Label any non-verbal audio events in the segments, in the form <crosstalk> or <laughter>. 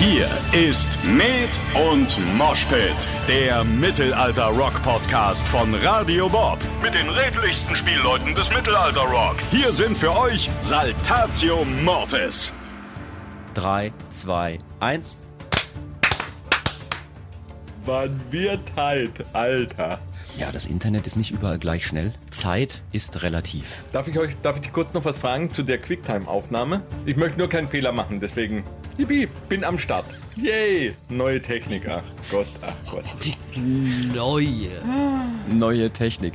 Hier ist Med und Moshpit, der Mittelalter-Rock-Podcast von Radio Bob. Mit den redlichsten Spielleuten des Mittelalter-Rock. Hier sind für euch Saltatio Mortis. 3, 2, 1. Wann wird halt, Alter. Ja, das Internet ist nicht überall gleich schnell. Zeit ist relativ. Darf ich euch, darf ich kurz noch was fragen zu der Quicktime-Aufnahme? Ich möchte nur keinen Fehler machen, deswegen, yippie, bin am Start. Yay, neue Technik, ach Gott, ach Gott. Neue. Neue Technik.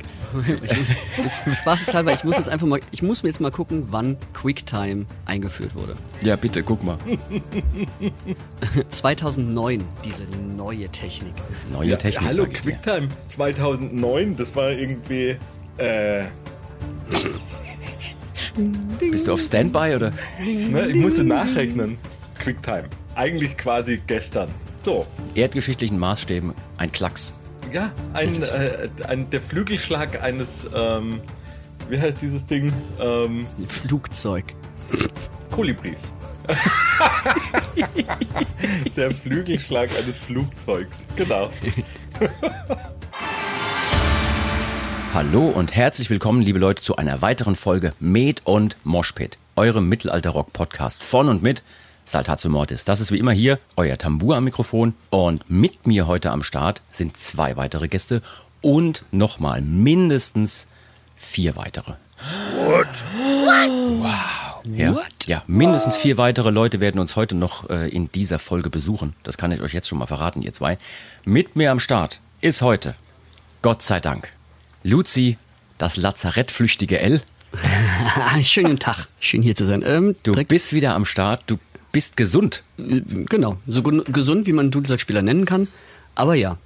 Ich muss, spaßeshalber, ich muss jetzt einfach mal, ich muss mir jetzt mal gucken, wann QuickTime eingeführt wurde. Ja, bitte, guck mal. <laughs> 2009, diese neue Technik. Neue Ja, Technik. hallo. Quicktime 2009, das war irgendwie, äh, Bist du auf Standby oder? ne, ich musste nachrechnen. Quicktime, eigentlich quasi gestern. So, Erdgeschichtlichen Maßstäben ein Klacks. ja, ein, äh, ein, der Flügelschlag eines, ähm, wie heißt dieses Ding? Ähm, Flugzeug. Kolibris. <laughs> Der Flügelschlag eines Flugzeugs. Genau. <laughs> Hallo und herzlich willkommen, liebe Leute, zu einer weiteren Folge Med und Moshpit, eurem Mittelalter-Rock-Podcast von und mit Saltatio Mortis. Das ist wie immer hier euer Tambour am Mikrofon und mit mir heute am Start sind zwei weitere Gäste und nochmal mindestens vier weitere. Ja, What? ja, mindestens vier weitere Leute werden uns heute noch äh, in dieser Folge besuchen. Das kann ich euch jetzt schon mal verraten, ihr zwei. Mit mir am Start ist heute, Gott sei Dank, Luzi, das Lazarettflüchtige L. <laughs> Schönen Tag. Schön hier zu sein. Ähm, Du bist wieder am Start, du bist gesund. genau, so gesund, wie man Dudelsack-Spieler nennen kann. Aber ja.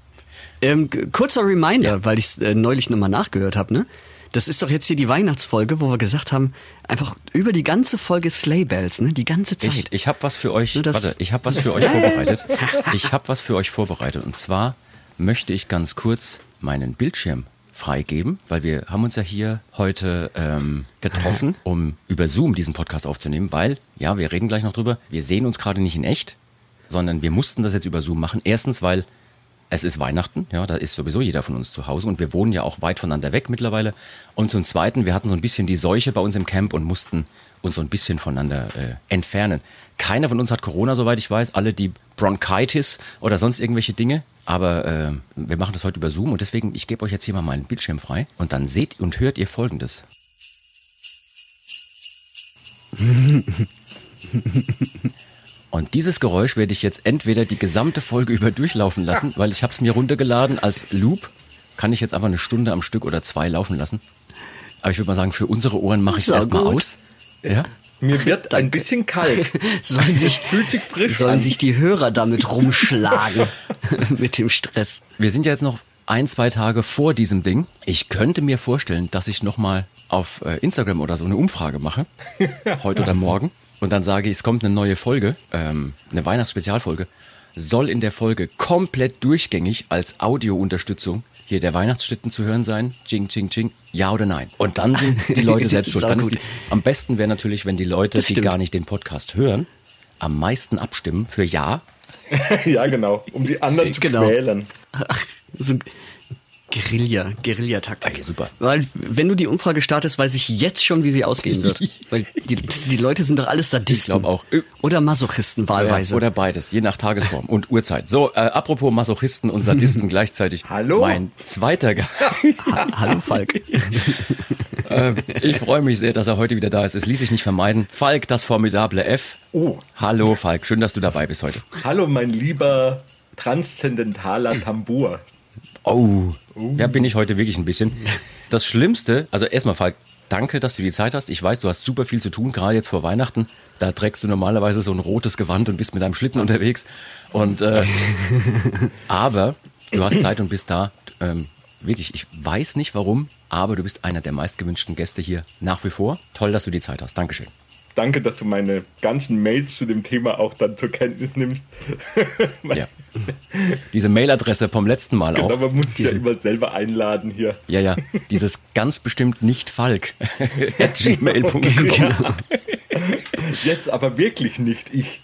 Ähm, kurzer Reminder, weil ich es äh, neulich nochmal nachgehört habe, ne? Das ist doch jetzt hier die Weihnachtsfolge, wo wir gesagt haben, einfach über die ganze Folge Sleigh Bells, ne? Die ganze Zeit. Ich, ich habe was für euch, warte, ich habe was für euch <laughs> vorbereitet. Ich habe was für euch vorbereitet und zwar möchte ich ganz kurz meinen Bildschirm freigeben, weil wir haben uns ja hier heute ähm, getroffen, <laughs> um über Zoom diesen Podcast aufzunehmen, weil, ja, wir reden gleich noch drüber, wir sehen uns gerade nicht in echt, sondern wir mussten das jetzt über Zoom machen. Erstens, weil es ist Weihnachten, ja, da ist sowieso jeder von uns zu Hause und wir wohnen ja auch weit voneinander weg mittlerweile. Und zum Zweiten, wir hatten so ein bisschen die Seuche bei uns im Camp und mussten uns so ein bisschen voneinander äh, entfernen. Keiner von uns hat Corona, soweit ich weiß, alle die Bronchitis oder sonst irgendwelche Dinge. Aber äh, wir machen das heute über Zoom und deswegen, ich gebe euch jetzt hier mal meinen Bildschirm frei und dann seht und hört ihr Folgendes. <laughs> Und dieses Geräusch werde ich jetzt entweder die gesamte Folge über durchlaufen lassen, weil ich habe es mir runtergeladen als Loop. Kann ich jetzt einfach eine Stunde am Stück oder zwei laufen lassen. Aber ich würde mal sagen, für unsere Ohren mache ich es erstmal aus. Ja? Mir wird ein bisschen kalt. <laughs> sollen sich, Fühlt sich frisch sollen an. sich die Hörer damit rumschlagen <laughs> mit dem Stress. Wir sind ja jetzt noch ein, zwei Tage vor diesem Ding. Ich könnte mir vorstellen, dass ich nochmal auf äh, Instagram oder so eine Umfrage mache. <laughs> heute oder morgen. Und dann sage ich, es kommt eine neue Folge, ähm, eine Weihnachtsspezialfolge. Soll in der Folge komplett durchgängig als Audiounterstützung hier der Weihnachtsschlitten zu hören sein? Ching, ching, ching. Ja oder nein? Und dann sind <laughs> die Leute selbst schuld. Dann ist die, am besten wäre natürlich, wenn die Leute, Das die stimmt. gar nicht den Podcast hören, am meisten abstimmen für Ja. <laughs> Ja, genau. Um die anderen <laughs> zu Genau. quälen. So Guerilla, Guerillataktik. Okay, super. Weil, wenn du die Umfrage startest, weiß ich jetzt schon, wie sie ausgehen wird. <laughs> Weil die, die Leute sind doch alles Sadisten. Ich glaub auch. Oder Masochisten wahlweise. Ja, oder beides, je nach Tagesform und Uhrzeit. So, äh, apropos Masochisten und Sadisten <laughs> gleichzeitig. Hallo? Mein zweiter Gast. Ha Hallo Falk. <laughs> äh, ich freue mich sehr, dass er heute wieder da ist. Es ließ sich nicht vermeiden. Falk, das formidable F. Oh. Hallo Falk, schön, dass du dabei bist heute. Hallo, mein lieber transzendentaler Tambur. Oh, da bin ich heute wirklich ein bisschen. Das Schlimmste, also erstmal Falk, danke, dass du die Zeit hast. Ich weiß, du hast super viel zu tun, gerade jetzt vor Weihnachten. Da trägst du normalerweise so ein rotes Gewand und bist mit deinem Schlitten unterwegs. Und äh, <laughs> aber du hast Zeit und bist da. Ähm, wirklich, ich weiß nicht warum, aber du bist einer der meistgewünschten Gäste hier nach wie vor. Toll, dass du die Zeit hast. Dankeschön. Danke, dass du meine ganzen Mails zu dem Thema auch dann zur Kenntnis nimmst. <laughs> Ja. Diese Mailadresse vom letzten Mal auch. Aber man muss sich ja immer selber einladen hier. ja, ja. Dieses ganz bestimmt nicht Falk <laughs> gmail.com. Jetzt aber wirklich nicht ich.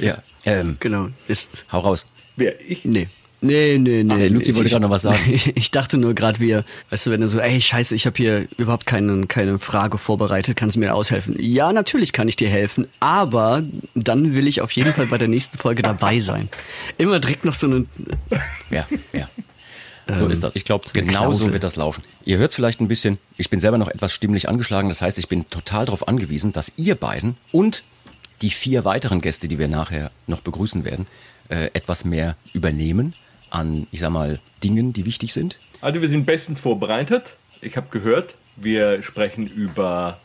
Ja. Ähm, Genau. Ist, hau raus. Wer ich? nee. Nee, nee, nee. Ach, Luzi wollte Ich- gerade noch was sagen. <laughs> Ich dachte nur gerade, wir, weißt du, wenn du so, ey, scheiße, ich habe hier überhaupt keine, keine Frage vorbereitet, kannst du mir aushelfen? Ja, natürlich kann ich dir helfen, aber dann will ich auf jeden Fall bei der nächsten Folge dabei sein. Immer direkt noch so eine, Ja, ja. So ist das. Ich glaube, genau so wird das laufen. Ihr hört vielleicht ein bisschen, ich bin selber noch etwas stimmlich angeschlagen. Das heißt, ich bin total darauf angewiesen, dass ihr beiden und die vier weiteren Gäste, die wir nachher noch begrüßen werden, äh, etwas mehr übernehmen an, ich sag mal, Dingen, die wichtig sind. Also wir sind bestens vorbereitet. Ich habe gehört, wir sprechen über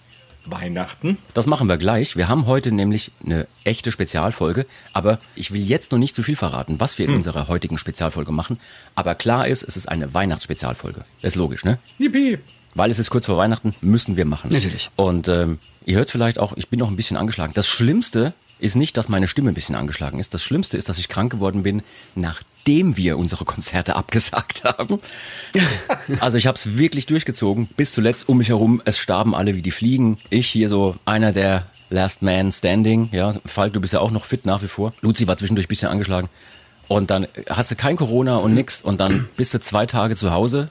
Weihnachten. Das machen wir gleich. Wir haben heute nämlich eine echte Spezialfolge, aber ich will jetzt noch nicht zu viel verraten, was wir in unserer heutigen Spezialfolge machen. Aber klar ist, es ist eine Weihnachtsspezialfolge. Ist logisch, ne? Yippie! Weil es ist kurz vor Weihnachten, müssen wir machen. Natürlich. Und ähm, ihr hört vielleicht auch, ich bin noch ein bisschen angeschlagen. Das Schlimmste ist nicht, dass meine Stimme ein bisschen angeschlagen ist. Das Schlimmste ist, dass ich krank geworden bin, nachdem wir unsere Konzerte <laughs> abgesagt haben. Also ich habe es wirklich durchgezogen, bis zuletzt um mich herum. Es starben alle wie die Fliegen. Ich hier so einer der Last Man Standing. Ja, Falk, du bist ja auch noch fit nach wie vor. Luzi war zwischendurch ein bisschen angeschlagen. Und dann hast du kein Corona und nix. Und dann bist du zwei Tage zu Hause.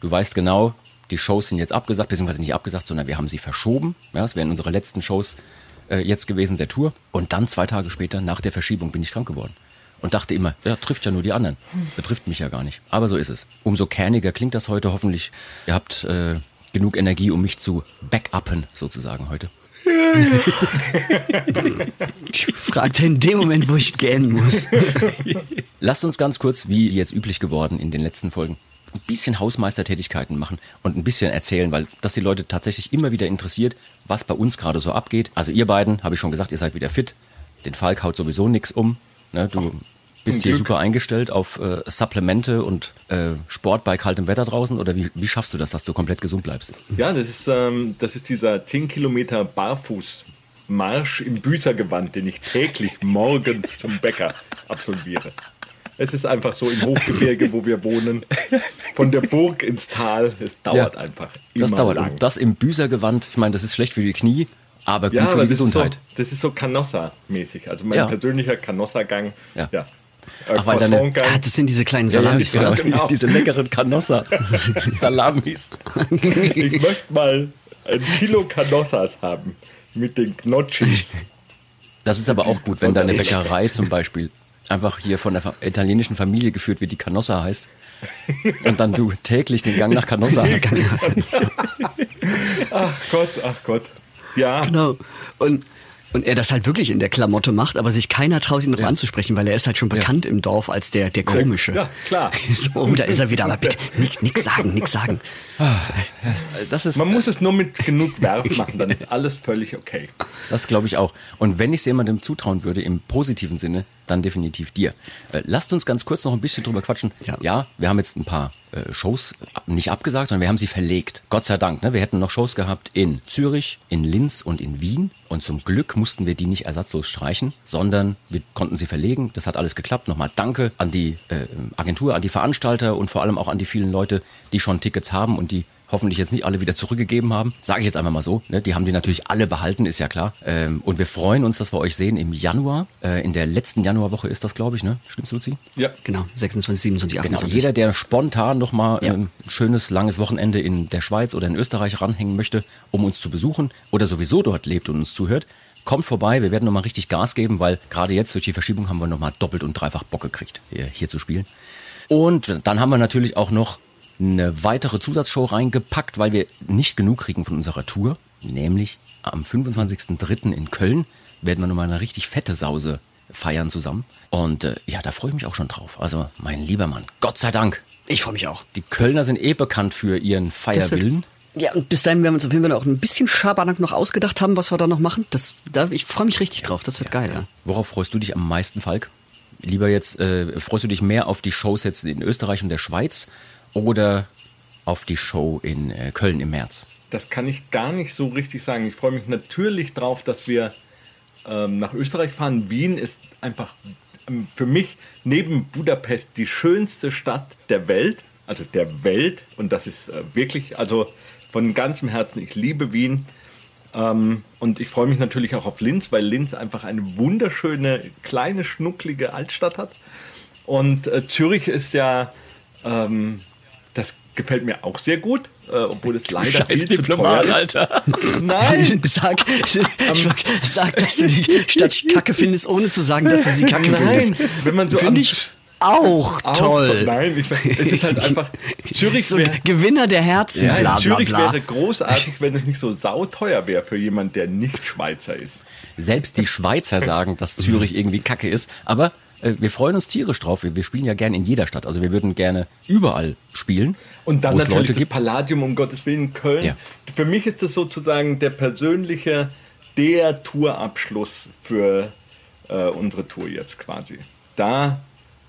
Du weißt genau, die Shows sind jetzt abgesagt, beziehungsweise nicht abgesagt, sondern wir haben sie verschoben. Ja, es wären unsere letzten Shows äh, jetzt gewesen der Tour. Und dann zwei Tage später, nach der Verschiebung, bin ich krank geworden. Und dachte immer, ja, trifft ja nur die anderen. Betrifft mich ja gar nicht. Aber so ist es. Umso kerniger klingt das heute hoffentlich. Ihr habt äh, genug Energie, um mich zu backuppen, sozusagen heute. <laughs> fragte in dem Moment, wo ich gähnen muss. Lasst uns ganz kurz, wie jetzt üblich geworden in den letzten Folgen, ein bisschen Hausmeistertätigkeiten machen und ein bisschen erzählen, weil das die Leute tatsächlich immer wieder interessiert, was bei uns gerade so abgeht. Also ihr beiden, habe ich schon gesagt, ihr seid wieder fit. Den Falk haut sowieso nix um. Ne, du bist zum hier Glück. super eingestellt auf äh, Supplemente und äh, Sport bei kaltem Wetter draußen. Oder wie, wie schaffst du das, dass du komplett gesund bleibst? Ja, das ist, ähm, das ist dieser 10 Kilometer Barfußmarsch im Büßergewand, den ich täglich morgens zum Bäcker absolviere. Es ist einfach so im Hochgebirge, wo wir wohnen, von der Burg ins Tal. Es dauert Ja. einfach immer Das dauert. lang. Und das im Büßergewand, ich meine, das ist schlecht für die Knie, aber gut ja, für aber die das Gesundheit. Ist so, das ist so Canossa-mäßig. Also mein Ja. persönlicher Canossa-Gang. Ja. ja. Ach, weil deine-. Ah, das sind diese kleinen Ja, ja, Salamis, genau. oder? genau. Diese leckeren Canossa. <laughs> Salamis. Ich möchte mal ein Kilo Canossas haben mit den Gnocchis. Das ist aber auch gut, wenn deine Bäckerei zum Beispiel einfach hier von der italienischen Familie geführt wird, die Canossa heißt. Und dann du täglich den Gang nach Canossa <laughs> hast. Ach Gott, ach Gott. Ja, Genau. Und, und er das halt wirklich in der Klamotte macht, aber sich keiner traut, ihn noch anzusprechen, weil er ist halt schon bekannt im Dorf als der, der Komische. Ja, klar. <laughs> So, oh, da ist er wieder, aber bitte, nix, nix sagen, nix sagen. Das ist, man muss es nur mit genug Werf machen, dann ist alles völlig okay. das glaube ich auch. Und wenn ich es jemandem zutrauen würde, im positiven Sinne, dann definitiv dir. Äh, lasst uns ganz kurz noch ein bisschen drüber quatschen. Ja. wir haben jetzt ein paar äh, Shows nicht abgesagt, sondern wir haben sie verlegt. Gott sei Dank. Ne? Wir hätten noch Shows gehabt in Zürich, in Linz und in Wien. Und zum Glück mussten wir die nicht ersatzlos streichen, sondern wir konnten sie verlegen. Das hat alles geklappt. Nochmal danke an die äh, Agentur, an die Veranstalter und vor allem auch an die vielen Leute, die schon Tickets haben und die hoffentlich jetzt nicht alle wieder zurückgegeben haben. Sage ich jetzt einfach mal so. Ne? Die haben die natürlich alle behalten, ist ja klar. Ähm, und wir freuen uns, dass wir euch sehen im Januar. Äh, in der letzten Januarwoche ist das, glaube ich, ne? Stimmt's, Luzi? Ja, Genau, 26, 27, Genau, 28. jeder, der spontan nochmal Ja. ein schönes, langes Wochenende in der Schweiz oder in Österreich ranhängen möchte, um uns zu besuchen oder sowieso dort lebt und uns zuhört, kommt vorbei. Wir werden nochmal richtig Gas geben, weil gerade jetzt durch die Verschiebung haben wir nochmal doppelt und dreifach Bock gekriegt, hier, hier zu spielen. Und dann haben wir natürlich auch noch eine weitere Zusatzshow reingepackt, weil wir nicht genug kriegen von unserer Tour. Nämlich am 25.03. in Köln werden wir nochmal eine richtig fette Sause feiern zusammen. Und äh, ja, da freue ich mich auch schon drauf. Also, mein lieber Mann, Gott sei Dank. Ich freue mich auch. Die Kölner sind eh bekannt für ihren Feierwillen. Ja, und bis dahin werden wir uns auf jeden Fall auch ein bisschen Schabernack noch ausgedacht haben, was wir da noch machen. Das, da, ich freue mich richtig drauf. Das wird geil, ja. Worauf freust du dich am meisten, Falk? Lieber jetzt, äh, freust du dich mehr auf die Shows jetzt in Österreich und der Schweiz oder auf die Show in äh, Köln im März? das kann ich gar nicht so richtig sagen. Ich freue mich natürlich drauf, dass wir ähm, nach Österreich fahren. Wien ist einfach ähm, für mich neben Budapest die schönste Stadt der Welt. Also der Welt. Und das ist äh, wirklich, also von ganzem Herzen, ich liebe Wien. Ähm, und ich freue mich natürlich auch auf Linz, weil Linz einfach eine wunderschöne, kleine, schnucklige Altstadt hat. Und äh, Zürich ist ja, ähm, gefällt mir auch sehr gut, äh, obwohl es leider Scheiß viel zu teuer Diplomat, ist. Alter. <laughs> Nein, <laughs> Sag, sag, dass du die Stadt Kacke findest, ohne zu sagen, dass du sie Kacke nein, findest. wenn man so Finde ich auch auch toll. Nein, ich, es ist halt <laughs> einfach, Zürich So wäre Gewinner der Herzen, Ja, bla bla Zürich bla. wäre großartig, wenn es nicht so sauteuer wäre für jemand, der nicht Schweizer ist. Selbst die Schweizer sagen, dass Zürich irgendwie kacke ist. Aber wir freuen uns tierisch drauf. Wir, wir spielen ja gerne in jeder Stadt. Also wir würden gerne überall spielen, Und dann es natürlich Leute das gibt. Palladium, um Gottes Willen, Köln. Ja. Für mich ist das sozusagen der persönliche, der Tourabschluss für äh, unsere Tour jetzt quasi. Da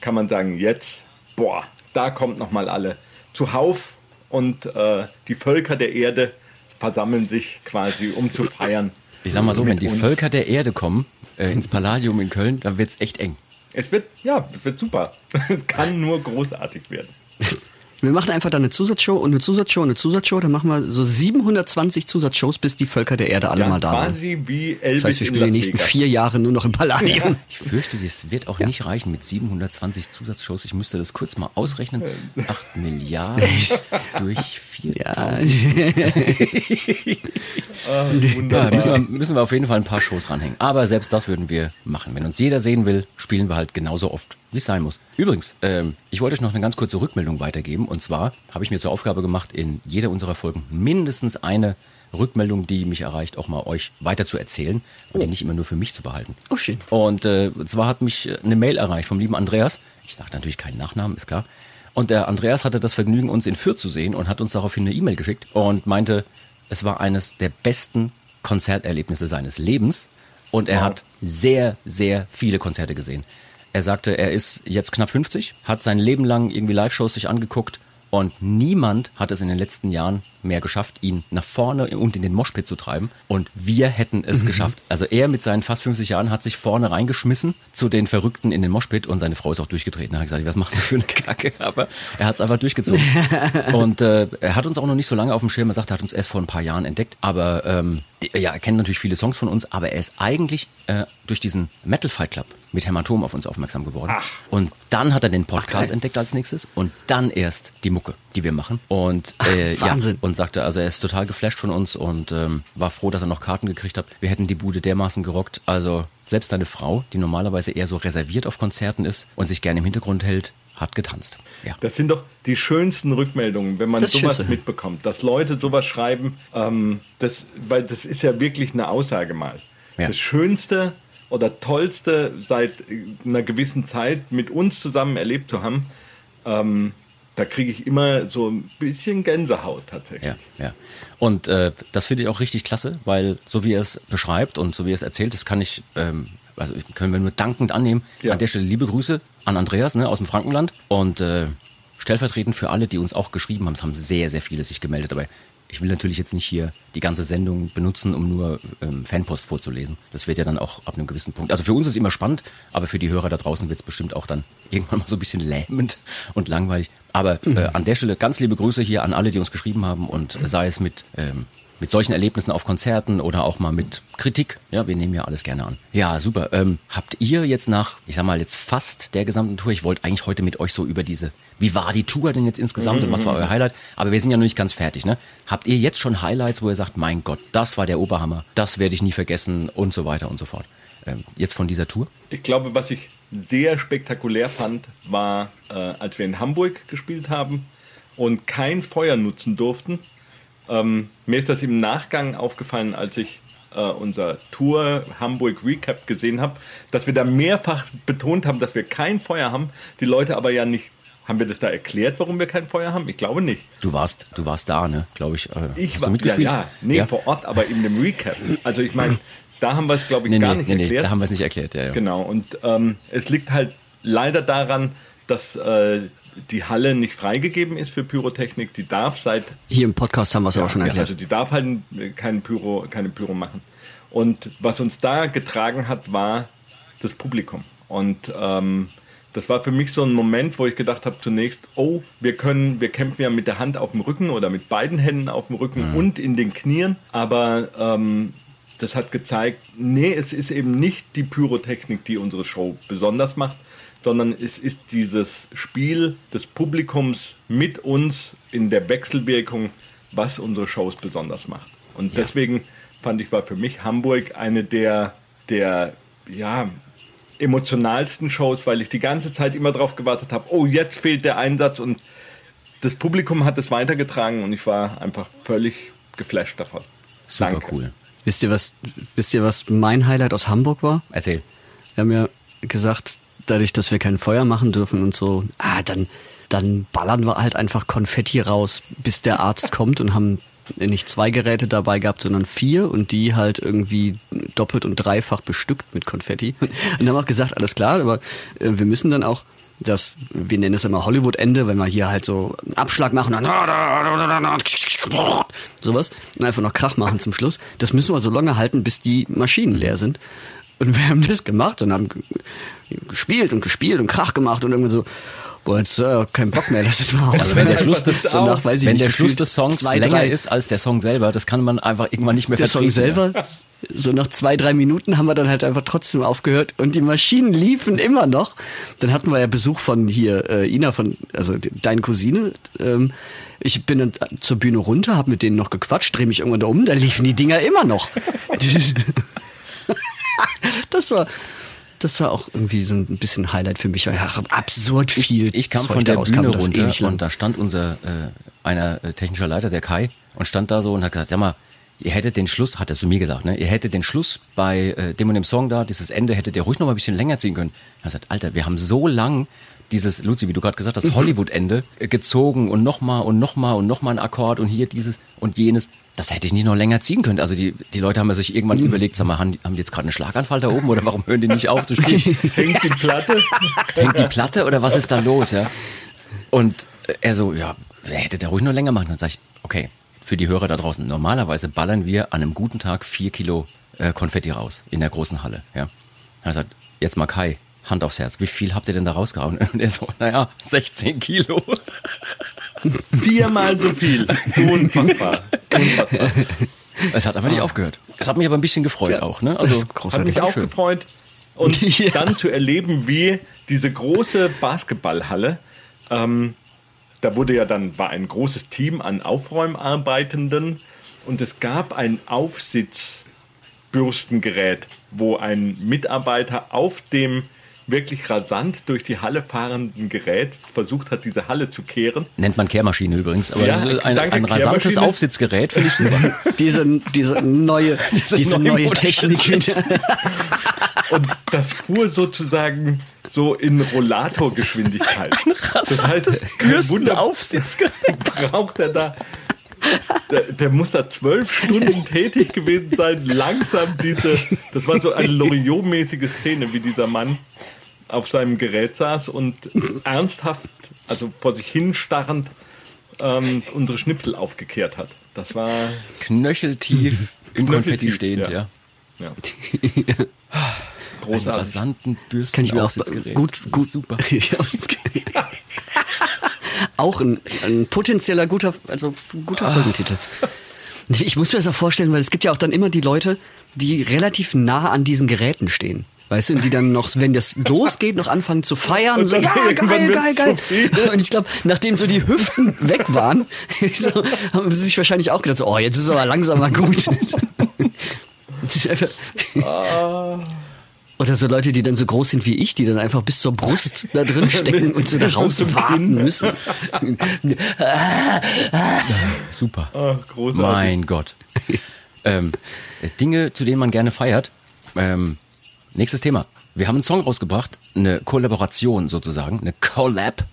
kann man sagen, jetzt, boah, da kommt nochmal alle zuhauf und äh, die Völker der Erde versammeln sich quasi, um zu feiern. Ich sag mal so, wenn die uns. Völker der Erde kommen äh, ins Palladium in Köln, dann wird's echt eng. Es wird, ja, es wird super. <laughs> Es kann nur großartig werden. <laughs> Wir machen einfach dann eine Zusatzshow und eine Zusatzshow und eine Zusatzshow. Dann machen wir so 720 Zusatzshows, bis die Völker der Erde alle Ja, mal da waren. Das heißt, wir spielen die nächsten Vegas. vier Jahre nur noch im Palladium. <laughs> Ich fürchte, das wird auch nicht reichen mit 720 Zusatzshows. Ich müsste das kurz mal ausrechnen. <laughs> 8 Milliarden durch 4000. Ja, Ja, wunderbar. müssen, wir, müssen wir auf jeden Fall ein paar Shows ranhängen. Aber selbst das würden wir machen. Wenn uns jeder sehen will, spielen wir halt genauso oft, wie es sein muss. Übrigens, ähm, ich wollte euch noch eine ganz kurze Rückmeldung weitergeben. Und zwar habe ich mir zur Aufgabe gemacht, in jeder unserer Folgen mindestens eine Rückmeldung, die mich erreicht, auch mal euch weiter zu erzählen und die nicht immer nur für mich zu behalten. Oh, schön. Und äh, zwar hat mich äh, eine Mail erreicht vom lieben Andreas. Ich sage natürlich keinen Nachnamen, ist klar. Und der Andreas hatte das Vergnügen, uns in Fürth zu sehen und hat uns daraufhin eine E-Mail geschickt und meinte, es war eines der besten Konzerterlebnisse seines Lebens und er Wow. hat sehr, sehr viele Konzerte gesehen. Er sagte, er ist jetzt knapp 50, hat sein Leben lang irgendwie Live-Shows sich angeguckt und niemand hat es in den letzten Jahren mehr geschafft, ihn nach vorne und in den Moshpit zu treiben. Und wir hätten es geschafft. Also er mit seinen fast 50 Jahren hat sich vorne reingeschmissen zu den Verrückten in den Moshpit und seine Frau ist auch durchgetreten. Da hat gesagt, was machst du für eine Kacke? Aber er hat es einfach durchgezogen. <laughs> und äh, er hat uns auch noch nicht so lange auf dem Schirm. Er sagt, er hat uns erst vor ein paar Jahren entdeckt. Aber ähm, ja, er kennt natürlich viele Songs von uns, aber er ist eigentlich äh, durch diesen Metal Fight Club mit Hämatom auf uns aufmerksam geworden. Ach. Und dann hat er den Podcast entdeckt als nächstes und dann erst die Mucke, die wir machen. Und äh, Wahnsinn. Ja, und sagte, also er ist total geflasht von uns und ähm, war froh, dass er noch Karten gekriegt hat. Wir hätten die Bude dermaßen gerockt. Also selbst deine Frau, die normalerweise eher so reserviert auf Konzerten ist und sich gerne im Hintergrund hält, hat getanzt. Ja. Das sind doch die schönsten Rückmeldungen, wenn man Das sowas Schönste. mitbekommt, dass Leute sowas schreiben, ähm, das, weil das ist ja wirklich eine Aussage mal. Ja. Das Schönste oder Tollste seit einer gewissen Zeit mit uns zusammen erlebt zu haben, ähm, da kriege ich immer so ein bisschen Gänsehaut tatsächlich. Ja, ja. Und äh, das finde ich auch richtig klasse, weil so wie er es beschreibt und so wie er es erzählt, das kann ich, ähm, also können wir nur dankend annehmen. Ja. An der Stelle liebe Grüße an Andreas ne, aus dem Frankenland und äh, stellvertretend für alle, die uns auch geschrieben haben. Es haben sehr, sehr viele sich gemeldet, aber ich will natürlich jetzt nicht hier die ganze Sendung benutzen, um nur ähm, Fanpost vorzulesen. Das wird ja dann auch ab einem gewissen Punkt. Also für uns ist es immer spannend, aber für die Hörer da draußen wird es bestimmt auch dann irgendwann mal so ein bisschen lähmend und langweilig. Aber äh, an der Stelle ganz liebe Grüße hier an alle, die uns geschrieben haben und sei es mit ähm, mit solchen Erlebnissen auf Konzerten oder auch mal mit Kritik. Ja, wir nehmen ja alles gerne an. Ja, super. Ähm, habt ihr jetzt nach, ich sag mal, jetzt fast der gesamten Tour, ich wollte eigentlich heute mit euch so über diese, wie war die Tour denn jetzt insgesamt und was war euer Highlight? Aber wir sind ja noch nicht ganz fertig, ne? Habt ihr jetzt schon Highlights, wo ihr sagt, mein Gott, das war der Oberhammer, das werde ich nie vergessen und so weiter und so fort? Ähm, jetzt von dieser Tour? Ich glaube, was ich sehr spektakulär fand, war, äh, als wir in Hamburg gespielt haben und kein Feuer nutzen durften. Ähm, mir ist das im Nachgang aufgefallen, als ich äh, unser Tour Hamburg Recap gesehen habe, dass wir da mehrfach betont haben, dass wir kein Feuer haben. Die Leute aber ja nicht. Haben wir das da erklärt, warum wir kein Feuer haben? Ich glaube nicht. Du warst, du warst da, ne? Glaube ich. Äh, Ich war mitgespielt? Ja, ja, nee, vor Ort, aber in dem Recap. Also ich meine, da haben wir es, glaube ich, Nee, gar nee, nicht nee, erklärt. da haben wir es nicht erklärt, ja, ja. Genau, und ähm, es liegt halt leider daran, dass äh, die Halle nicht freigegeben ist für Pyrotechnik. Die darf seit Hier im Podcast haben wir es aber schon ja, erklärt. also die darf halt kein Pyro, keine Pyro machen. Und was uns da getragen hat, war das Publikum. Und ähm, das war für mich so ein Moment, wo ich gedacht habe zunächst, oh, wir können, wir kämpfen ja mit der Hand auf dem Rücken oder mit beiden Händen auf dem Rücken mhm. und in den Knien, aber ähm, das hat gezeigt, nee, es ist eben nicht die Pyrotechnik, die unsere Show besonders macht, sondern es ist dieses Spiel des Publikums mit uns in der Wechselwirkung, was unsere Shows besonders macht. Und ja. deswegen fand ich, war für mich Hamburg eine der, der ja, emotionalsten Shows, weil ich die ganze Zeit immer darauf gewartet habe, oh, jetzt fehlt der Einsatz und das Publikum hat es weitergetragen und ich war einfach völlig geflasht davon. Super Danke. cool. Wisst ihr, was, wisst ihr, was mein Highlight aus Hamburg war? Erzähl. Wir haben ja gesagt, dadurch, dass wir kein Feuer machen dürfen und so, ah, dann, dann ballern wir halt einfach Konfetti raus, bis der Arzt <laughs> kommt und haben nicht zwei Geräte dabei gehabt, sondern vier und die halt irgendwie doppelt und dreifach bestückt mit Konfetti. <laughs> Und haben auch gesagt, alles klar, aber äh, wir müssen dann auch das, wir nennen es immer Hollywood-Ende, wenn wir hier halt so einen Abschlag machen und dann <laughs> sowas und einfach noch Krach machen zum Schluss. Das müssen wir so lange halten, bis die Maschinen leer sind. Und wir haben das gemacht und haben gespielt und gespielt und Krach gemacht und irgendwann so, boah, jetzt äh, kein Bock mehr, lass jetzt mal auf. Also wenn der Schluss des, <laughs> so nach, wenn nicht, der Schluss des Songs zwei, länger drei, ist als der Song selber, das kann man einfach irgendwann nicht mehr. Der Song selber, so nach zwei, drei Minuten haben wir dann halt einfach trotzdem aufgehört und die Maschinen liefen immer noch. Dann hatten wir ja Besuch von hier, äh, Ina von, also deine Cousine, ähm, ich bin dann zur Bühne runter, habe mit denen noch gequatscht, drehe mich irgendwann da um, da liefen die Dinger immer noch. <laughs> <laughs> das war, das war auch irgendwie so ein bisschen Highlight für mich. Ja, absurd viel. Ich, ich kam Zeug von der Bühne runter und da stand unser äh, einer äh, technischer Leiter, der Kai, und stand da so und hat gesagt, sag mal, ihr hättet den Schluss, hat er zu mir gesagt, ne? Ihr hättet den Schluss bei äh, dem und dem Song da, dieses Ende hättet ihr ruhig noch mal ein bisschen länger ziehen können. Er hat gesagt, Alter, wir haben so lang dieses, Luzi, wie du gerade gesagt hast, Hollywood-Ende gezogen und nochmal und nochmal und nochmal ein Akkord und hier dieses und jenes. Das hätte ich nicht noch länger ziehen können. Also die, die Leute haben ja sich irgendwann überlegt, sag mal, haben, haben die jetzt gerade einen Schlaganfall da oben oder warum hören die nicht auf zu spielen? <laughs> Hängt die Platte? Hängt die Platte oder was ist da los, ja? Und er so, ja, wer hätte da ruhig noch länger machen? Dann sag ich, okay, für die Hörer da draußen, normalerweise ballern wir an einem guten Tag vier Kilo äh, Konfetti raus in der großen Halle, ja. Er sagt, jetzt mal Kai, Hand aufs Herz, wie viel habt ihr denn da rausgehauen? <laughs> Und er so, naja, 16 Kilo. Viermal so viel. <laughs> Unfassbar. Unfassbar. Es hat aber nicht ah. aufgehört. Es hat mich aber ein bisschen gefreut ja, auch. Ne? Also, das hat mich auch schön. gefreut. Und <laughs> ja. dann zu erleben, wie diese große Basketballhalle, ähm, da wurde ja dann, war ein großes Team an Aufräumarbeitenden und es gab ein Aufsitzbürstengerät, wo ein Mitarbeiter auf dem wirklich rasant durch die Halle fahrenden Gerät versucht hat, diese Halle zu kehren. Nennt man Kehrmaschine übrigens, aber ja, ein, danke, ein rasantes Aufsitzgerät finde ich super. <laughs> diese, diese neue, <laughs> diese, diese neue, neue Technik. <laughs> Und das fuhr sozusagen so in Rollatorgeschwindigkeit. Ein das heißt, Bürstenaufsitzgerät braucht er da der, der, muss da zwölf Stunden tätig gewesen sein, langsam diese, das war so eine Loriot-mäßige Szene, wie dieser Mann auf seinem Gerät saß und <laughs> ernsthaft, also vor sich hin starrend, ähm, unsere Schnipsel aufgekehrt hat. Das war knöcheltief <laughs> im Konfetti stehend, ja. ja. ja. Großartig. Rasanten Bürsten Kann ich mir auch gut, gut, super. <laughs> auch ein, ein potenzieller guter, also guter ah. Folgentitel. Ich muss mir das auch vorstellen, weil es gibt ja auch dann immer die Leute, die relativ nah an diesen Geräten stehen. Weißt du, und die dann noch, wenn das losgeht, noch anfangen zu feiern und so, ja, geil, geil, geil. Und ich glaube, nachdem so die Hüften weg waren, <laughs> so, haben sie sich wahrscheinlich auch gedacht, so, oh, jetzt ist es aber langsam mal gut. ah. Oder so Leute, die dann so groß sind wie ich, die dann einfach bis zur Brust da drin stecken und so da rauswarten müssen. Super. Ach, großartig. Mein Gott. ähm, Dinge, zu denen man gerne feiert. Ähm, nächstes Thema. Wir haben einen Song rausgebracht, eine Kollaboration sozusagen, eine Collab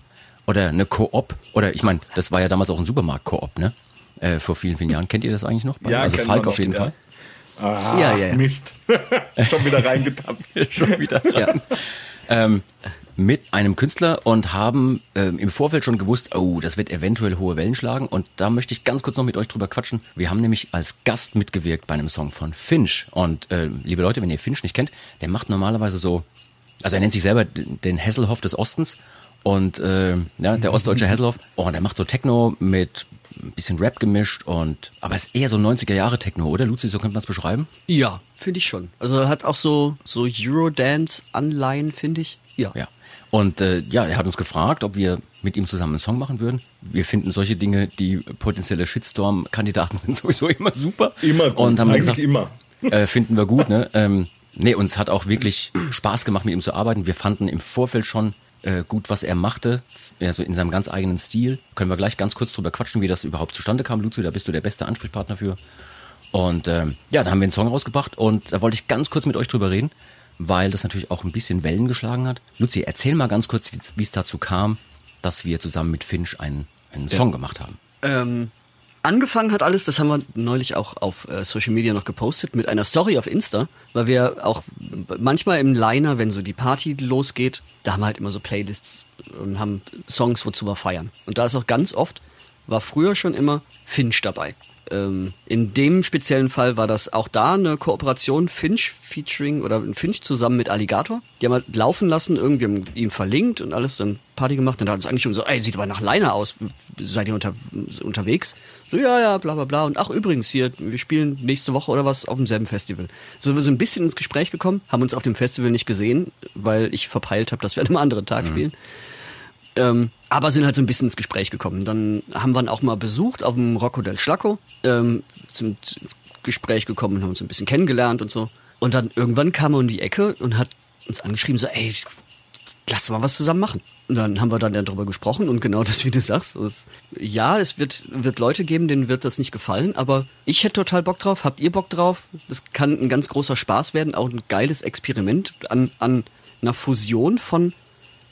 oder eine Koop. Oder ich meine, das war ja damals auch ein Supermarkt-Koop, ne? Äh, vor vielen, vielen Jahren. Kennt ihr das eigentlich noch? Ja, also Falk auf jeden ja. Fall. Aha, ja, ja, ja. Mist. <laughs> Schon wieder reingetappt. <laughs> schon wieder rein. Ja. Ähm, mit einem Künstler und haben ähm, im Vorfeld schon gewusst, oh, das wird eventuell hohe Wellen schlagen. Und da möchte ich ganz kurz noch mit euch drüber quatschen. Wir haben nämlich als Gast mitgewirkt bei einem Song von Finch. Und äh, liebe Leute, wenn ihr Finch nicht kennt, der macht normalerweise so Also er nennt sich selber den Hesselhoff des Ostens und äh, ja, der ostdeutsche Hesselhoff. Oh, und er macht so Techno mit ein bisschen Rap gemischt und aber es ist eher so 90er Jahre Techno, oder Luzi, so könnte man es beschreiben? Ja, finde ich schon. Also er hat auch so, so Eurodance-Anleihen, finde ich. Ja. Ja. Und äh, ja, er hat uns gefragt, ob wir mit ihm zusammen einen Song machen würden. Wir finden solche Dinge, die potenzielle Shitstorm-Kandidaten <laughs> sind sowieso immer super. Immer gut, Und haben gesagt, immer. Äh, finden wir gut, ne? Ähm, nee, uns hat auch wirklich Spaß gemacht, mit ihm zu arbeiten. Wir fanden im Vorfeld schon äh, gut, was er machte, also in seinem ganz eigenen Stil. Können wir gleich ganz kurz drüber quatschen, wie das überhaupt zustande kam, Luzi, da bist du der beste Ansprechpartner für. Und ähm, ja, dann haben wir einen Song rausgebracht und da wollte ich ganz kurz mit euch drüber reden, weil das natürlich auch ein bisschen Wellen geschlagen hat. Luzi, erzähl mal ganz kurz, wie- es dazu kam, dass wir zusammen mit Finch einen, einen Song gemacht haben. Ähm, angefangen hat alles, das haben wir neulich auch auf äh, Social Media noch gepostet, mit einer Story auf Insta, weil wir auch manchmal im Liner, wenn so die Party losgeht, da haben wir halt immer so Playlists und haben Songs, wozu wir feiern. Und da ist auch ganz oft, war früher schon immer Finch dabei. Ähm, in dem speziellen Fall war das auch da eine Kooperation Finch featuring oder Finch zusammen mit Alligator. Die haben halt laufen lassen, irgendwie haben ihn verlinkt und alles dann Party gemacht. Und da hat uns eigentlich schon so, ey, sieht aber nach Liner aus. Seid ihr unter, unterwegs? So, ja, ja, bla bla bla. Und ach, übrigens, hier, wir spielen nächste Woche oder was auf demselben Festival. So, wir sind ein bisschen ins Gespräch gekommen, haben uns auf dem Festival nicht gesehen, weil ich verpeilt habe, dass wir an einem anderen Tag spielen. Ähm, aber sind halt so ein bisschen ins Gespräch gekommen. Dann haben wir ihn auch mal besucht auf dem Rocco del Schlacco, ähm, sind ins Gespräch gekommen und haben uns ein bisschen kennengelernt und so. Und dann irgendwann kam er um die Ecke und hat uns angeschrieben, so, ey, lass mal was zusammen machen. Und dann haben wir dann darüber gesprochen und genau <laughs> das, wie du sagst. Es, ja, es wird, wird Leute geben, denen wird das nicht gefallen, aber ich hätte total Bock drauf. Habt ihr Bock drauf? Das kann ein ganz großer Spaß werden, auch ein geiles Experiment an, an einer Fusion von,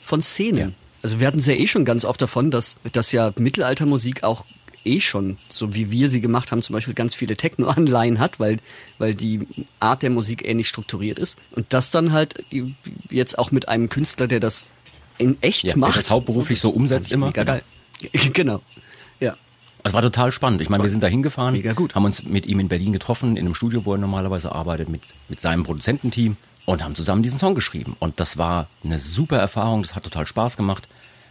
von Szenen. Also wir hatten es ja eh schon ganz oft davon, dass, dass ja Mittelaltermusik auch eh schon, so wie wir sie gemacht haben, zum Beispiel ganz viele Techno-Anleihen hat, weil, weil die Art der Musik ähnlich strukturiert ist. Und das dann halt jetzt auch mit einem Künstler, der das in echt Ja, der macht. das hauptberuflich so umsetzt immer. Mega geil. <laughs> genau. Ja. Es war total spannend. Ich meine, wir sind da hingefahren, haben uns mit ihm in Berlin getroffen, in einem Studio, wo er normalerweise arbeitet, mit, mit seinem Produzententeam und haben zusammen diesen Song geschrieben. Und das war eine super Erfahrung, das hat total Spaß gemacht.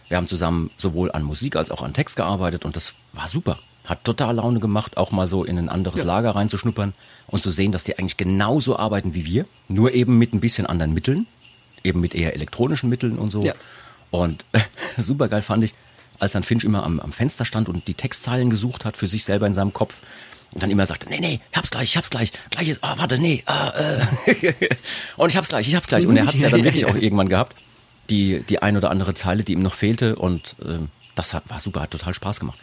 Wir haben zusammen sowohl an Musik als auch an Text gearbeitet und das war super. Hat total Laune gemacht, auch mal so in ein anderes Lager reinzuschnuppern und zu sehen, dass die eigentlich genauso arbeiten wie wir, nur eben mit ein bisschen anderen Mitteln, eben mit eher elektronischen Mitteln und so. Ja. Und <laughs> super geil fand ich, als dann Finch immer am, am Fenster stand und die Textzeilen gesucht hat für sich selber in seinem Kopf und dann immer sagte, nee, nee, ich hab's gleich, ich hab's gleich, gleich ist, ah, warte, nee, ah, äh. <laughs> und ich hab's gleich, ich hab's gleich. Und er hat's ja dann wirklich auch irgendwann gehabt, die, die ein oder andere Zeile, die ihm noch fehlte und ähm, das hat, war super, hat total Spaß gemacht.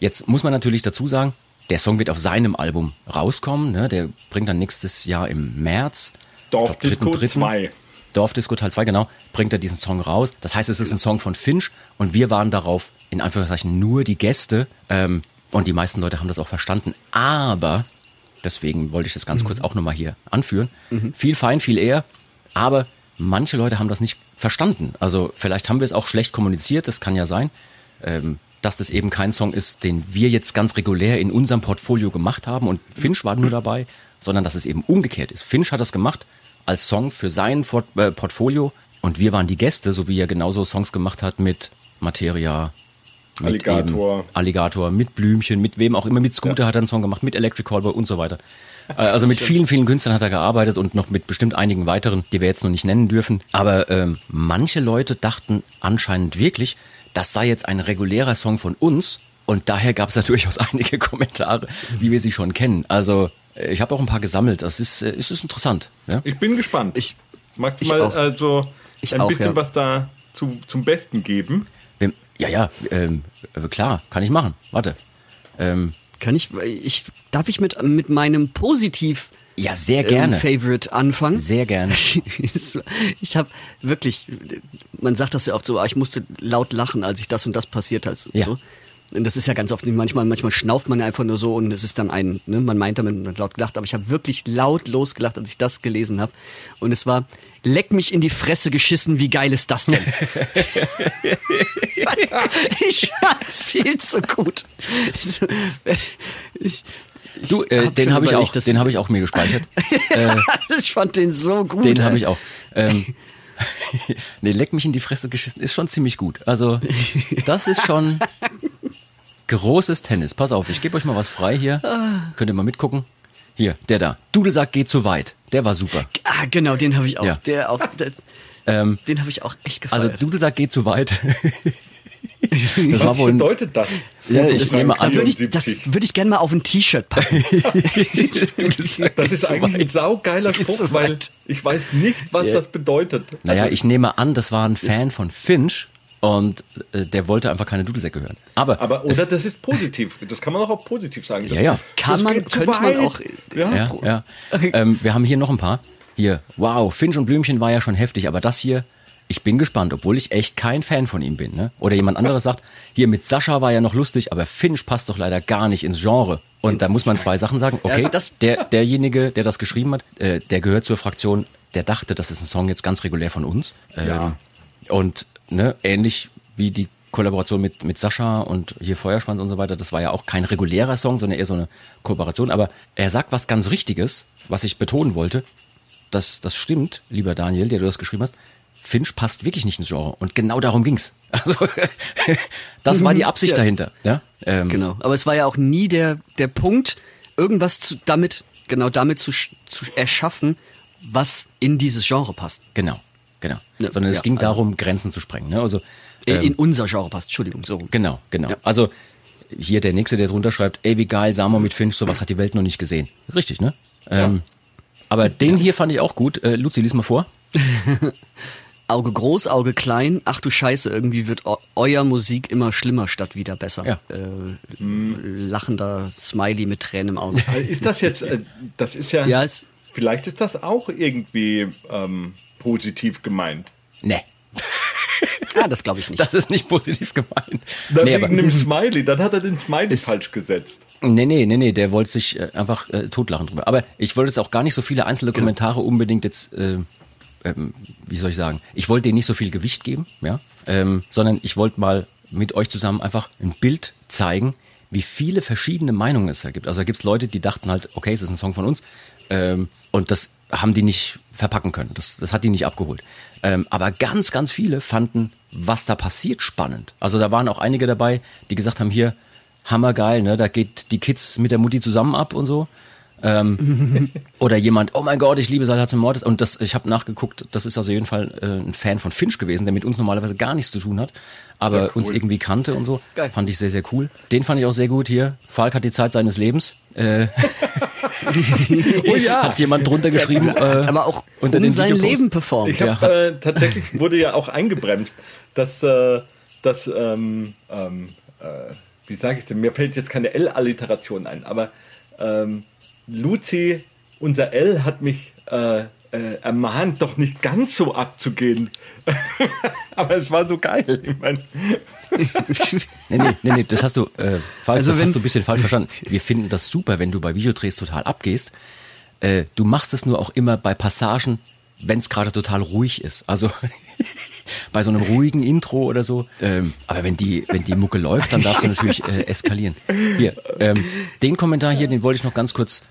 Jetzt muss man natürlich dazu sagen, der Song wird auf seinem Album rauskommen, ne? der bringt dann nächstes Jahr im März. Dorfdisco Ich glaub, dritten- 2. Dorfdisco Teil 2, genau, bringt er diesen Song raus. Das heißt, es ist ein Song von Finch und wir waren darauf, in Anführungszeichen, nur die Gäste. Ähm, und die meisten Leute haben das auch verstanden. Aber, deswegen wollte ich das ganz kurz auch nochmal hier anführen, viel fein, viel eher. Aber manche Leute haben das nicht verstanden. Also vielleicht haben wir es auch schlecht kommuniziert, das kann ja sein. Ähm, dass das eben kein Song ist, den wir jetzt ganz regulär in unserem Portfolio gemacht haben und Finch war nur dabei, sondern dass es eben umgekehrt ist. Finch hat das gemacht als Song für sein Fort äh, Portfolio und wir waren die Gäste, so wie er genauso Songs gemacht hat mit Materia, Alligator. eben Alligator, mit Blümchen, mit wem auch immer, mit Scooter hat er einen Song gemacht, mit Electric Callboy und so weiter. <laughs> Äh, Also mit vielen, vielen Künstlern hat er gearbeitet und noch mit bestimmt einigen weiteren, die wir jetzt noch nicht nennen dürfen. Aber ähm, manche Leute dachten anscheinend wirklich, das sei jetzt ein regulärer Song von uns. Und daher gab es <laughs> da durchaus einige Kommentare, wie wir sie schon kennen. Also äh, ich habe auch ein paar gesammelt. Das ist, äh, es ist interessant. Ja? Ich bin gespannt. Ich- du ich mal auch. also Ich ein auch, bisschen ja. was da zu, zum Besten geben? Ja, ja, ähm, äh, klar, kann ich machen. Warte. Ähm, Kann ich, ich, darf ich mit, mit meinem Positiv ja, sehr gerne. ähm, Favorite anfangen? Sehr gerne. <laughs> ich habe wirklich, man sagt das ja oft so, ah, ich musste laut lachen, als ich das und das passiert hat. Ja. So. Und das ist ja ganz oft, manchmal, manchmal schnauft man einfach nur so und es ist dann ein, ne, man meint damit, man hat laut gelacht, aber ich habe wirklich laut losgelacht, als ich das gelesen habe. Und es war, leck mich in die Fresse geschissen, wie geil ist das denn? <laughs> ich fand's viel zu gut. Ich, ich Du, äh, hab den habe ich auch, den habe ich auch mir gespeichert. <laughs> Äh, ich fand den so gut. den habe ich auch. Ähm, <laughs> nee, leck mich in die Fresse geschissen ist schon ziemlich gut. Also, das ist schon großes Tennis. Pass auf, ich gebe euch mal was frei hier. Könnt ihr mal mitgucken. Hier, der da. Dudelsack geht zu weit. Der war super. Ah, genau, den habe ich auch. Ja. Der auch der, Ähm, den habe ich auch echt also gefeiert. Dudelsack geht zu weit. <laughs> das Was wohl ein, bedeutet das? Ja, ich nehme an, würde ich, das 74. würde ich gerne mal auf ein T-Shirt packen. <laughs> Das ist eigentlich ein saugeiler Spruch, weil ich weiß nicht, was das bedeutet. Naja, Also, ich nehme an, das war ein Fan von Finch und äh, der wollte einfach keine Dudelsäcke hören. Aber, aber es, oder das ist positiv. Das kann man auch, auch positiv sagen. Das Ja, ja. Ist, Kann das man- könnte man auch- Ja. ja, ja. Ähm, wir haben hier noch ein paar. Hier, wow, Finch und Blümchen war ja schon heftig, aber das hier, ich bin gespannt, obwohl ich echt kein Fan von ihm bin. Ne? Oder jemand anderes sagt, hier mit Sascha war ja noch lustig, aber Finch passt doch leider gar nicht ins Genre. Und da muss man zwei Sachen sagen. Okay, Ja, das- der, derjenige, der das geschrieben hat, äh, der gehört zur Fraktion, der dachte, das ist ein Song jetzt ganz regulär von uns. Ähm, Ja. Und ne, ähnlich wie die Kollaboration mit, mit Sascha und hier Feuerschwanz und so weiter, das war ja auch kein regulärer Song, sondern eher so eine Kooperation. Aber er sagt was ganz Richtiges, was ich betonen wollte. Das, das stimmt, lieber Daniel, der du das geschrieben hast. Finch passt wirklich nicht ins Genre. Und genau darum ging's. <laughs> Also, das war die Absicht Ja. dahinter. Ja? Ähm, Genau. Aber es war ja auch nie der, der Punkt, irgendwas zu, damit, genau damit zu, zu erschaffen, was in dieses Genre passt. Genau, genau. Ja, Sondern es ja, ging also- darum, Grenzen zu sprengen. Ne? Also, Äh, ähm, in unser Genre passt. Entschuldigung, so. Genau, genau. Ja. Also hier der nächste, der drunter schreibt, ey, wie geil, Samo mit Finch, sowas hat die Welt noch nicht gesehen. Richtig, ne? Ähm, aber den hier fand ich auch gut. Äh, Luzi, lies mal vor. <laughs> Auge groß, Auge klein. Ach du Scheiße, irgendwie wird eu euer Musik immer schlimmer statt wieder besser. Ja. Äh, lachender Smiley mit Tränen im Auge. Ist das jetzt, äh, das ist ja, Ja, es- vielleicht ist das auch irgendwie ähm, positiv gemeint. Nee, <laughs> ah, das glaube ich nicht. das ist nicht positiv gemeint. Na, Nee, aber, wegen dem Smiley, dann hat er den Smiley falsch gesetzt. nee, nee, nee, nee, der wollte sich äh, einfach äh, totlachen drüber. Aber ich wollte jetzt auch gar nicht so viele einzelne Kommentare unbedingt jetzt, äh, ähm, wie soll ich sagen, ich wollte denen nicht so viel Gewicht geben, ja, ähm, sondern ich wollte mal mit euch zusammen einfach ein Bild zeigen, wie viele verschiedene Meinungen es da gibt. Also da gibt es Leute, die dachten halt, okay, es ist ein Song von uns ähm, und das haben die nicht verpacken können. Das, das hat die nicht abgeholt. Ähm, aber ganz, ganz viele fanden, was da passiert, spannend. Also da waren auch einige dabei, die gesagt haben, hier, hammergeil, ne, da geht die Kids mit der Mutti zusammen ab und so. Ähm, <laughs> oder jemand, oh mein Gott, ich liebe Salhat zum Mordes. Und das, ich habe nachgeguckt, das ist also jeden Fall äh, ein Fan von Finch gewesen, der mit uns normalerweise gar nichts zu tun hat, aber Ja, cool. uns irgendwie kannte und so. Geil. Fand ich sehr, sehr cool. Den fand ich auch sehr gut hier. Falk hat die Zeit seines Lebens. Äh, <laughs> <laughs> Oh ja. hat jemand drunter geschrieben. Äh, aber auch unter um sein Videopost. Leben performt. Hab, äh, tatsächlich wurde ja auch eingebremst, dass, äh, dass ähm, ähm, äh, wie sage ich denn, mir fällt jetzt keine L-Alliteration ein, aber ähm, Luzi, unser L, hat mich äh, äh, ermahnt, doch nicht ganz so abzugehen. <laughs> aber es war so geil. Ich mein, Nee, nee, nee, nee, das hast du, äh, Falk, Also das wenn- hast du ein bisschen falsch <laughs> verstanden. Wir finden das super, wenn du bei Videodrehs total abgehst. Äh, du machst es nur auch immer bei Passagen, wenn es gerade total ruhig ist. Also <laughs> bei so einem ruhigen Intro oder so. Ähm, aber wenn die, wenn die Mucke läuft, dann darfst du natürlich äh, eskalieren. Hier, ähm, den Kommentar hier, den wollte ich noch ganz kurz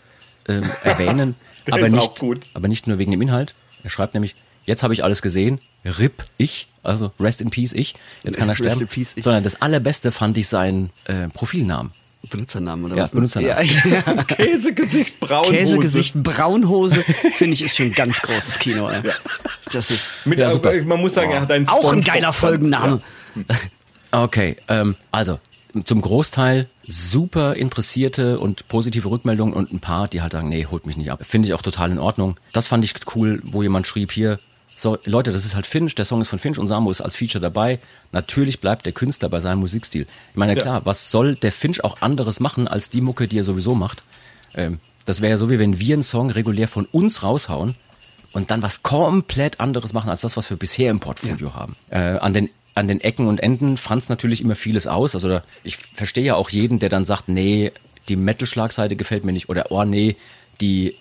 ähm, erwähnen. Der aber ist auch nicht, gut. aber nicht nur wegen dem Inhalt. Er schreibt nämlich, jetzt habe ich alles gesehen. RIP ich, also Rest in Peace ich. Jetzt kann er Rest sterben. in peace, ich. Sondern das allerbeste fand ich seinen äh, Profilnamen. Benutzernamen oder Ja, was? Benutzernamen. Ja, ja. <laughs> Käsegesicht, Braunhose. Käsegesicht, Braunhose, finde ich, ist schon ganz großes Kino. Ey. Das ist Mit, Ja, super. Man muss sagen, er hat einen auch ein geiler Folgenname. <laughs> Okay, ähm, also zum Großteil super interessierte und positive Rückmeldungen und ein paar, die halt sagen, nee, holt mich nicht ab. Finde ich auch total in Ordnung. Das fand ich cool, wo jemand schrieb hier, so Leute, das ist halt Finch, der Song ist von Finch und Samo ist als Feature dabei. Natürlich bleibt der Künstler bei seinem Musikstil. Ich meine, klar, was soll der Finch auch anderes machen als die Mucke, die er sowieso macht? Ähm, das wäre ja so, wie wenn wir einen Song regulär von uns raushauen und dann was komplett anderes machen als das, was wir bisher im Portfolio haben. Äh, an den an den Ecken und Enden franzt natürlich immer vieles aus. Also da, ich verstehe ja auch jeden, der dann sagt, nee, die Metal-Schlagseite gefällt mir nicht oder oh nee, die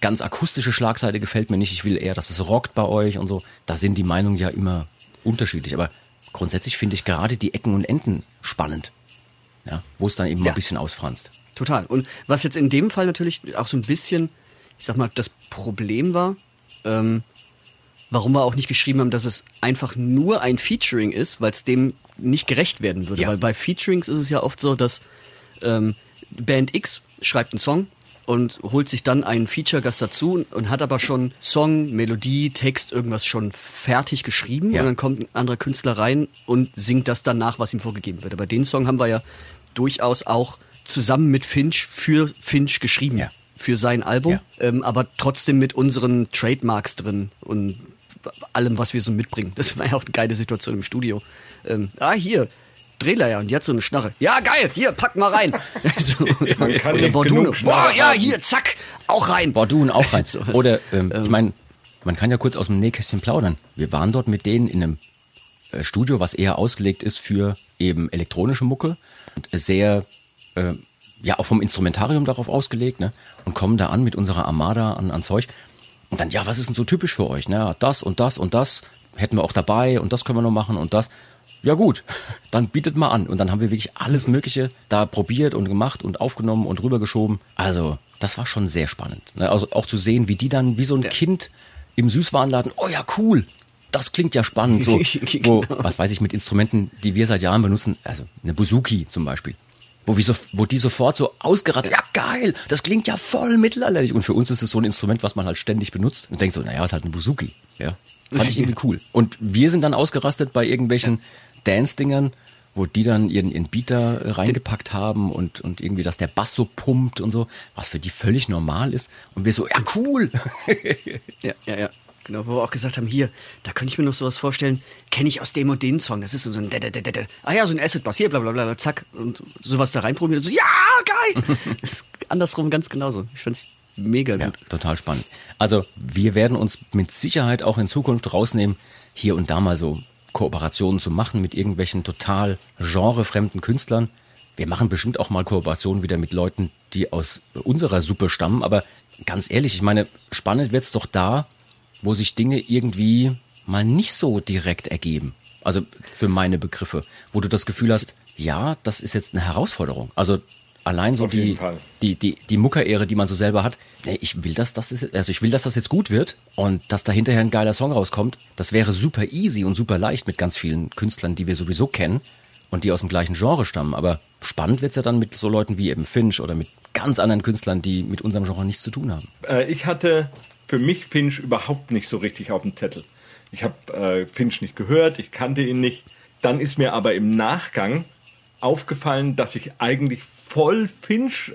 ganz akustische Schlagseite gefällt mir nicht. Ich will eher, dass es rockt bei euch und so. Da sind die Meinungen ja immer unterschiedlich. Aber grundsätzlich finde ich gerade die Ecken und Enden spannend. Ja, wo es dann eben mal Ja. ein bisschen ausfranst. Total. Und was jetzt in dem Fall natürlich auch so ein bisschen, ich sag mal, das Problem war, ähm, warum wir auch nicht geschrieben haben, dass es einfach nur ein Featuring ist, weil es dem nicht gerecht werden würde. Ja. Weil bei Featurings ist es ja oft so, dass ähm, Band X schreibt einen Song und holt sich dann einen Feature-Gast dazu und, hat aber schon Song, Melodie, Text, irgendwas schon fertig geschrieben Ja. und dann kommt ein anderer Künstler rein und singt das dann nach, was ihm vorgegeben wird. Aber den Song haben wir ja durchaus auch zusammen mit Finch für Finch geschrieben. Ja. Für sein Album, Ja. ähm, aber trotzdem mit unseren Trademarks drin und allem, was wir so mitbringen. Das war ja auch eine geile Situation im Studio. Ähm, ah, hier, Drehleier und jetzt so eine Schnarre. Ja, geil, hier, pack mal rein. <laughs> <laughs> so, Man kann oder Bordune. Boah, ja, hier, zack, auch rein. Bordun auch rein. <laughs> Oder, ähm, ich meine, man kann ja kurz aus dem Nähkästchen plaudern. Wir waren dort mit denen in einem äh, Studio, was eher ausgelegt ist für eben elektronische Mucke. Und sehr, äh, ja, auch vom Instrumentarium darauf ausgelegt, ne? Und kommen da an mit unserer Armada an, an Zeug. Und dann, ja, was ist denn so typisch für euch? Ne? Das und das und das hätten wir auch dabei und das können wir noch machen und das. Ja gut, dann bietet mal an. Und dann haben wir wirklich alles Mögliche da probiert und gemacht und aufgenommen und rübergeschoben. Also, das war schon sehr spannend. Ne? Also auch zu sehen, wie die dann wie so ein Kind im Süßwarenladen, oh ja, cool. Das klingt ja spannend. So, <laughs> wo, Genau. was weiß ich, mit Instrumenten, die wir seit Jahren benutzen, also eine Buzuki zum Beispiel. Wo, so, wo die sofort so ausgerastet, ja geil, das klingt ja voll mittelalterlich. Und für uns ist es so ein Instrument, was man halt ständig benutzt und denkt so, naja, ist halt eine Buzuki. Ja, fand ich <laughs> irgendwie cool. Und wir sind dann ausgerastet bei irgendwelchen Dance-Dingern, wo die dann ihren, ihren Beater äh, reingepackt haben und, und irgendwie, dass der Bass so pumpt und so, was für die völlig normal ist. Und wir so, ja cool. <laughs> Ja, ja, ja. Genau, wo wir auch gesagt haben, hier, da könnte ich mir noch sowas vorstellen, kenne ich aus dem und dem Song. Das ist so ein da. Ah ja, so ein Acid-Bass, hier, bla bla bla, zack. Und sowas da reinprobieren. So, ja, geil! <laughs> ist andersrum ganz genauso. Ich find's mega Ja, gut. total spannend. Also wir werden uns mit Sicherheit auch in Zukunft rausnehmen, hier und da mal so Kooperationen zu machen mit irgendwelchen total genrefremden Künstlern. Wir machen bestimmt auch mal Kooperationen wieder mit Leuten, die aus unserer Suppe stammen. Aber ganz ehrlich, ich meine, spannend wird's doch da, wo sich Dinge irgendwie mal nicht so direkt ergeben. Also für meine Begriffe, wo du das Gefühl hast, ja, das ist jetzt eine Herausforderung. Also allein so Auf die, die, die, die Muckerehre, die man so selber hat. Nee, ich will, dass das ist, also ich will, dass das jetzt gut wird und dass da hinterher ein geiler Song rauskommt. Das wäre super easy und super leicht mit ganz vielen Künstlern, die wir sowieso kennen und die aus dem gleichen Genre stammen. Aber spannend wird's ja dann mit so Leuten wie eben Finch oder mit ganz anderen Künstlern, die mit unserem Genre nichts zu tun haben. Äh, ich hatte für mich Finch überhaupt nicht so richtig auf dem Zettel. Ich habe äh, Finch nicht gehört, ich kannte ihn nicht. Dann ist mir aber im Nachgang aufgefallen, dass ich eigentlich voll Finch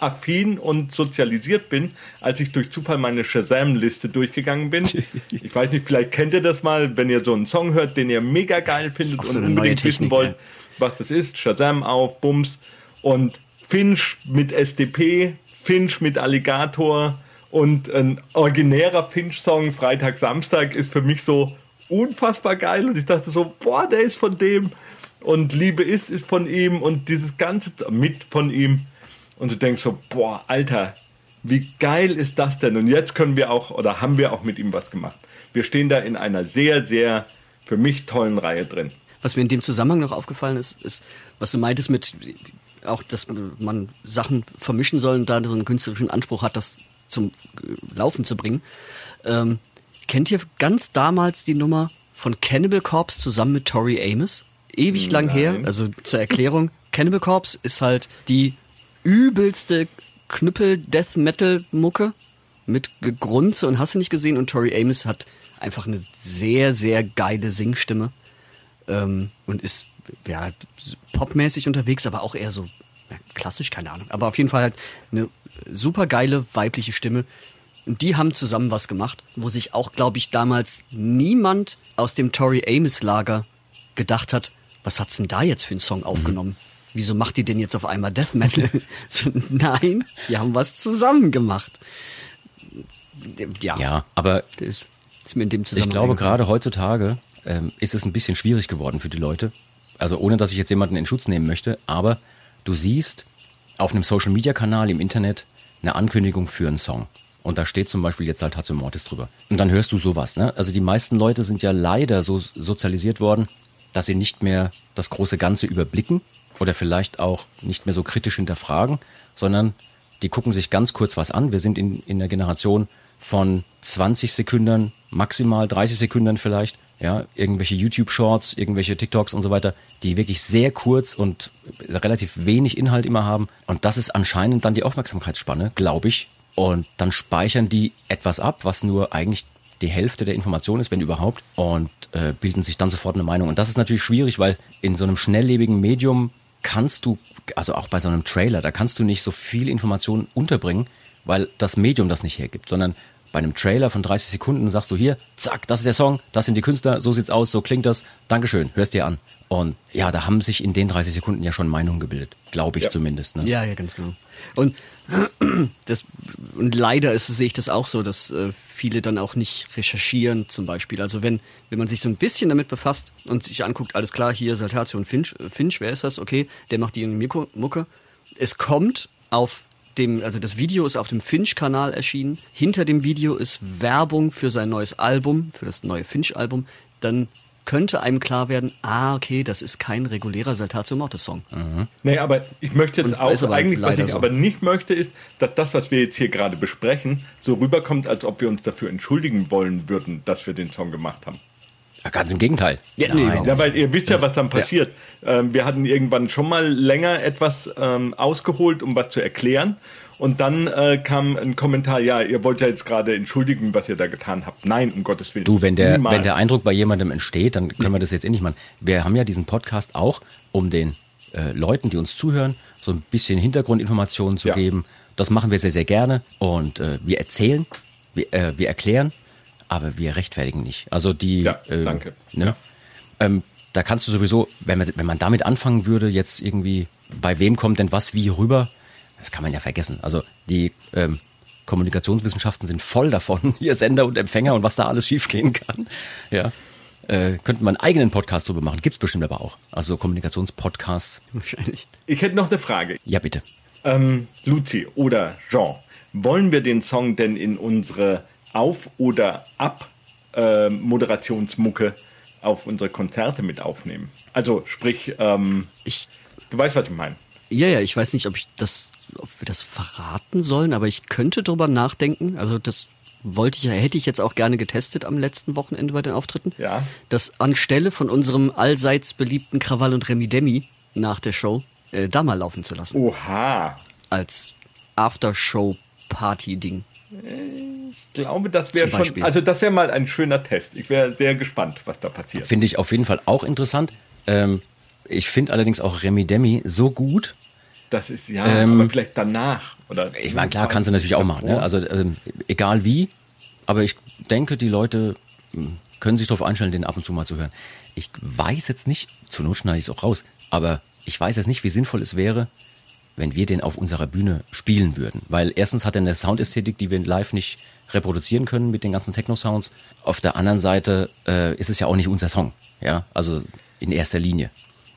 affin und sozialisiert bin, als ich durch Zufall meine Shazam-Liste durchgegangen bin. <laughs> Ich weiß nicht, vielleicht kennt ihr das mal, wenn ihr so einen Song hört, den ihr mega geil findet so und unbedingt wissen Technik, wollt, ja. was das ist. Shazam auf, Bums. Und Finch mit SDP, Finch mit Alligator und ein originärer Finch-Song Freitag, Samstag ist für mich so unfassbar geil. Und ich dachte so, boah, der ist von dem. Und Liebe ist, ist von ihm und dieses Ganze mit von ihm. Und du denkst so, boah, Alter, wie geil ist das denn? Und jetzt können wir auch, oder haben wir auch mit ihm was gemacht. Wir stehen da in einer sehr, sehr für mich tollen Reihe drin. Was mir in dem Zusammenhang noch aufgefallen ist, ist, was du meintest mit auch, dass man Sachen vermischen soll und da so einen künstlerischen Anspruch hat, das zum äh, Laufen zu bringen. Ähm, kennt ihr ganz damals die Nummer von Cannibal Corpse zusammen mit Tori Amos? Ewig lang Nein. her. Also zur Erklärung, Cannibal Corpse ist halt die übelste Knüppel-Death-Metal-Mucke mit Grunze und hast du nicht gesehen und Tori Amos hat einfach eine sehr, sehr geile Singstimme ähm, und ist ja popmäßig unterwegs, aber auch eher so ja, klassisch, keine Ahnung. Aber auf jeden Fall halt eine super geile weibliche Stimme. Und die haben zusammen was gemacht, wo sich auch, glaube ich, damals niemand aus dem Tori Amos Lager gedacht hat, was hat's denn da jetzt für einen Song aufgenommen? Wieso macht die denn jetzt auf einmal Death Metal? <laughs> so, nein, die haben was zusammen gemacht. Ja, Ja, aber das ist, mir in dem Zusammenhang. Ich glaube, gerade heutzutage ähm, ist es ein bisschen schwierig geworden für die Leute. Also ohne, dass ich jetzt jemanden in Schutz nehmen möchte, aber du siehst auf einem Social-Media-Kanal im Internet eine Ankündigung für einen Song. Und da steht zum Beispiel jetzt Saltatio Mortis drüber. Und dann hörst du sowas. Ne? Also die meisten Leute sind ja leider so sozialisiert worden, dass sie nicht mehr das große Ganze überblicken oder vielleicht auch nicht mehr so kritisch hinterfragen, sondern die gucken sich ganz kurz was an. Wir sind in, in der Generation von 20 Sekunden, maximal 30 Sekunden vielleicht. Ja, irgendwelche YouTube-Shorts, irgendwelche TikToks und so weiter, die wirklich sehr kurz und relativ wenig Inhalt immer haben. Und das ist anscheinend dann die Aufmerksamkeitsspanne, glaube ich. Und dann speichern die etwas ab, was nur eigentlich die Hälfte der Information ist, wenn überhaupt, und äh, bilden sich dann sofort eine Meinung. Und das ist natürlich schwierig, weil in so einem schnelllebigen Medium kannst du, also auch bei so einem Trailer, da kannst du nicht so viel Informationen unterbringen, weil das Medium das nicht hergibt, sondern bei einem Trailer von 30 Sekunden sagst du hier, zack, das ist der Song, das sind die Künstler, so sieht's aus, so klingt das, Dankeschön, hörst dir an. Und ja, da haben sich in den 30 Sekunden ja schon Meinungen gebildet, glaube ich Ja. zumindest. Ne? Ja, ja, ganz genau. Und, das, und leider ist, sehe ich das auch so, dass äh, viele dann auch nicht recherchieren zum Beispiel. Also wenn, wenn man sich so ein bisschen damit befasst und sich anguckt, alles klar, hier Saltatio und Finch, äh, Finch, wer ist das? Okay, der macht die Mucke. Mucke. Es kommt auf dem, also das Video ist auf dem Finch-Kanal erschienen. Hinter dem Video ist Werbung für sein neues Album, für das neue Finch-Album. Dann könnte einem klar werden, ah, okay, das ist kein regulärer Saltatio Mortis-Song. Nee, aber ich möchte jetzt Und auch, eigentlich, was ich so. aber nicht möchte, ist, dass das, was wir jetzt hier gerade besprechen, so rüberkommt, als ob wir uns dafür entschuldigen wollen würden, dass wir den Song gemacht haben. Ja, ganz im Gegenteil. Ja, nee, überhaupt Ja, weil ihr wisst ja, was dann passiert. Ähm, wir hatten irgendwann schon mal länger etwas ähm, ausgeholt, um was zu erklären. Und dann äh, kam ein Kommentar, ja, ihr wollt ja jetzt gerade entschuldigen, was ihr da getan habt. Nein, um Gottes Willen. Du, wenn der, Niemals. wenn der Eindruck bei jemandem entsteht, dann können wir das jetzt eh nicht machen. Wir haben ja diesen Podcast auch, um den äh, Leuten, die uns zuhören, so ein bisschen Hintergrundinformationen zu Ja. geben. Das machen wir sehr, sehr gerne. Und äh, wir erzählen, wir, äh, wir erklären, aber wir rechtfertigen nicht. Also die. Ja, äh, danke. Ne? Ja. Ähm, da kannst du sowieso, wenn man, wenn man damit anfangen würde, jetzt irgendwie, bei wem kommt denn was wie rüber, das kann man ja vergessen. Also die ähm, Kommunikationswissenschaften sind voll davon, <laughs> hier Sender und Empfänger und was da alles schiefgehen kann. Ja. Äh, könnten wir einen eigenen Podcast drüber machen. Gibt's bestimmt aber auch. Also Kommunikationspodcasts. Wahrscheinlich. Ich hätte noch eine Frage. Ja, bitte. Ähm, Luzi oder Jean, wollen wir den Song denn in unsere Auf- oder Ab-Moderationsmucke auf unsere Konzerte mit aufnehmen? Also sprich, ähm, Ich, du weißt, was ich meine. Ja, ja, ich weiß nicht, ob ich das, ob wir das verraten sollen, aber ich könnte drüber nachdenken. Also das wollte ich, ja- hätte ich jetzt auch gerne getestet am letzten Wochenende bei den Auftritten. Ja. Das anstelle von unserem allseits beliebten Krawall und Remi Demi nach der Show äh, da mal laufen zu lassen. Oha. Als Aftershow-Party-Ding. Ich glaube, das wäre schon, also das wäre mal ein schöner Test. Ich wäre sehr gespannt, was da passiert. Finde ich auf jeden Fall auch interessant. Ähm, ich finde allerdings auch Remi Demi so gut. Das ist ja, Ähm, aber vielleicht danach oder. Ich meine, klar, kannst du natürlich auch machen. Ne? davor. Also ähm, egal wie, aber ich denke, die Leute hm, können sich darauf einstellen, den ab und zu mal zu hören. Ich weiß jetzt nicht, zur Not schneide ich es auch raus, aber ich weiß jetzt nicht, wie sinnvoll es wäre, wenn wir den auf unserer Bühne spielen würden. Weil erstens hat er eine Soundästhetik, die wir live nicht reproduzieren können mit den ganzen Techno-Sounds. Auf der anderen Seite äh, ist es ja auch nicht unser Song. Ja, also in erster Linie.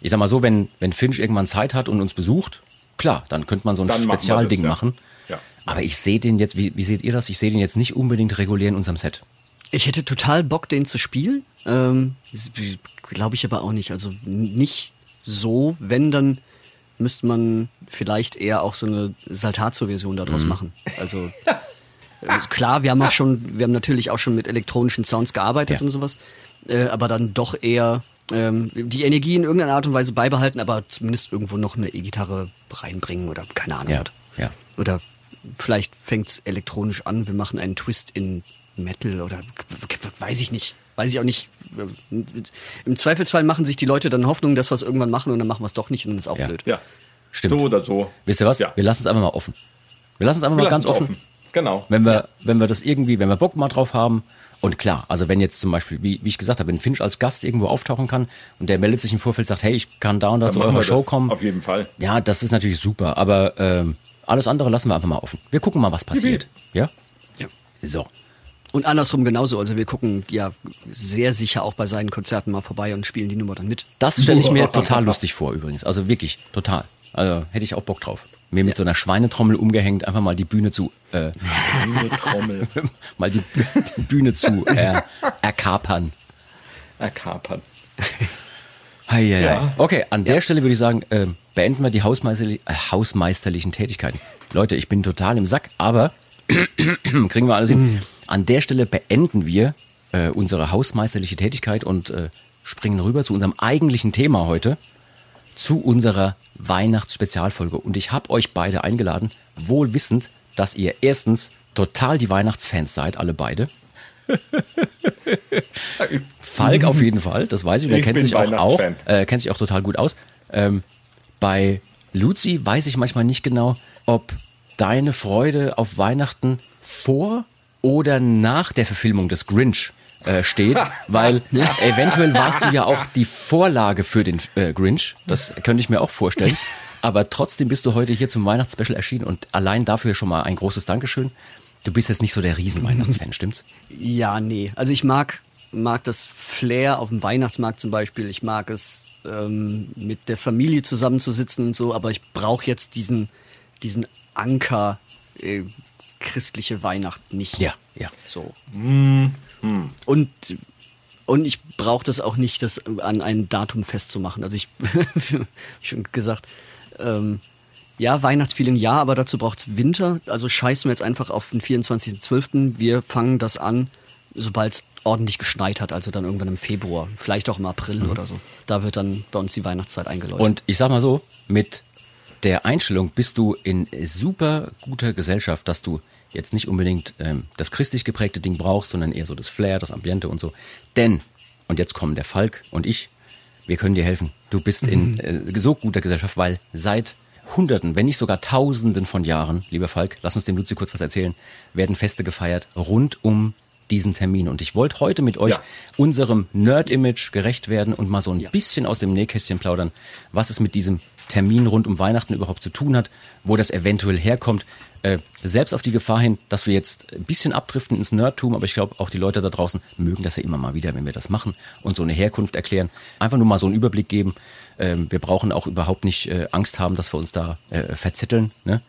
Ich sag mal so, wenn, wenn Finch irgendwann Zeit hat und uns besucht, klar, dann könnte man so ein Dann machen Spezialding das, ja. machen. Ja. Aber ich sehe den jetzt, wie, wie seht ihr das? Ich sehe den jetzt nicht unbedingt regulär in unserem Set. Ich hätte total Bock, den zu spielen. Ähm, Glaube ich aber auch nicht. Also nicht so, wenn dann müsste man vielleicht eher auch so eine Saltatio-Version daraus Mhm. machen. Also äh, klar, wir haben auch schon, wir haben natürlich auch schon mit elektronischen Sounds gearbeitet Ja. und sowas, äh, aber dann doch eher ähm, die Energie in irgendeiner Art und Weise beibehalten, aber zumindest irgendwo noch eine E-Gitarre reinbringen oder keine Ahnung. Ja, was. ja. Oder vielleicht fängt's elektronisch an, wir machen einen Twist in Metal oder weiß ich nicht. Weiß ich auch nicht. Im Zweifelsfall machen sich die Leute dann Hoffnung, dass wir es irgendwann machen und dann machen wir es doch nicht und dann ist auch Ja. blöd. Ja. Stimmt. So oder so. Wisst ihr was? Ja. Wir lassen es einfach mal offen. Wir lassen es einfach Wir mal ganz lassen's offen. Genau. Wenn wir, wenn wir das irgendwie, wenn wir Bock mal drauf haben, und klar, also wenn jetzt zum Beispiel, wie, wie ich gesagt habe, wenn Finch als Gast irgendwo auftauchen kann und der meldet sich im Vorfeld, sagt, hey, ich kann da und da Dann zu eurer Show das kommen. Auf jeden Fall. Ja, das ist natürlich super, aber ähm, alles andere lassen wir einfach mal offen. Wir gucken mal, was passiert. Ja? Ja. So. Und andersrum genauso. Also wir gucken ja sehr sicher auch bei seinen Konzerten mal vorbei und spielen die Nummer dann mit. Das stelle ich mir <laughs> total lustig vor übrigens. Also wirklich, total. Also hätte ich auch Bock drauf. Mir mit so einer Schweinetrommel umgehängt, einfach mal die Bühne zu, äh, Trommel <laughs> mal die, die Bühne zu äh, erkapern. erkapern. Hei, hei. Ja. Okay, an der Stelle würde ich sagen, äh, beenden wir die hausmeisterli äh, hausmeisterlichen Tätigkeiten. Leute, ich bin total im Sack, aber <clears throat> kriegen wir alles hin. An der Stelle beenden wir äh, unsere hausmeisterliche Tätigkeit und äh, springen rüber zu unserem eigentlichen Thema heute, zu unserer Weihnachtsspezialfolge. Und ich habe euch beide eingeladen, wohl wissend, dass ihr erstens total die Weihnachtsfans seid, alle beide. <laughs> Falk auf jeden Fall, das weiß ich. Und er kennt sich auch, auch äh, kennt sich auch total gut aus. Ähm, bei Luzi weiß ich manchmal nicht genau, ob deine Freude auf Weihnachten vor oder nach der Verfilmung des Grinch äh, steht, <laughs> weil eventuell warst du ja auch die Vorlage für den äh, Grinch. Das könnte ich mir auch vorstellen. Aber trotzdem bist du heute hier zum Weihnachtsspecial erschienen und allein dafür schon mal ein großes Dankeschön. Du bist jetzt nicht so der Riesen-Weihnachtsfan, <laughs> stimmt's? Ja, nee. Also ich mag, mag das Flair auf dem Weihnachtsmarkt zum Beispiel. Ich mag es, ähm, mit der Familie zusammenzusitzen und so, aber ich brauche jetzt diesen, diesen Anker äh, christliche Weihnacht nicht. Ja, ja. So. Und, und ich brauche das auch nicht, das an ein Datum festzumachen. Also ich, wie <laughs> schon gesagt, ähm, ja, Weihnachtsfeeling ja, aber dazu braucht's Winter. Also scheißen wir jetzt einfach auf den 24.12. Wir fangen das an, sobald es ordentlich geschneit hat, also dann irgendwann im Februar, vielleicht auch im April oder so. Da wird dann bei uns die Weihnachtszeit eingeläutet. Und ich sag mal so, mit der Einstellung bist du in super guter Gesellschaft, dass du jetzt nicht unbedingt ähm, das christlich geprägte Ding brauchst, sondern eher so das Flair, das Ambiente und so. Denn, und jetzt kommen der Falk und ich, wir können dir helfen. Du bist in äh, so guter Gesellschaft, weil seit Hunderten, wenn nicht sogar Tausenden von Jahren, lieber Falk, lass uns dem Luzi kurz was erzählen, werden Feste gefeiert rund um diesen Termin. Und ich wollte heute mit euch Ja. unserem Nerd-Image gerecht werden und mal so ein Ja. bisschen aus dem Nähkästchen plaudern, was es mit diesem Termin rund um Weihnachten überhaupt zu tun hat, wo das eventuell herkommt. Äh, selbst auf die Gefahr hin, dass wir jetzt ein bisschen abdriften ins Nerdtum, aber ich glaube, auch die Leute da draußen mögen das ja immer mal wieder, wenn wir das machen und so eine Herkunft erklären. Einfach nur mal so einen Überblick geben. Ähm, wir brauchen auch überhaupt nicht äh, Angst haben, dass wir uns da äh, verzetteln. Ne?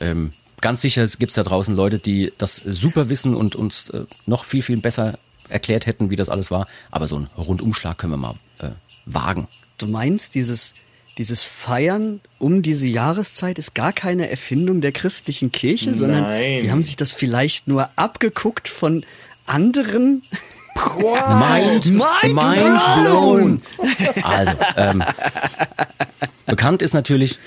Ähm, ganz sicher gibt's da draußen Leute, die das super wissen und uns äh, noch viel, viel besser erklärt hätten, wie das alles war. Aber so einen Rundumschlag können wir mal äh, wagen. Du meinst, dieses, dieses Feiern um diese Jahreszeit ist gar keine Erfindung der christlichen Kirche, sondern Nein. die haben sich das vielleicht nur abgeguckt von anderen. <laughs> Mind, Mind mind blown. Also, ähm, bekannt ist natürlich,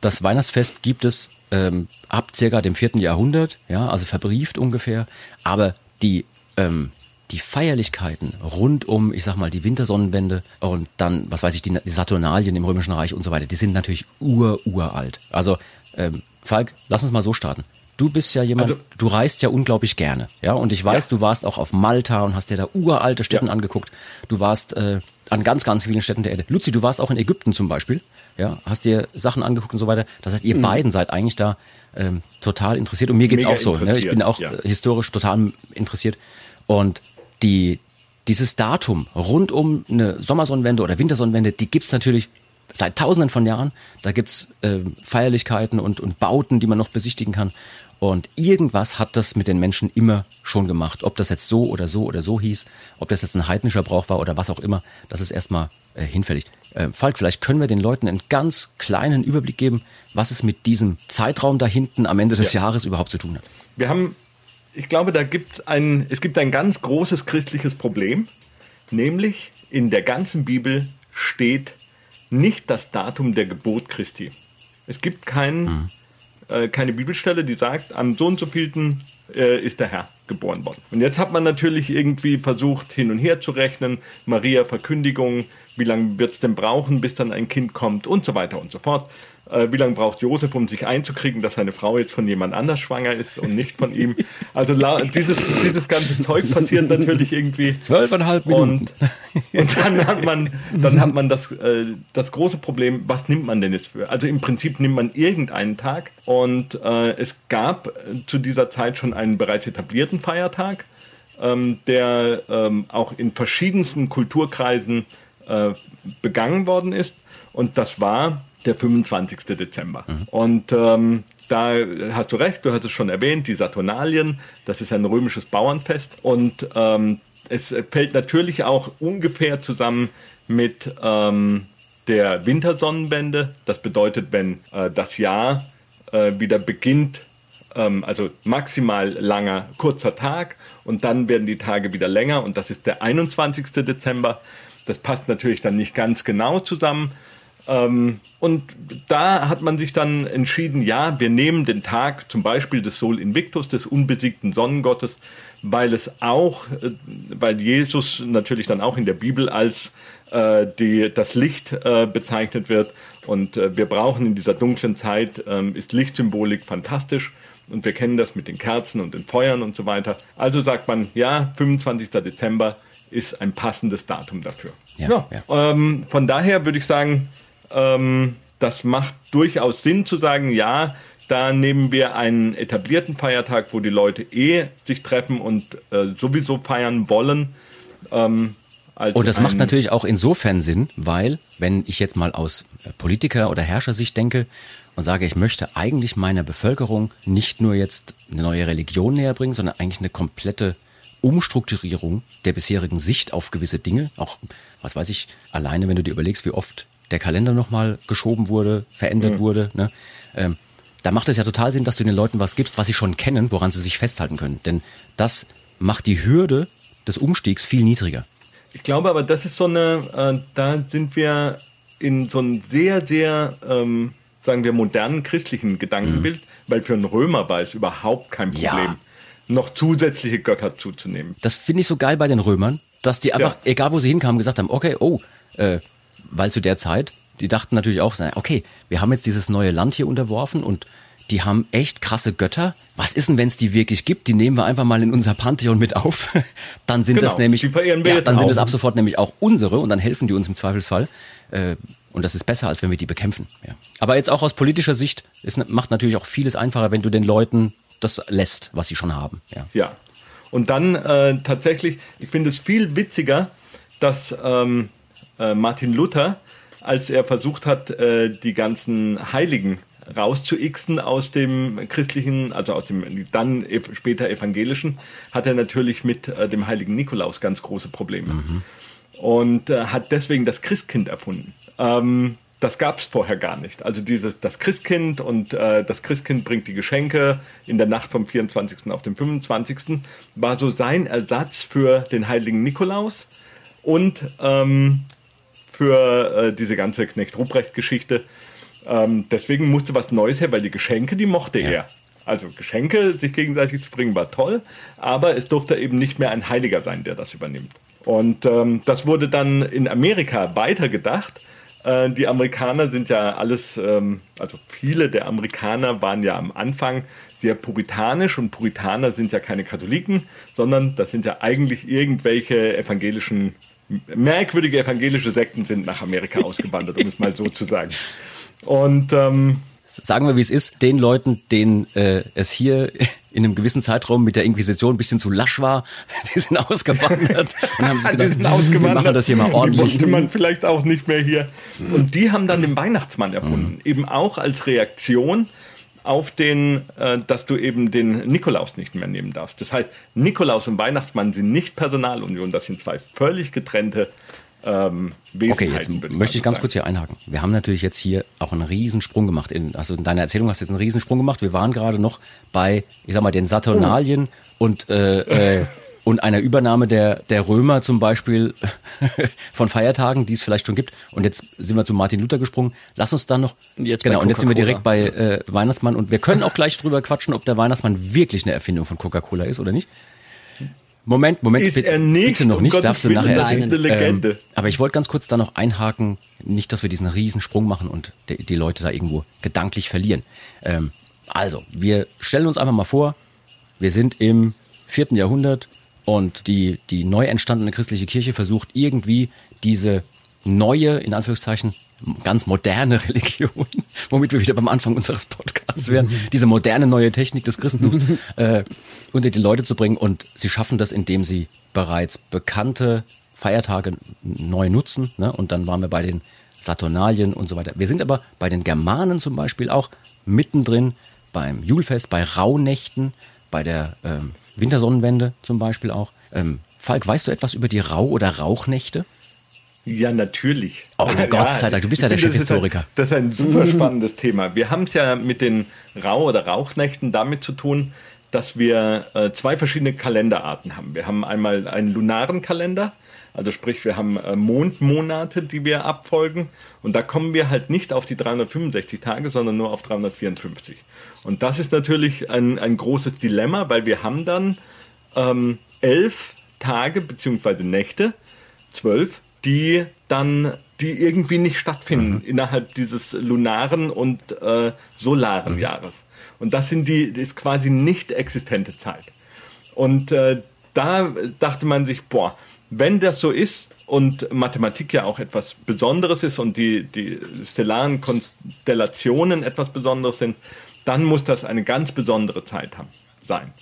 das Weihnachtsfest gibt es ähm, ab circa dem vierten Jahrhundert, ja, also verbrieft ungefähr. Aber die, ähm, die Feierlichkeiten rund um, ich sag mal, die Wintersonnenwende und dann, was weiß ich, die, die Saturnalien im Römischen Reich und so weiter, die sind natürlich ur, uralt. Also, ähm, Falk, lass uns mal so starten. Du bist ja jemand, Also- du reist ja unglaublich gerne, ja, und ich weiß, Ja. du warst auch auf Malta und hast dir da uralte Städten Ja. angeguckt. Du warst äh, an ganz, ganz vielen Städten der Erde. Luzi, du warst auch in Ägypten zum Beispiel, ja, hast dir Sachen angeguckt und so weiter. Das heißt, ihr beiden seid eigentlich da ähm, total interessiert und mir geht's Mhm. Mega auch so. Ne? Ich bin auch ja. äh, historisch total interessiert und die dieses Datum rund um eine Sommersonnenwende oder Wintersonnenwende, die gibt's natürlich seit Tausenden von Jahren. Da gibt's ähm, Feierlichkeiten und, und Bauten, die man noch besichtigen kann. Und irgendwas hat das mit den Menschen immer schon gemacht. Ob das jetzt so oder so oder so hieß, ob das jetzt ein heidnischer Brauch war oder was auch immer, das ist erstmal äh, hinfällig. Äh, Falk, vielleicht können wir den Leuten einen ganz kleinen Überblick geben, was es mit diesem Zeitraum da hinten am Ende des Ja. Jahres überhaupt zu tun hat. Wir haben, ich glaube, da gibt ein, es gibt ein ganz großes christliches Problem, nämlich in der ganzen Bibel steht nicht das Datum der Geburt Christi. Es gibt kein, äh, keine Bibelstelle, die sagt, am so und so vielten äh, ist der Herr geboren worden. Und jetzt hat man natürlich irgendwie versucht, hin und her zu rechnen, Maria Verkündigung, wie lange wird es denn brauchen, bis dann ein Kind kommt und so weiter und so fort. Äh, wie lange braucht Josef, um sich einzukriegen, dass seine Frau jetzt von jemand anders schwanger ist und nicht von ihm. Also dieses, dieses ganze Zeug passiert natürlich irgendwie. Zwölfeinhalb Minuten. Und, <laughs> und dann hat man, dann hat man das, äh, das große Problem, was nimmt man denn jetzt für? Also im Prinzip nimmt man irgendeinen Tag und äh, es gab äh, zu dieser Zeit schon einen bereits etablierten Feiertag, ähm, der ähm, auch in verschiedensten Kulturkreisen äh, begangen worden ist und das war der 25. Dezember. Und ähm, da hast du recht, du hast es schon erwähnt, die Saturnalien, das ist ein römisches Bauernfest und ähm, es fällt natürlich auch ungefähr zusammen mit ähm, der Wintersonnenwende. Das bedeutet, wenn äh, das Jahr äh, wieder beginnt, ähm, also maximal langer, kurzer Tag und dann werden die Tage wieder länger und das ist der 21. Dezember. Das passt natürlich dann nicht ganz genau zusammen. Ähm, und da hat man sich dann entschieden, ja, wir nehmen den Tag zum Beispiel des Sol Invictus, des unbesiegten Sonnengottes, weil es auch, äh, weil Jesus natürlich dann auch in der Bibel als äh, die, das Licht äh, bezeichnet wird. Und äh, wir brauchen in dieser dunklen Zeit, ähm, ist Lichtsymbolik fantastisch. Und wir kennen das mit den Kerzen und den Feuern und so weiter. Also sagt man, ja, 25. Dezember ist ein passendes Datum dafür. Ja, ja. ja. Ähm, von daher würde ich sagen, ähm, das macht durchaus Sinn zu sagen, ja, da nehmen wir einen etablierten Feiertag, wo die Leute eh sich treffen und äh, sowieso feiern wollen. Ähm, und das macht natürlich auch insofern Sinn, weil, wenn ich jetzt mal aus äh, Politiker- oder Herrschersicht denke und sage, ich möchte eigentlich meiner Bevölkerung nicht nur jetzt eine neue Religion näher bringen, sondern eigentlich eine komplette Umstrukturierung der bisherigen Sicht auf gewisse Dinge, auch, was weiß ich, alleine, wenn du dir überlegst, wie oft der Kalender nochmal geschoben wurde, verändert mhm. wurde, ne? Ähm, da macht es ja total Sinn, dass du den Leuten was gibst, was sie schon kennen, woran sie sich festhalten können. Denn das macht die Hürde des Umstiegs viel niedriger. Ich glaube aber, das ist so eine, äh, da sind wir in so einem sehr, sehr, ähm, sagen wir, modernen christlichen Gedankenbild, mhm. weil für einen Römer war es überhaupt kein Problem, ja. Noch zusätzliche Götter zuzunehmen. Das finde ich so geil bei den Römern, dass die einfach, ja. egal wo sie hinkamen, gesagt haben, okay, oh, äh, weil zu der Zeit, die dachten natürlich auch, okay, wir haben jetzt dieses neue Land hier unterworfen und die haben echt krasse Götter. Was ist denn, wenn es die wirklich gibt? Die nehmen wir einfach mal in unser Pantheon mit auf. <laughs> dann sind genau, das nämlich, ja, dann sind das ab sofort nämlich auch unsere und dann helfen die uns im Zweifelsfall. Äh, und das ist besser, als wenn wir die bekämpfen. Ja. Aber jetzt auch aus politischer Sicht, es macht natürlich auch vieles einfacher, wenn du den Leuten das lässt, was sie schon haben. Ja. ja. Und dann äh, tatsächlich, ich finde es viel witziger, dass ähm, äh, Martin Luther, als er versucht hat, äh, die ganzen Heiligen rauszuixen aus dem christlichen, also aus dem dann später evangelischen, hat er natürlich mit äh, dem heiligen Nikolaus ganz große Probleme. Mhm. Und äh, hat deswegen das Christkind erfunden. Ähm, das gab es vorher gar nicht. Also dieses das Christkind und äh, das Christkind bringt die Geschenke in der Nacht vom 24. auf den 25. war so sein Ersatz für den heiligen Nikolaus und ähm, für äh, diese ganze Knecht-Ruprecht-Geschichte. Ähm, deswegen musste was Neues her, weil die Geschenke, die mochte ja. er. Also Geschenke sich gegenseitig zu bringen war toll, aber es durfte eben nicht mehr ein Heiliger sein, der das übernimmt. Und ähm, das wurde dann in Amerika weitergedacht. Äh, die Amerikaner sind ja alles, ähm, also viele der Amerikaner waren ja am Anfang sehr puritanisch und Puritaner sind ja keine Katholiken, sondern das sind ja eigentlich irgendwelche evangelischen merkwürdige evangelische Sekten sind nach Amerika <laughs> ausgewandert, um es mal so zu sagen. Und ähm, sagen wir, wie es ist, den Leuten, denen äh, es hier in einem gewissen Zeitraum mit der Inquisition ein bisschen zu lasch war, <laughs> die sind ausgewandert und haben sich <laughs> gedacht, wir machen das hier mal ordentlich. Die man vielleicht auch nicht mehr hier. Und die haben dann den Weihnachtsmann erfunden, mhm. eben auch als Reaktion auf den, äh, dass du eben den Nikolaus nicht mehr nehmen darfst. Das heißt, Nikolaus und Weihnachtsmann sind nicht Personalunion, das sind zwei völlig getrennte ähm, Okay, jetzt möchte ich ganz kurz hier einhaken. Wir haben natürlich jetzt hier auch einen Riesensprung gemacht. In, also in deiner Erzählung hast du jetzt einen Riesensprung gemacht. Wir waren gerade noch bei, ich sag mal, den Saturnalien oh. und äh, äh, <laughs> und einer Übernahme der, der Römer zum Beispiel <laughs> von Feiertagen, die es vielleicht schon gibt. Und jetzt sind wir zu Martin Luther gesprungen. Lass uns dann noch. Jetzt genau, und jetzt sind wir direkt bei äh, Weihnachtsmann. Und wir können auch gleich drüber quatschen, ob der Weihnachtsmann wirklich eine Erfindung von Coca-Cola ist oder nicht. Moment, Moment, ist bitte, er nicht, bitte noch um nicht, Gottes darfst du nachher erzählen. Eine Legende. Ähm, aber ich wollte ganz kurz da noch einhaken, nicht, dass wir diesen Riesensprung machen und die, die Leute da irgendwo gedanklich verlieren. Ähm, also, wir stellen uns einfach mal vor, wir sind im vierten Jahrhundert, und die, die neu entstandene christliche Kirche versucht irgendwie diese neue, in Anführungszeichen, ganz moderne <laughs> Religion, womit wir wieder beim Anfang unseres Podcasts wären, diese moderne neue Technik des Christentums äh, unter die Leute zu bringen. Und sie schaffen das, indem sie bereits bekannte Feiertage neu nutzen. Ne? Und dann waren wir bei den Saturnalien und so weiter. Wir sind aber bei den Germanen zum Beispiel auch mittendrin beim Julfest, bei Rauhnächten, bei der ähm, Wintersonnenwende zum Beispiel auch. Ähm, Falk, weißt du etwas über die Rau- oder Rauchnächte? Ja, natürlich. Oh, Gott sei Dank, du bist ja der Chefhistoriker. Das ist, ein, das ist ein super spannendes Thema. Wir haben es ja mit den Rau- oder Rauchnächten damit zu tun, dass wir äh, zwei verschiedene Kalenderarten haben. Wir haben einmal einen lunaren Kalender, also sprich, wir haben äh, Mondmonate, die wir abfolgen. Und da kommen wir halt nicht auf die 365 Tage, sondern nur auf 354. Und das ist natürlich ein, ein großes Dilemma, weil wir haben dann ähm, elf Tage beziehungsweise Nächte, zwölf, die dann, die irgendwie nicht stattfinden mhm. innerhalb dieses lunaren und äh, solaren mhm. Jahres. Und das sind die, ist quasi nicht existente Zeit. Und äh, da dachte man sich, boah, wenn das so ist und Mathematik ja auch etwas Besonderes ist und die, die stellaren Konstellationen etwas Besonderes sind, dann muss das eine ganz besondere Zeit haben, sein.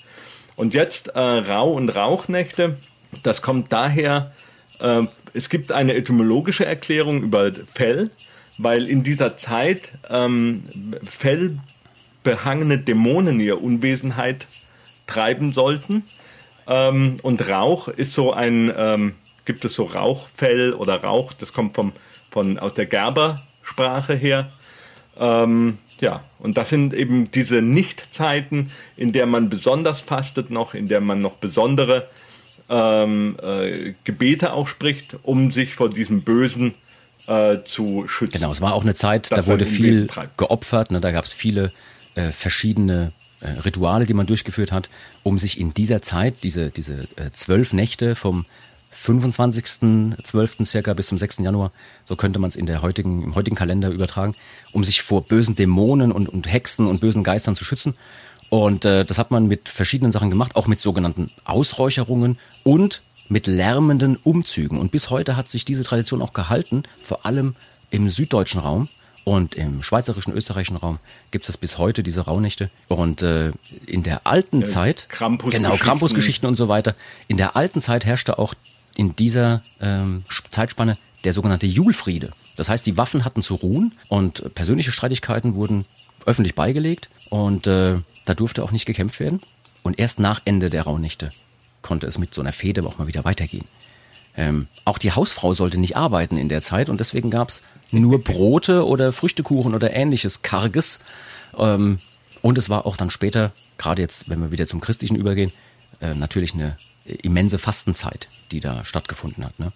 Und jetzt äh, Rau- und Rauchnächte, das kommt daher, äh, es gibt eine etymologische Erklärung über Fell, weil in dieser Zeit ähm, fellbehangene Dämonen ihre Unwesenheit treiben sollten. Ähm, und Rauch ist so ein, ähm, gibt es so Rauchfell oder Rauch, das kommt vom, von, aus der Gerbersprache her. Ähm, ja, und das sind eben diese Nichtzeiten, in der man besonders fastet noch, in der man noch besondere ähm, äh, Gebete auch spricht, um sich vor diesem Bösen äh, zu schützen. Genau, es war auch eine Zeit, da wurde viel geopfert, ne, da gab es viele äh, verschiedene äh, Rituale, die man durchgeführt hat, um sich in dieser Zeit, diese, diese äh, zwölf Nächte vom 25.12. circa bis zum 6. Januar, so könnte man es in der heutigen, im heutigen Kalender übertragen, um sich vor bösen Dämonen und, und Hexen und bösen Geistern zu schützen. Und äh, das hat man mit verschiedenen Sachen gemacht, auch mit sogenannten Ausräucherungen und mit lärmenden Umzügen. Und bis heute hat sich diese Tradition auch gehalten, vor allem im süddeutschen Raum. Und im schweizerischen, österreichischen Raum gibt es bis heute diese Rauhnächte. Und äh, in der alten äh, Zeit, Krampus genau, Krampusgeschichten und so weiter, in der alten Zeit herrschte auch in dieser ähm, Zeitspanne der sogenannte Julfriede. Das heißt, die Waffen hatten zu ruhen und persönliche Streitigkeiten wurden öffentlich beigelegt und äh, da durfte auch nicht gekämpft werden. Und erst nach Ende der Rauhnächte konnte es mit so einer Fehde auch mal wieder weitergehen. Ähm, auch die Hausfrau sollte nicht arbeiten in der Zeit und deswegen gab es nur <laughs> Brote oder Früchtekuchen oder ähnliches Karges. Ähm, und es war auch dann später, gerade jetzt, wenn wir wieder zum Christlichen übergehen, äh, natürlich eine immense Fastenzeit, die da stattgefunden hat. Ne?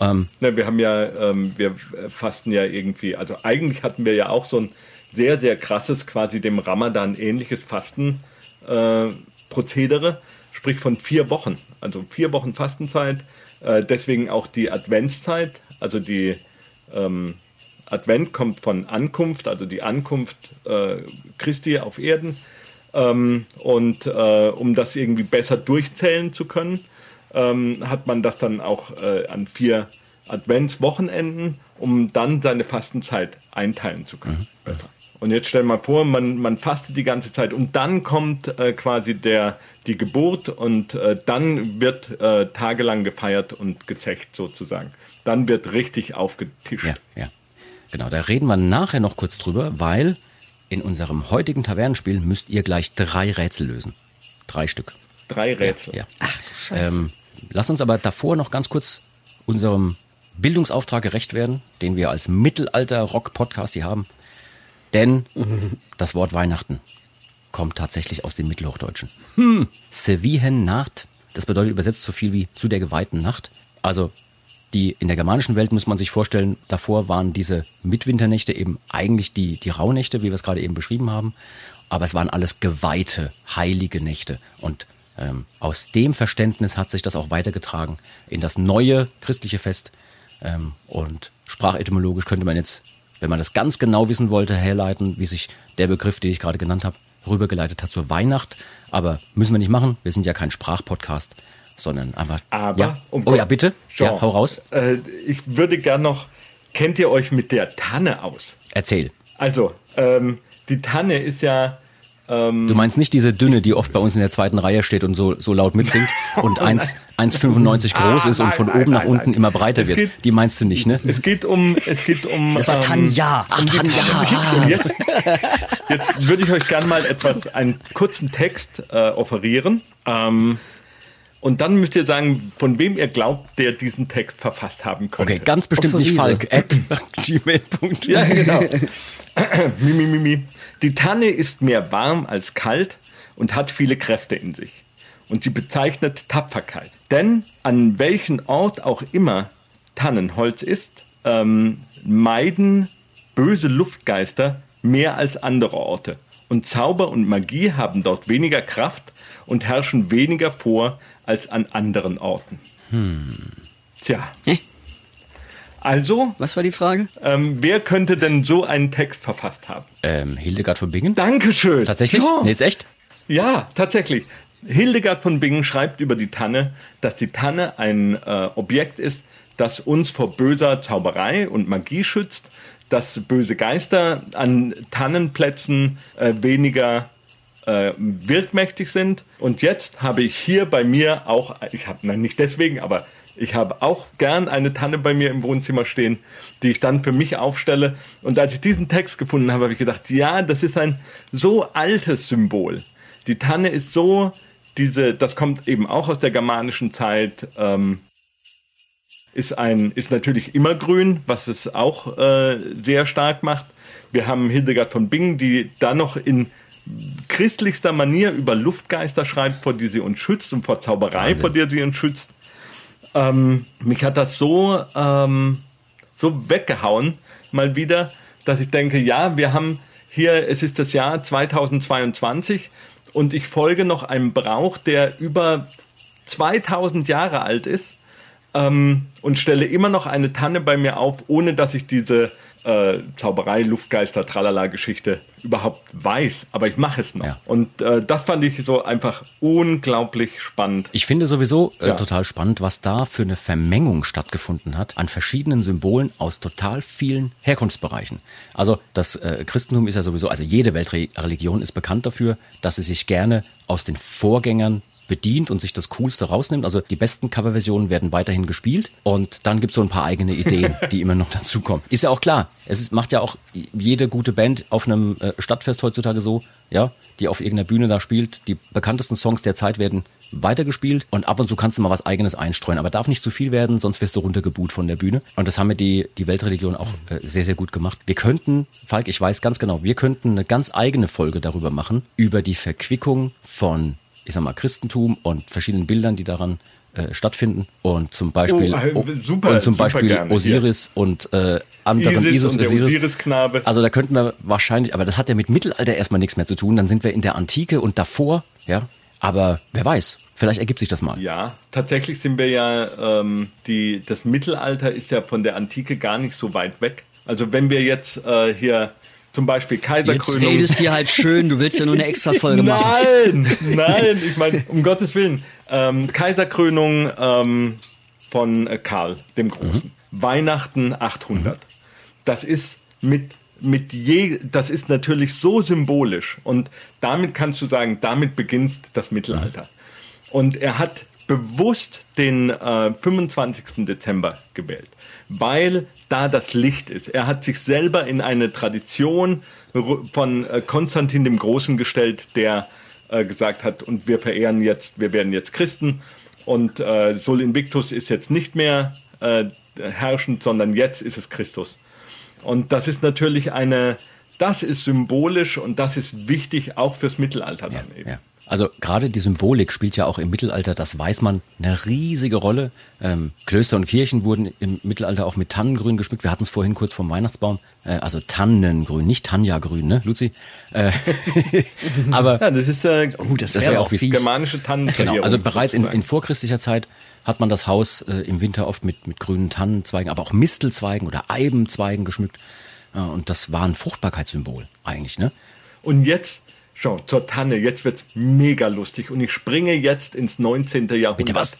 Ähm, Na, wir haben ja, ähm, wir fasten ja irgendwie, also eigentlich hatten wir ja auch so ein sehr, sehr krasses, quasi dem Ramadan ähnliches Fastenprozedere, äh, sprich von vier Wochen, also vier Wochen Fastenzeit, äh, deswegen auch die Adventszeit, also die ähm, Advent kommt von Ankunft, also die Ankunft äh, Christi auf Erden ähm, und äh, um das irgendwie besser durchzählen zu können, ähm, hat man das dann auch äh, an vier Adventswochenenden, um dann seine Fastenzeit einteilen zu können. Mhm. Besser. Und jetzt stell mal vor, man, man fastet die ganze Zeit und dann kommt äh, quasi der, die Geburt und äh, dann wird äh, tagelang gefeiert und gezecht sozusagen. Dann wird richtig aufgetischt. Ja, ja. Genau, da reden wir nachher noch kurz drüber, weil in unserem heutigen Tavernenspiel müsst ihr gleich drei Rätsel lösen. Drei Stück. Drei Rätsel. Ja, ja. Ach, Scheiße. Ähm, lass uns aber davor noch ganz kurz unserem Bildungsauftrag gerecht werden, den wir als Mittelalter-Rock-Podcast hier haben. Denn das Wort Weihnachten kommt tatsächlich aus dem Mittelhochdeutschen. Hm. Sevihen Nacht, das bedeutet übersetzt so viel wie zu der geweihten Nacht. Also die in der germanischen Welt muss man sich vorstellen, davor waren diese Mitwinternächte eben eigentlich die, die Rauhnächte, wie wir es gerade eben beschrieben haben. Aber es waren alles geweihte, heilige Nächte. Und ähm, aus dem Verständnis hat sich das auch weitergetragen in das neue christliche Fest. Ähm, und sprachetymologisch könnte man jetzt, wenn man das ganz genau wissen wollte, herleiten, wie sich der Begriff, den ich gerade genannt habe, rübergeleitet hat zur Weihnacht. Aber müssen wir nicht machen. Wir sind ja kein Sprachpodcast sondern einfach. Aber, ja. Um oh ja, bitte. Jean, ja, hau raus. Äh, ich würde gern noch, kennt ihr euch mit der Tanne aus? Erzähl. Also, ähm, die Tanne ist ja. Ähm, du meinst nicht diese dünne, die oft bei uns in der zweiten Reihe steht und so, so laut mitsingt <laughs> und 1,95 groß ah, ist und von nein, oben nein, nach unten nein. immer breiter wird. Geht, die meinst du nicht, ne? Es geht um, es geht um. Das war Tanja. Ach, um Tanja. Und jetzt, jetzt würde ich euch gerne mal etwas, einen kurzen Text äh, offerieren. Ähm, Und dann müsst ihr sagen, von wem ihr glaubt, der diesen Text verfasst haben könnte. Okay, ganz bestimmt nicht Falk. At <laughs> gmail.de. Ja, genau. <laughs> <coughs> Die Tanne ist mehr warm als kalt und hat viele Kräfte in sich. Und sie bezeichnet Tapferkeit. Denn an welchem Ort auch immer Tannenholz ist, ähm, meiden böse Luftgeister mehr als andere Orte. Und Zauber und Magie haben dort weniger Kraft und herrschen weniger vor als an anderen Orten. Hm. Tja. Hä? Also, Was war die Frage? ähm, wer könnte denn so einen Text verfasst haben? Ähm, Hildegard von Bingen? Dankeschön. Tatsächlich? Ja. Nee, jetzt echt? Ja, tatsächlich. Hildegard von Bingen schreibt über die Tanne, dass die Tanne ein äh, Objekt ist, das uns vor böser Zauberei und Magie schützt, dass böse Geister an Tannenplätzen äh, weniger äh, wirkmächtig sind. Und jetzt habe ich hier bei mir auch, ich habe, nein, nicht deswegen, aber ich habe auch gern eine Tanne bei mir im Wohnzimmer stehen, die ich dann für mich aufstelle. Und als ich diesen Text gefunden habe, habe ich gedacht, ja, das ist ein so altes Symbol. Die Tanne ist so, diese, das kommt eben auch aus der germanischen Zeit, ähm, ist ein, ist natürlich immer grün, was es auch äh, sehr stark macht. Wir haben Hildegard von Bingen, die dann noch in christlichster Manier über Luftgeister schreibt, vor die sie uns schützt und vor Zauberei, Wahnsinn. vor der sie uns schützt. Ähm, mich hat das so, ähm, so weggehauen, mal wieder, dass ich denke, ja, wir haben hier, es ist das Jahr 2022 und ich folge noch einem Brauch, der über 2000 Jahre alt ist ähm, und stelle immer noch eine Tanne bei mir auf, ohne dass ich diese äh, Zauberei, Luftgeister, Tralala-Geschichte überhaupt weiß. Aber ich mache es noch. Ja. Und äh, das fand ich so einfach unglaublich spannend. Ich finde sowieso äh, Ja. total spannend, was da für eine Vermengung stattgefunden hat an verschiedenen Symbolen aus total vielen Herkunftsbereichen. Also das äh, Christentum ist ja sowieso, also jede Weltreligion ist bekannt dafür, dass sie sich gerne aus den Vorgängern bedient und sich das Coolste rausnimmt. Also die besten Coverversionen werden weiterhin gespielt und dann gibt es so ein paar eigene Ideen, <laughs> die immer noch dazukommen. Ist ja auch klar, es ist, macht ja auch jede gute Band auf einem äh, Stadtfest heutzutage so, ja, die auf irgendeiner Bühne da spielt. Die bekanntesten Songs der Zeit werden weitergespielt und ab und zu kannst du mal was eigenes einstreuen, aber darf nicht zu viel werden, sonst wirst du runtergebuht von der Bühne. Und das haben wir die, die Weltreligion auch äh, sehr, sehr gut gemacht. Wir könnten, Falk, ich weiß ganz genau, wir könnten eine ganz eigene Folge darüber machen, über die Verquickung von, ich sag mal, Christentum und verschiedenen Bildern, die daran äh, stattfinden und zum Beispiel Oh, äh, super, und zum Beispiel gerne, Osiris und äh, anderen Isis Isis, und der Osiris. Osiris-Knabe. Also da könnten wir wahrscheinlich, aber das hat ja mit Mittelalter erstmal nichts mehr zu tun. Dann sind wir in der Antike und davor, ja. Aber wer weiß, vielleicht ergibt sich das mal. Ja, tatsächlich sind wir ja, ähm, die, das Mittelalter ist ja von der Antike gar nicht so weit weg. Also wenn wir jetzt äh, hier zum Beispiel Jetzt Kaiserkrönung... redest dir halt schön, du willst ja nur eine extra Folge <laughs> machen. Nein, nein, ich meine, um Gottes Willen. Ähm, Kaiserkrönung ähm, von äh, Karl dem Großen. Weihnachten 800. Das ist mit mit je, das ist natürlich so symbolisch und damit kannst du sagen, damit beginnt das Mittelalter. Und er hat bewusst den äh, 25. Dezember gewählt, weil da das Licht ist. Er hat sich selber in eine Tradition von äh, Konstantin dem Großen gestellt, der äh, gesagt hat, und wir verehren jetzt, wir werden jetzt Christen und äh, Sol Invictus ist jetzt nicht mehr äh, herrschend, sondern jetzt ist es Christus. Und das ist natürlich eine, das ist symbolisch und das ist wichtig auch fürs Mittelalter dann eben. Ja. Also gerade die Symbolik spielt ja auch im Mittelalter, das weiß man, eine riesige Rolle. Ähm, Klöster und Kirchen wurden im Mittelalter auch mit Tannengrün geschmückt. Wir hatten es vorhin kurz vom Weihnachtsbaum. Äh, also Tannengrün, nicht Tanja-Grün, ne, Luzi? Äh, <laughs> aber Ja, das ist äh, Oh, das Das wäre wär auch fies. germanische Tannenverehrung. Genau, also bereits in, in vorchristlicher Zeit hat man das Haus äh, im Winter oft mit, mit grünen Tannenzweigen, aber auch Mistelzweigen oder Eibenzweigen geschmückt. Äh, und das war ein Fruchtbarkeitssymbol eigentlich, ne? Und jetzt, schau, zur Tanne, jetzt wird's mega lustig und ich springe jetzt ins 19. Jahrhundert. Bitte was?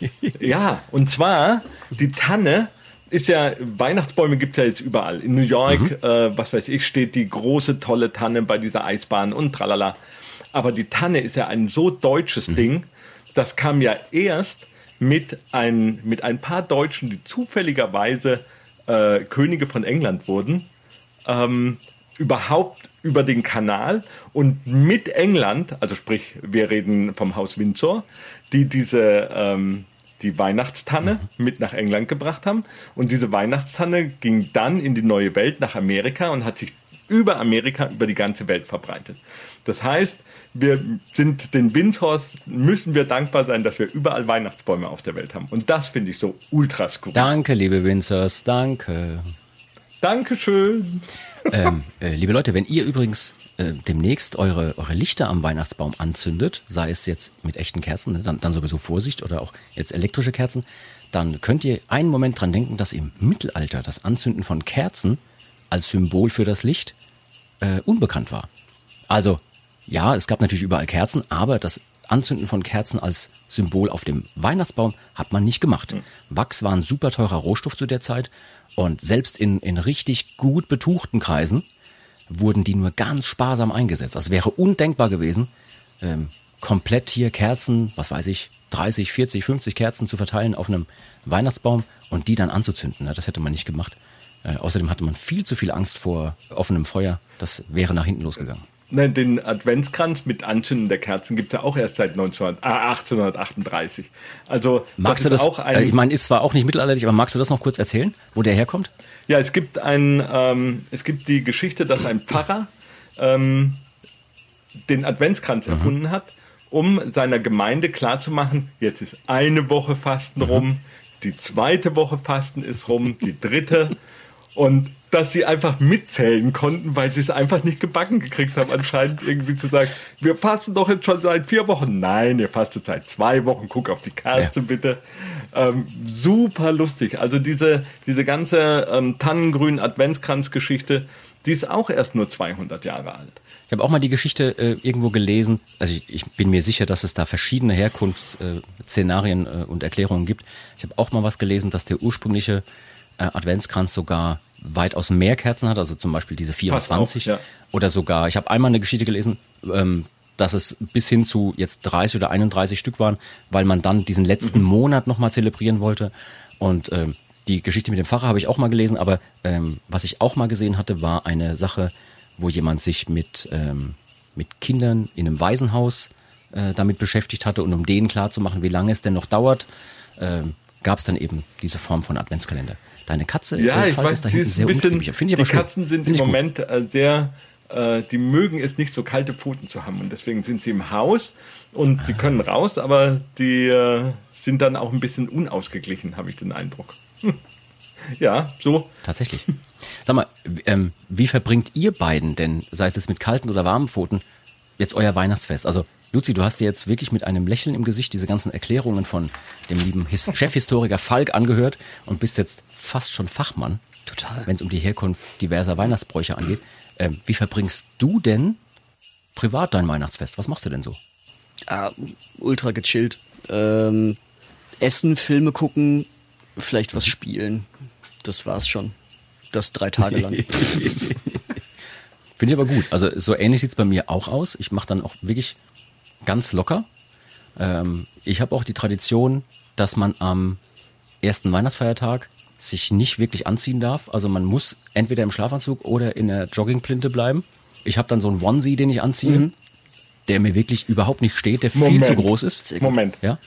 <laughs> Ja, und zwar, die Tanne ist ja, Weihnachtsbäume gibt's ja jetzt überall. In New York, Mhm. äh, was weiß ich, steht die große, tolle Tanne bei dieser Eisbahn und tralala. Aber die Tanne ist ja ein so deutsches Mhm. Ding, das kam ja erst mit ein, mit ein paar Deutschen, die zufälligerweise äh, Könige von England wurden, ähm, überhaupt über den Kanal und mit England, also sprich, wir reden vom Haus Windsor, die diese ähm, die Weihnachtstanne mit nach England gebracht haben. Und diese Weihnachtstanne ging dann in die neue Welt nach Amerika und hat sich über Amerika, über die ganze Welt verbreitet. Das heißt, wir sind den Windsors, müssen wir dankbar sein, dass wir überall Weihnachtsbäume auf der Welt haben. Und das finde ich so ultra skurril. Danke, liebe Windsors, danke. Dankeschön. Ähm, äh, liebe Leute, wenn ihr übrigens äh, demnächst eure, eure Lichter am Weihnachtsbaum anzündet, sei es jetzt mit echten Kerzen, ne, dann, dann sowieso Vorsicht oder auch jetzt elektrische Kerzen, dann könnt ihr einen Moment dran denken, dass im Mittelalter das Anzünden von Kerzen als Symbol für das Licht äh, unbekannt war. Also ja, es gab natürlich überall Kerzen, aber das Anzünden von Kerzen als Symbol auf dem Weihnachtsbaum hat man nicht gemacht. Wachs war ein super teurer Rohstoff zu der Zeit und selbst in, in richtig gut betuchten Kreisen wurden die nur ganz sparsam eingesetzt. Das wäre undenkbar gewesen, ähm, komplett hier Kerzen, was weiß ich, 30, 40, 50 Kerzen zu verteilen auf einem Weihnachtsbaum und die dann anzuzünden. Das hätte man nicht gemacht. Äh, außerdem hatte man viel zu viel Angst vor offenem Feuer. Das wäre nach hinten losgegangen. Nein, den Adventskranz mit Anzünden der Kerzen gibt es ja auch erst seit 19, äh, 1838. Also magst das du das? auch ein, äh, ich meine, ist zwar auch nicht mittelalterlich, aber magst du das noch kurz erzählen, wo der herkommt? Ja, es gibt ein, ähm, es gibt die Geschichte, dass ein Pfarrer ähm, den Adventskranz mhm. erfunden hat, um seiner Gemeinde klarzumachen, jetzt ist eine Woche Fasten mhm. rum, die zweite Woche Fasten ist rum, die dritte <laughs> und dass sie einfach mitzählen konnten, weil sie es einfach nicht gebacken gekriegt haben, anscheinend irgendwie zu sagen, wir fasten doch jetzt schon seit vier Wochen. Nein, ihr fastet seit zwei Wochen, guck auf die Karte ja. bitte. Ähm, super lustig. Also diese, diese ganze ähm, Tannengrün Adventskranz-Geschichte, die ist auch erst nur 200 Jahre alt. Ich habe auch mal die Geschichte äh, irgendwo gelesen. Also ich, ich, bin mir sicher, dass es da verschiedene Herkunftsszenarien äh, und Erklärungen gibt. Ich habe auch mal was gelesen, dass der ursprüngliche äh, Adventskranz sogar weitaus mehr Kerzen hat, also zum Beispiel diese 24 auf, ja. oder sogar, ich habe einmal eine Geschichte gelesen, ähm, dass es bis hin zu jetzt 30 oder 31 Stück waren, weil man dann diesen letzten mhm. Monat nochmal zelebrieren wollte. Und ähm, die Geschichte mit dem Pfarrer habe ich auch mal gelesen, aber ähm, was ich auch mal gesehen hatte, war eine Sache, wo jemand sich mit, ähm, mit Kindern in einem Waisenhaus äh, damit beschäftigt hatte und um denen klarzumachen, wie lange es denn noch dauert, äh, gab es dann eben diese Form von Adventskalender. Deine Katze ja, ich weiß, ist da hinten sehr bisschen, ich Die schön. Katzen sind im Moment äh, sehr, äh, die mögen es nicht so kalte Pfoten zu haben und deswegen sind sie im Haus und sie können raus, aber die äh, sind dann auch ein bisschen unausgeglichen, habe ich den Eindruck. <laughs> ja, so. Tatsächlich. Sag mal, ähm, wie verbringt ihr beiden denn, sei es jetzt mit kalten oder warmen Pfoten, jetzt euer Weihnachtsfest? Also Luzi, du hast dir jetzt wirklich mit einem Lächeln im Gesicht diese ganzen Erklärungen von dem lieben His <laughs> Chefhistoriker Falk angehört und bist jetzt fast schon Fachmann. Total. Wenn es um die Herkunft diverser Weihnachtsbräuche angeht. Ähm, wie verbringst du denn privat dein Weihnachtsfest? Was machst du denn so? Ah, ultra gechillt. Ähm, essen, Filme gucken, vielleicht was spielen. Das war's schon. Das drei Tage lang. <laughs> Finde ich aber gut. Also so ähnlich sieht's bei mir auch aus. Ich mache dann auch wirklich ganz locker. Ähm, ich habe auch die Tradition, dass man am ersten Weihnachtsfeiertag sich nicht wirklich anziehen darf. Also man muss entweder im Schlafanzug oder in der Joggingplinte bleiben. Ich habe dann so einen Onesie, den ich anziehe, mhm. der mir wirklich überhaupt nicht steht, der Moment. viel zu groß ist. Moment. Ja?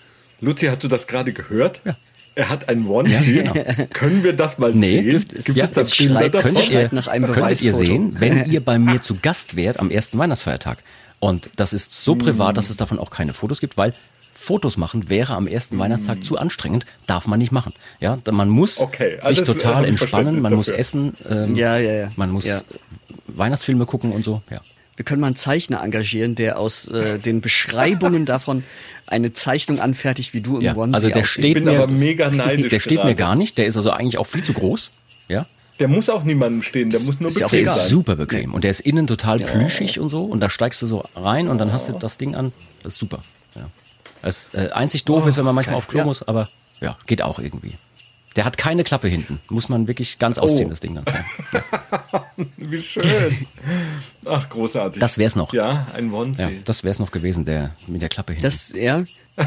Luzi, hast du das gerade gehört? Ja. Er hat einen Onesie. Ja, genau. Können wir das mal nee, sehen? Dürft, Gibt ja, es das Bilder Könntet ihr, nach einem könntet ihr sehen, wenn ihr <laughs> bei mir zu Gast wärt am ersten Weihnachtsfeiertag. Und das ist so privat, dass es davon auch keine Fotos gibt, weil Fotos machen wäre am ersten Weihnachtstag zu anstrengend, darf man nicht machen. Ja, man muss okay, sich total entspannen, man muss essen, ähm, ja, ja, ja. man muss ja. Weihnachtsfilme gucken und so. Ja. Wir können mal einen Zeichner engagieren, der aus äh, den Beschreibungen <laughs> davon eine Zeichnung anfertigt, wie du im ja, Onesie Also der steht mir, <laughs> der steht mir gar nicht. Der ist also eigentlich auch viel zu groß. Ja, der muss auch niemandem stehen, der muss nur ist bequem sein. Der ist super bequem und der ist innen total ja. plüschig und so und da steigst du so rein und dann hast du das Ding an. Das ist super. Ja. Das äh, einzig doof oh, ist, wenn man manchmal okay. auf Klo ja. muss, aber ja, geht auch irgendwie. Der hat keine Klappe hinten. Muss man wirklich ganz ausziehen, oh. das Ding dann. Ja. <laughs> Wie schön. Ach, großartig. Das wär's noch. Ja, ein Onesie. Ja, das wär's noch gewesen, der mit der Klappe hinten. Das, ja. <laughs>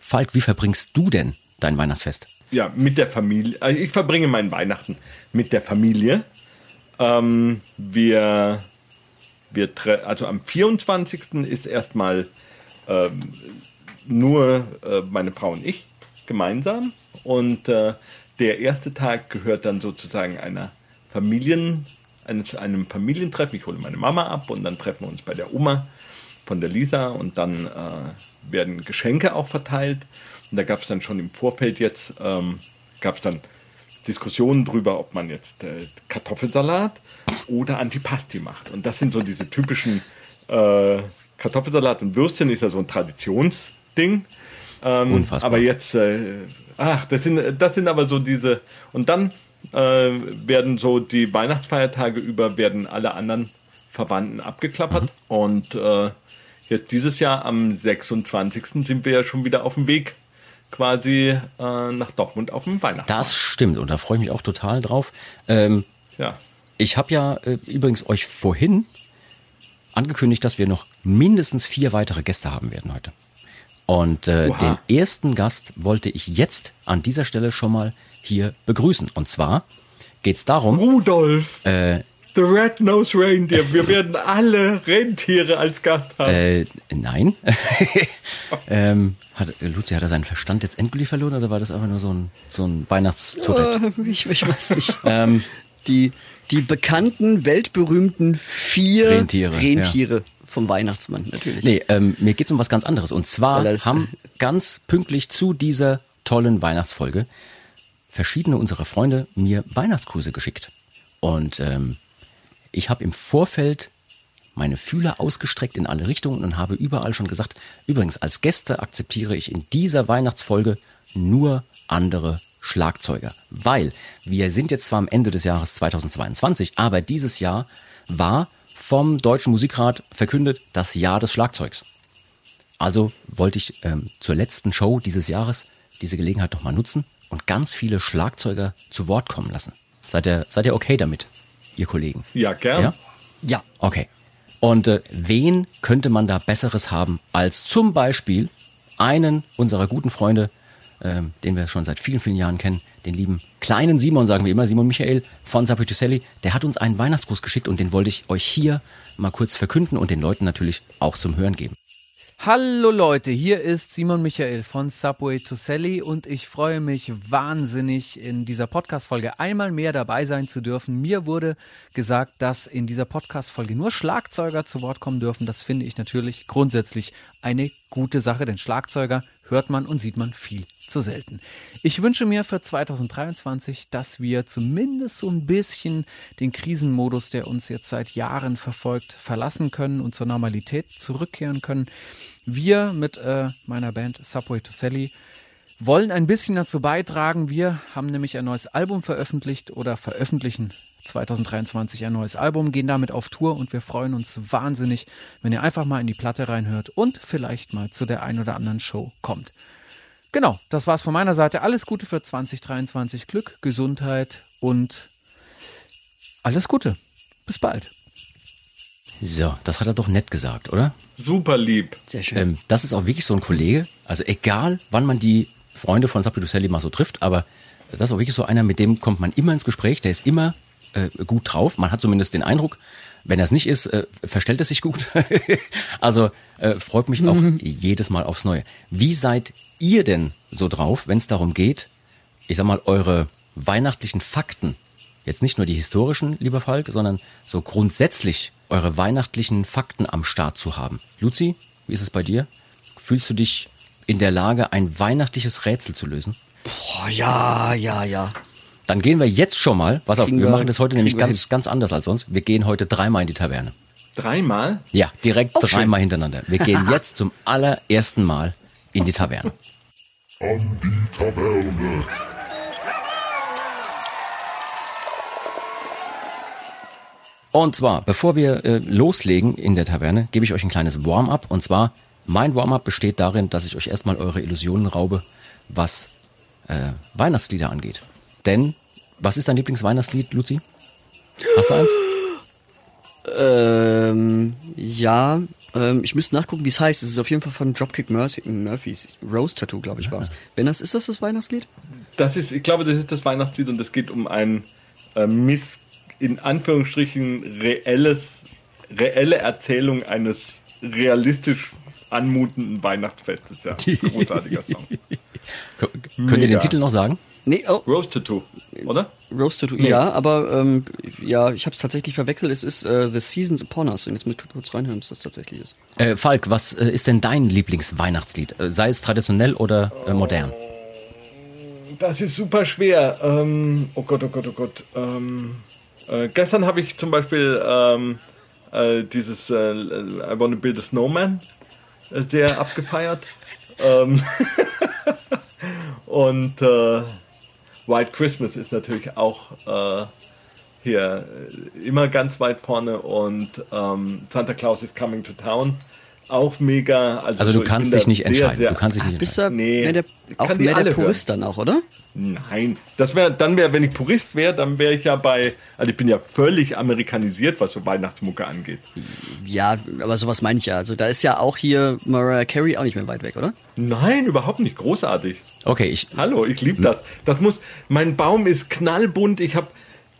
Falk, wie verbringst du denn dein Weihnachtsfest? Ja, mit der Familie. Also ich verbringe meinen Weihnachten mit der Familie. Ähm, wir, wir also am 24. ist erstmal ähm, nur äh, meine Frau und ich gemeinsam. Und äh, der erste Tag gehört dann sozusagen einer Familien, eines, einem Familientreffen. Ich hole meine Mama ab und dann treffen wir uns bei der Oma von der Lisa und dann äh, werden Geschenke auch verteilt. Und da gab es dann schon im Vorfeld jetzt, ähm, gab es dann Diskussionen drüber, ob man jetzt äh, Kartoffelsalat oder Antipasti macht. Und das sind so diese typischen äh, Kartoffelsalat und Würstchen ist ja so ein Traditionsding. Ähm, Unfassbar. Aber jetzt, äh, ach, das sind, das sind aber so diese, und dann äh, werden so die Weihnachtsfeiertage über, werden alle anderen Verwandten abgeklappert. Und äh, jetzt dieses Jahr am 26. sind wir ja schon wieder auf dem Weg quasi äh, nach Dortmund auf dem Weihnachtsmarkt. Das stimmt und da freue ich mich auch total drauf. Ähm, Ja. ich habe ja äh, übrigens euch vorhin angekündigt, dass wir noch mindestens vier weitere Gäste haben werden heute. Und äh, den ersten Gast wollte ich jetzt an dieser Stelle schon mal hier begrüßen. Und zwar geht's darum, Rudolf, äh, the Red-Nosed Reindeer. Wir werden alle Rentiere als Gast haben. äh, nein. <laughs> ähm, hat, Luzi, hat er seinen Verstand jetzt endgültig verloren oder war das einfach nur so ein, so ein Weihnachtstourette? Äh, ich, ich weiß nicht. <laughs> Ähm, die, die bekannten, weltberühmten vier Rentiere, Rentiere vom Weihnachtsmann, natürlich. Nee, ähm, mir geht's um was ganz anderes. Und zwar haben ganz pünktlich zu dieser tollen Weihnachtsfolge verschiedene unserer Freunde mir Weihnachtskurse geschickt. Und ähm, ich habe im Vorfeld meine Fühler ausgestreckt in alle Richtungen und habe überall schon gesagt, übrigens, als Gäste akzeptiere ich in dieser Weihnachtsfolge nur andere Schlagzeuger. Weil wir sind jetzt zwar am Ende des Jahres 2022, aber dieses Jahr war vom Deutschen Musikrat verkündet das Jahr des Schlagzeugs. Also wollte ich ähm, zur letzten Show dieses Jahres diese Gelegenheit doch mal nutzen und ganz viele Schlagzeuger zu Wort kommen lassen. Seid ihr, seid ihr okay damit, ihr Kollegen? ja, gern. Ja? Ja. Okay. Und äh, wen könnte man da Besseres haben als zum Beispiel einen unserer guten Freunde, ähm, den wir schon seit vielen, vielen Jahren kennen, den lieben kleinen Simon, sagen wir immer, Simon Michael von Sapitusselli, der hat uns einen Weihnachtsgruß geschickt und den wollte ich euch hier mal kurz verkünden und den Leuten natürlich auch zum Hören geben. Hallo Leute, hier ist Simon Michael von Subway to Sally und ich freue mich wahnsinnig, in dieser Podcast-Folge einmal mehr dabei sein zu dürfen. Mir wurde gesagt, dass in dieser Podcast-Folge nur Schlagzeuger zu Wort kommen dürfen. Das finde ich natürlich grundsätzlich eine gute Sache, denn Schlagzeuger hört man und sieht man viel zu selten. Ich wünsche mir für 2023, dass wir zumindest so ein bisschen den Krisenmodus, der uns jetzt seit Jahren verfolgt, verlassen können und zur Normalität zurückkehren können. Wir mit äh, meiner Band Subway to Sally wollen ein bisschen dazu beitragen. Wir haben nämlich ein neues Album veröffentlicht oder veröffentlichen 2023 ein neues Album, gehen damit auf Tour und wir freuen uns wahnsinnig, wenn ihr einfach mal in die Platte reinhört und vielleicht mal zu der ein oder anderen Show kommt. Genau, das war's von meiner Seite. Alles Gute für 2023. Glück, Gesundheit und alles Gute. Bis bald. So, das hat er doch nett gesagt, oder? Super lieb. Sehr schön. Ähm, das ist auch wirklich so ein Kollege. Also egal, wann man die Freunde von Sapiduselli mal so trifft, aber das ist auch wirklich so einer, mit dem kommt man immer ins Gespräch. Der ist immer äh, gut drauf. Man hat zumindest den Eindruck, wenn er es nicht ist, äh, verstellt er sich gut. <laughs> also äh, freut mich auch jedes Mal aufs Neue. Wie seid ihr denn so drauf, wenn es darum geht, ich sag mal, eure weihnachtlichen Fakten, jetzt nicht nur die historischen, lieber Falk, sondern so grundsätzlich eure weihnachtlichen Fakten am Start zu haben. Luzi, wie ist es bei dir? Fühlst du dich in der Lage, ein weihnachtliches Rätsel zu lösen? Boah, ja, ja, ja. Dann gehen wir jetzt schon mal, pass auf, wir wir- machen das heute nämlich ganz, hin. ganz anders als sonst. Wir gehen heute dreimal in die Taverne. Dreimal? Ja, direkt Auch schön. dreimal hintereinander. Wir gehen jetzt zum allerersten Mal in die Taverne. an die Taverne. Und zwar, bevor wir äh, loslegen in der Taverne, gebe ich euch ein kleines Warm-up. Und zwar, mein Warm-up besteht darin, dass ich euch erstmal eure Illusionen raube, was äh, Weihnachtslieder angeht. Denn, was ist dein Lieblingsweihnachtslied, Luzi? Hast du eins? Ähm, ja, ähm, ich müsste nachgucken, wie es heißt. Es ist auf jeden Fall von Dropkick Mercy, Murphys. Rose Tattoo, glaube ich, war es. Wenn das, ist das das Weihnachtslied? Das ist, ich glaube, das ist das Weihnachtslied und es geht um ein äh, in Anführungsstrichen reelles, reelle Erzählung eines realistisch anmutenden Weihnachtsfestes. Ja, <laughs> großartiger Song. Könnt ihr den. Titel noch sagen? Nee, oh, Rose Tattoo, oder? Roast Tattoo. Ja, aber ähm, ja, ich habe es tatsächlich verwechselt. Es ist äh, The Seasons Upon Us. Und jetzt muss ich kurz reinhören, was das tatsächlich ist. Äh, Falk, was äh, ist denn dein Lieblingsweihnachtslied? Äh, sei es traditionell oder äh, modern? Das ist super schwer. Ähm, oh Gott, oh Gott, oh Gott. Ähm, äh, gestern habe ich zum Beispiel ähm, äh, dieses äh, I Wanna Build a Snowman äh, sehr abgefeiert. ähm, <laughs> und äh, White Christmas ist natürlich auch äh, hier immer ganz weit vorne und ähm, Santa Claus is Coming to Town auch mega. Also, Also so, du ich kannst dich nicht sehr, entscheiden. sehr Du kannst dich nicht Bist entscheiden. du Nee, mehr der, auch mehr der Purist dann auch, oder? Nein, das wäre, dann wäre, wenn ich Purist wäre, dann wäre ich ja bei, also ich bin ja völlig amerikanisiert, was so Weihnachtsmucke angeht. Ja, aber sowas meine ich ja. Also da ist ja auch hier Mariah Carey auch nicht mehr weit weg, oder? Nein, überhaupt nicht großartig. Okay, ich, Hallo, ich liebe das. Das muss, mein Baum ist knallbunt, ich habe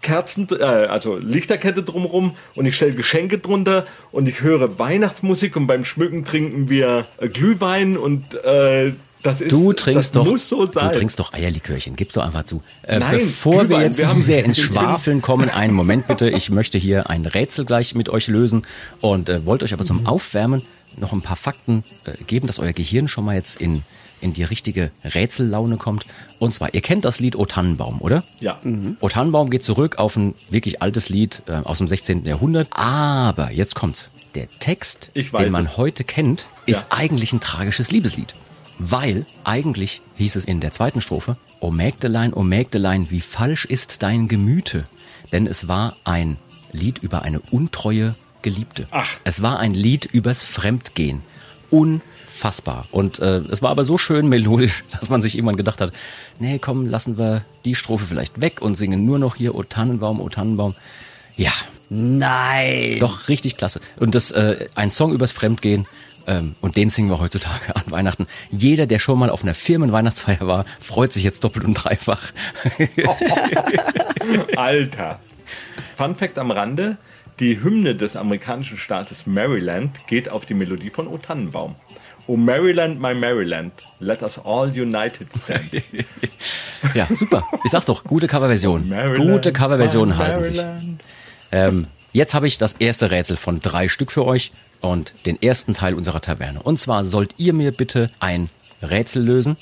Kerzen, äh, also Lichterkette drumrum und ich stelle Geschenke drunter und ich höre Weihnachtsmusik und beim Schmücken trinken wir äh, Glühwein und äh, das ist, Du trinkst doch, so du trinkst doch Eierlikörchen. Gib's doch einfach zu. Äh, Nein, bevor wir Glühwein. jetzt Wir zu sehr ins <laughs> Schwafeln kommen, einen Moment bitte. Ich möchte hier ein Rätsel gleich mit euch lösen und äh, wollte euch aber Mhm. zum Aufwärmen noch ein paar Fakten äh, geben, dass euer Gehirn schon mal jetzt in in die richtige Rätsellaune kommt. Und zwar, ihr kennt das Lied O Tannenbaum, oder? Ja. O Tannenbaum geht zurück auf ein wirklich altes Lied äh, aus dem 16. Jahrhundert. Aber jetzt kommt's. Der Text, den man es. heute kennt, ist Ja. eigentlich ein tragisches Liebeslied. Weil eigentlich hieß es in der zweiten Strophe, O Mägdelein, O Mägdelein, wie falsch ist dein Gemüte. Denn es war ein Lied über eine untreue Geliebte. Ach. Es war ein Lied übers Fremdgehen. Unfassbar. Und äh, es war aber so schön melodisch, <laughs> dass man sich irgendwann gedacht hat, nee, komm, lassen wir die Strophe vielleicht weg und singen nur noch hier O Tannenbaum, O Tannenbaum. Ja, Nein. doch, richtig klasse. Und das, äh, ein Song übers Fremdgehen, ähm, und den singen wir heutzutage an Weihnachten. Jeder, der schon mal auf einer Firmenweihnachtsfeier war, freut sich jetzt doppelt und dreifach. <laughs> Alter. Fun Fact am Rande: Die Hymne des amerikanischen Staates Maryland geht auf die Melodie von O Tannenbaum. O Maryland, my Maryland, let us all united stand. <laughs> ja, super. Ich sag's doch, gute Coverversion. Maryland, Gute Coverversionen halten sich. Ähm, jetzt habe ich das erste Rätsel von drei Stück für euch und den ersten Teil unserer Taverne. Und zwar sollt ihr mir bitte ein Rätsel lösen.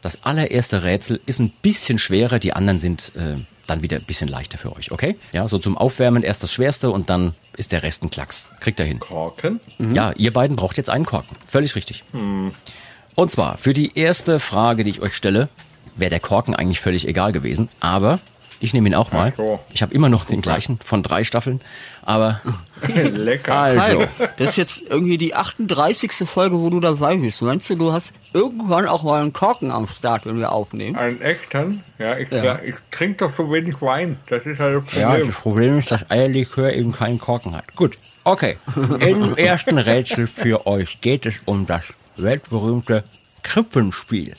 Das allererste Rätsel ist ein bisschen schwerer, die anderen sind äh, dann wieder ein bisschen leichter für euch, okay? Ja, so zum Aufwärmen erst das Schwerste und dann ist der Rest ein Klacks. Kriegt ihr hin. Korken? Ja, ihr beiden braucht jetzt einen Korken. Völlig richtig. Und zwar, für die erste Frage, die ich euch stelle, wäre der Korken eigentlich völlig egal gewesen. Aber ich nehme ihn auch mal. So. Ich habe immer noch den gleichen von drei Staffeln. Aber <laughs> Lecker. also, das ist jetzt irgendwie die 38. Folge, wo du dabei bist. Meinst du, du hast irgendwann auch mal einen Korken am Start, wenn wir aufnehmen? Einen echten? Ja, ich, Ja. ich trinke doch so wenig Wein. Das ist halt das ja, Problem. das Problem ist, dass Eierlikör eben keinen Korken hat. Gut, okay. Im <laughs> ersten Rätsel für euch geht es um das weltberühmte Krippenspiel.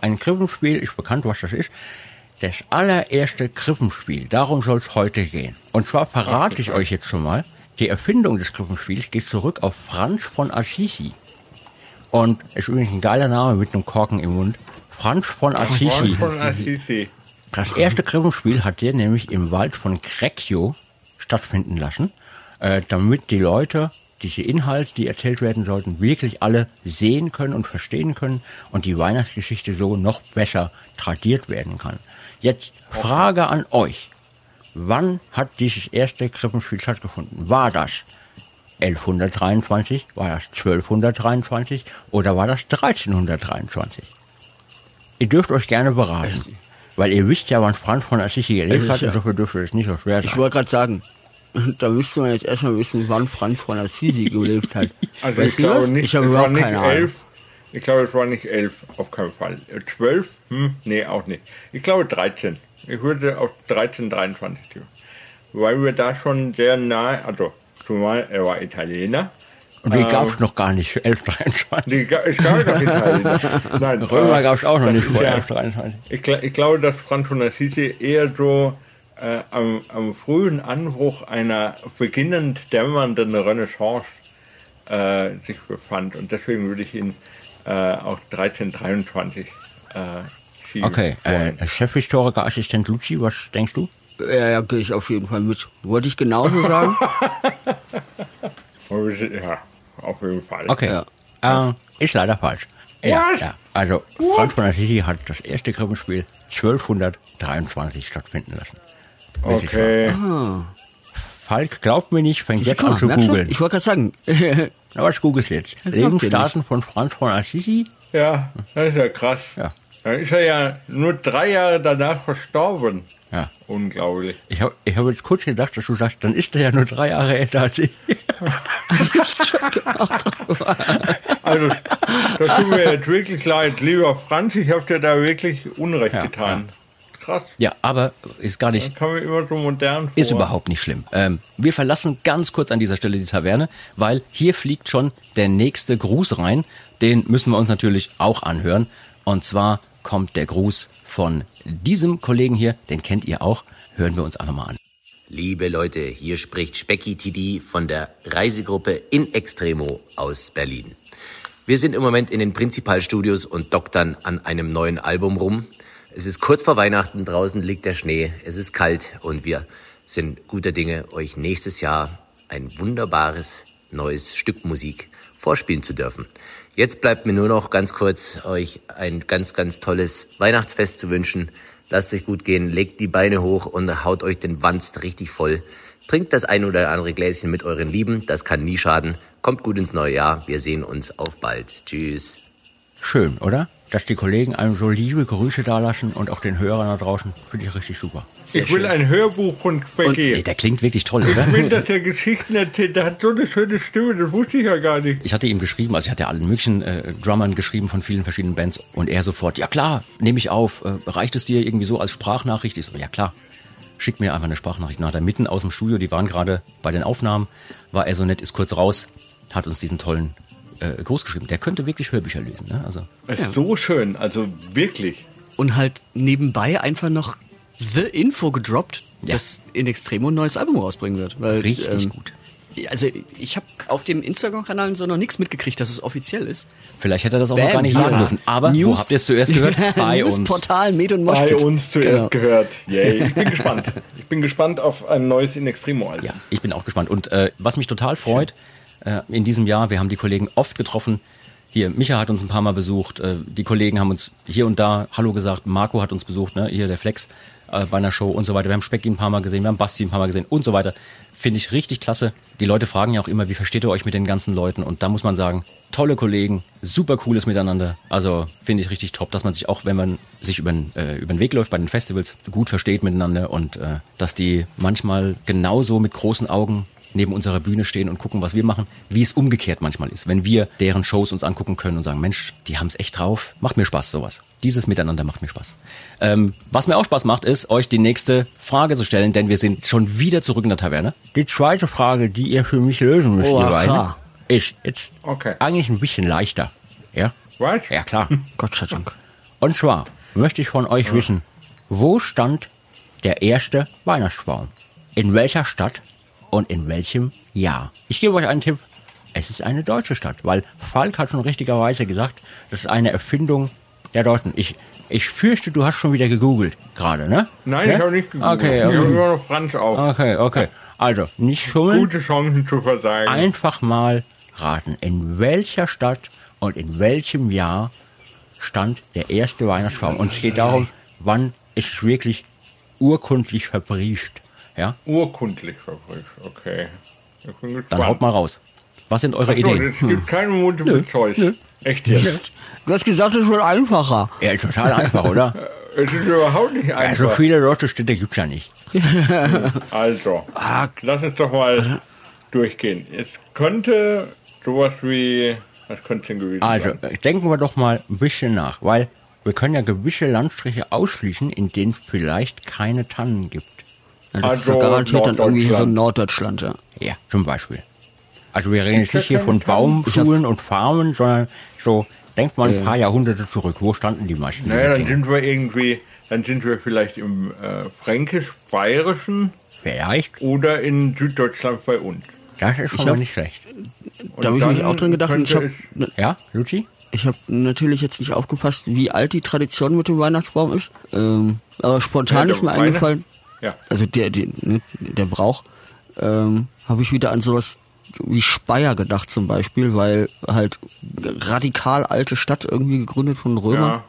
Ein Krippenspiel ist bekannt, was das ist. Das allererste Krippenspiel, darum soll es heute gehen. Und zwar verrate ich euch jetzt schon mal, die Erfindung des Krippenspiels geht zurück auf Franz von Assisi. Und ist übrigens ein geiler Name mit einem Korken im Mund. Franz von Assisi. Freund von Assisi. Das erste Krippenspiel hat der nämlich im Wald von Greccio stattfinden lassen, äh, damit die Leute diese Inhalte, die erzählt werden sollten, wirklich alle sehen können und verstehen können und die Weihnachtsgeschichte so noch besser tradiert werden kann. Jetzt Frage an euch. Wann hat dieses erste Krippenspiel stattgefunden? War das 1123, war das 1223 oder war das 1323? Ihr dürft euch gerne beraten. Weil ihr wisst ja, wann Franz von Assisi gelebt hat, insofern dürfte es nicht so schwer Ich sein. wollte gerade sagen, da müsste man jetzt erstmal wissen, wann Franz von Assisi gelebt hat. <laughs> Also weißt ich glaube nicht, ich habe überhaupt nicht keine Ahnung. elf. Ich glaube, es war nicht elf, auf keinen Fall. Äh, Zwölf? Hm, nee, auch nicht. Ich glaube 13. Ich würde auf 13, 23 tippen. Weil wir da schon sehr nahe, also zumal er war Italiener. Und die gab es noch gar nicht für 1123. Die, ga- ich glaube doch Italiener. Nein, <laughs> Römer äh, gab es auch noch nicht vor ja- 1123. Ich, gla- ich glaube, dass Franz von Assisi eher so äh, am, am frühen Anbruch einer beginnend dämmernden Renaissance äh, sich befand. Und deswegen würde ich ihn äh, auch 1323 äh. Okay, äh, Chefhistoriker Assistent Luci, was denkst du? Ja, ja, gehe ich auf jeden Fall mit. Wollte ich genauso sagen. <laughs> Ja, auf jeden Fall. Okay, äh, ist leider falsch. Ja, ja, also Franz von Assisi hat das erste Krippenspiel 1223 stattfinden lassen. Okay. wahr. Falk glaubt mir nicht, fängt jetzt an mal, zu googeln. Ich wollte gerade sagen. <laughs> Na, was du jetzt? Lebensdaten von Franz von Assisi? Ja, das ist ja krass. Ja. Dann ist er ja nur drei Jahre danach verstorben. Ja. Unglaublich. Ich habe ich hab jetzt kurz gedacht, dass du sagst, dann ist er ja nur drei Jahre älter als ich. <laughs> Also, das tut mir jetzt wirklich leid. Lieber Franz, ich habe dir da wirklich Unrecht Ja, getan. Krass. Ja, aber ist gar nicht, Das kam mir immer so modern vor. ist überhaupt nicht schlimm. Ähm, wir verlassen ganz kurz an dieser Stelle die Taverne, weil hier fliegt schon der nächste Gruß rein. Den müssen wir uns natürlich auch anhören. Und zwar kommt der Gruß von diesem Kollegen hier, den kennt ihr auch. Hören wir uns einfach mal an. Liebe Leute, hier spricht Specki Tidi von der Reisegruppe In Extremo aus Berlin. Wir sind im Moment in den Prinzipalstudios und doktern an einem neuen Album rum. Es ist kurz vor Weihnachten, draußen liegt der Schnee, es ist kalt und wir sind guter Dinge, euch nächstes Jahr ein wunderbares neues Stück Musik vorspielen zu dürfen. Jetzt bleibt mir nur noch ganz kurz euch ein ganz, ganz tolles Weihnachtsfest zu wünschen. Lasst euch gut gehen, legt die Beine hoch und haut euch den Wanst richtig voll. Trinkt das ein oder andere Gläschen mit euren Lieben, das kann nie schaden. Kommt gut ins neue Jahr, wir sehen uns auf bald. Tschüss. Schön, oder? Dass die Kollegen einem so liebe Grüße dalassen und auch den Hörern da draußen, finde ich richtig super. Ich will ein Hörbuch von Becky. Ey, der klingt wirklich toll, oder? Ich will, dass der Geschichten erzählt. Der hat so eine schöne Stimme, das wusste ich ja gar nicht. Ich hatte ihm geschrieben, also ich hatte allen möglichen äh, Drummern geschrieben von vielen verschiedenen Bands und er sofort, ja klar, nehme ich auf, äh, reicht es dir irgendwie so als Sprachnachricht? Ich so, ja klar, schick mir einfach eine Sprachnachricht. Nach der mitten aus dem Studio, die waren gerade bei den Aufnahmen, war er so nett, ist kurz raus, hat uns diesen tollen äh, geschrieben. Der könnte wirklich Hörbücher lesen, ne? Also Es ist so schön, also wirklich. Und halt nebenbei einfach noch The Info gedroppt, Ja. dass In Extremo ein neues Album rausbringen wird. Weil, richtig ähm, gut. Also ich habe auf dem Instagram-Kanal so noch nichts mitgekriegt, dass es offiziell ist. Vielleicht hätte er das auch noch Bam, gar nicht ja. sagen dürfen. Aber wo News- habt ihr es zuerst gehört? <laughs> Bei uns. Newsportal Med und Bei uns zuerst Genau. gehört. Yay. <laughs> Ich bin gespannt. Ich bin gespannt auf ein neues In Extremo Album. Ja, ich bin auch gespannt. Und äh, was mich total freut, äh, in diesem Jahr, wir haben die Kollegen oft getroffen. Hier, Micha hat uns ein paar Mal besucht. Äh, die Kollegen haben uns hier und da Hallo gesagt. Marco hat uns besucht, ne? hier der Flex äh, bei einer Show und so weiter. Wir haben Specki ein paar Mal gesehen, wir haben Basti ein paar Mal gesehen und so weiter. Finde ich richtig klasse. Die Leute fragen ja auch immer, wie versteht ihr euch mit den ganzen Leuten? Und da muss man sagen, tolle Kollegen, super cooles Miteinander. Also finde ich richtig top, dass man sich auch, wenn man sich über den, äh, den Weg läuft bei den Festivals, gut versteht miteinander und äh, dass die manchmal genauso mit großen Augen neben unserer Bühne stehen und gucken, was wir machen, wie es umgekehrt manchmal ist. Wenn wir deren Shows uns angucken können und sagen, Mensch, die haben es echt drauf, macht mir Spaß, sowas. Dieses Miteinander macht mir Spaß. Ähm, was mir auch Spaß macht, ist, euch die nächste Frage zu stellen, denn wir sind schon wieder zurück in der Taverne. Die zweite Frage, die ihr für mich lösen müsst, Oh, ihr beiden, klar. ist jetzt Okay. eigentlich ein bisschen leichter. Ja? Was? Ja, klar. <laughs> Gott sei Dank. Und zwar möchte ich von euch wissen, wo stand der erste Weihnachtsbaum? In welcher Stadt und in welchem Jahr? Ich gebe euch einen Tipp. Es ist eine deutsche Stadt, weil Falk hat schon richtigerweise gesagt, das ist eine Erfindung der Deutschen. Ich, ich fürchte, du hast schon wieder gegoogelt gerade, ne? Nein, ne? ich habe nicht gegoogelt. Okay, Ich habe okay. immer noch Franz auf. Okay, okay. Also, nicht schummeln. Gute Chancen zu versagen. Einfach mal raten, in welcher Stadt und in welchem Jahr stand der erste Weihnachtsbaum. Und es geht darum, wann ist es wirklich urkundlich verbrieft. Ja, Urkundlich verbrieft. Okay. Dann haut mal raus. Was sind eure Ach so, Ideen? es gibt keine Multiple Choice. Echt jetzt? Du hast gesagt, es wird einfacher. Ja, total einfach, oder? <laughs> Es ist überhaupt nicht Ja, so einfach. viele Lottostädte gibt's ja nicht. <laughs> Also, lass uns doch mal durchgehen. Es könnte sowas wie, was könnte es denn gewesen Also, sein? äh, denken wir doch mal ein bisschen nach, weil wir können ja gewisse Landstriche ausschließen, in denen es vielleicht keine Tannen gibt. Ja, das ist Also doch garantiert dann irgendwie so Norddeutschland. Norddeutschland, ja. Ja, zum Beispiel. Also wir reden jetzt nicht hier von? Baumschulen und Farmen, sondern so denkt mal ein paar Jahrhunderte zurück. Wo standen die meisten? Naja, dann sind wir irgendwie, dann sind wir vielleicht im äh, Fränkisch-Bayerischen Vielleicht. oder in Süddeutschland bei uns. Das ist schon mal hab- nicht schlecht. Da habe ich mich auch dran gedacht. Und ich habe es- Ja, Luci? ich hab natürlich jetzt nicht aufgepasst, wie alt die Tradition mit dem Weihnachtsbaum ist. Ähm, aber spontan Ja, ist mir eingefallen, Ja. also der, der, ne, der Brauch, ähm, habe ich wieder an sowas wie Speyer gedacht zum Beispiel, weil halt radikal alte Stadt irgendwie gegründet von Römern. Ja.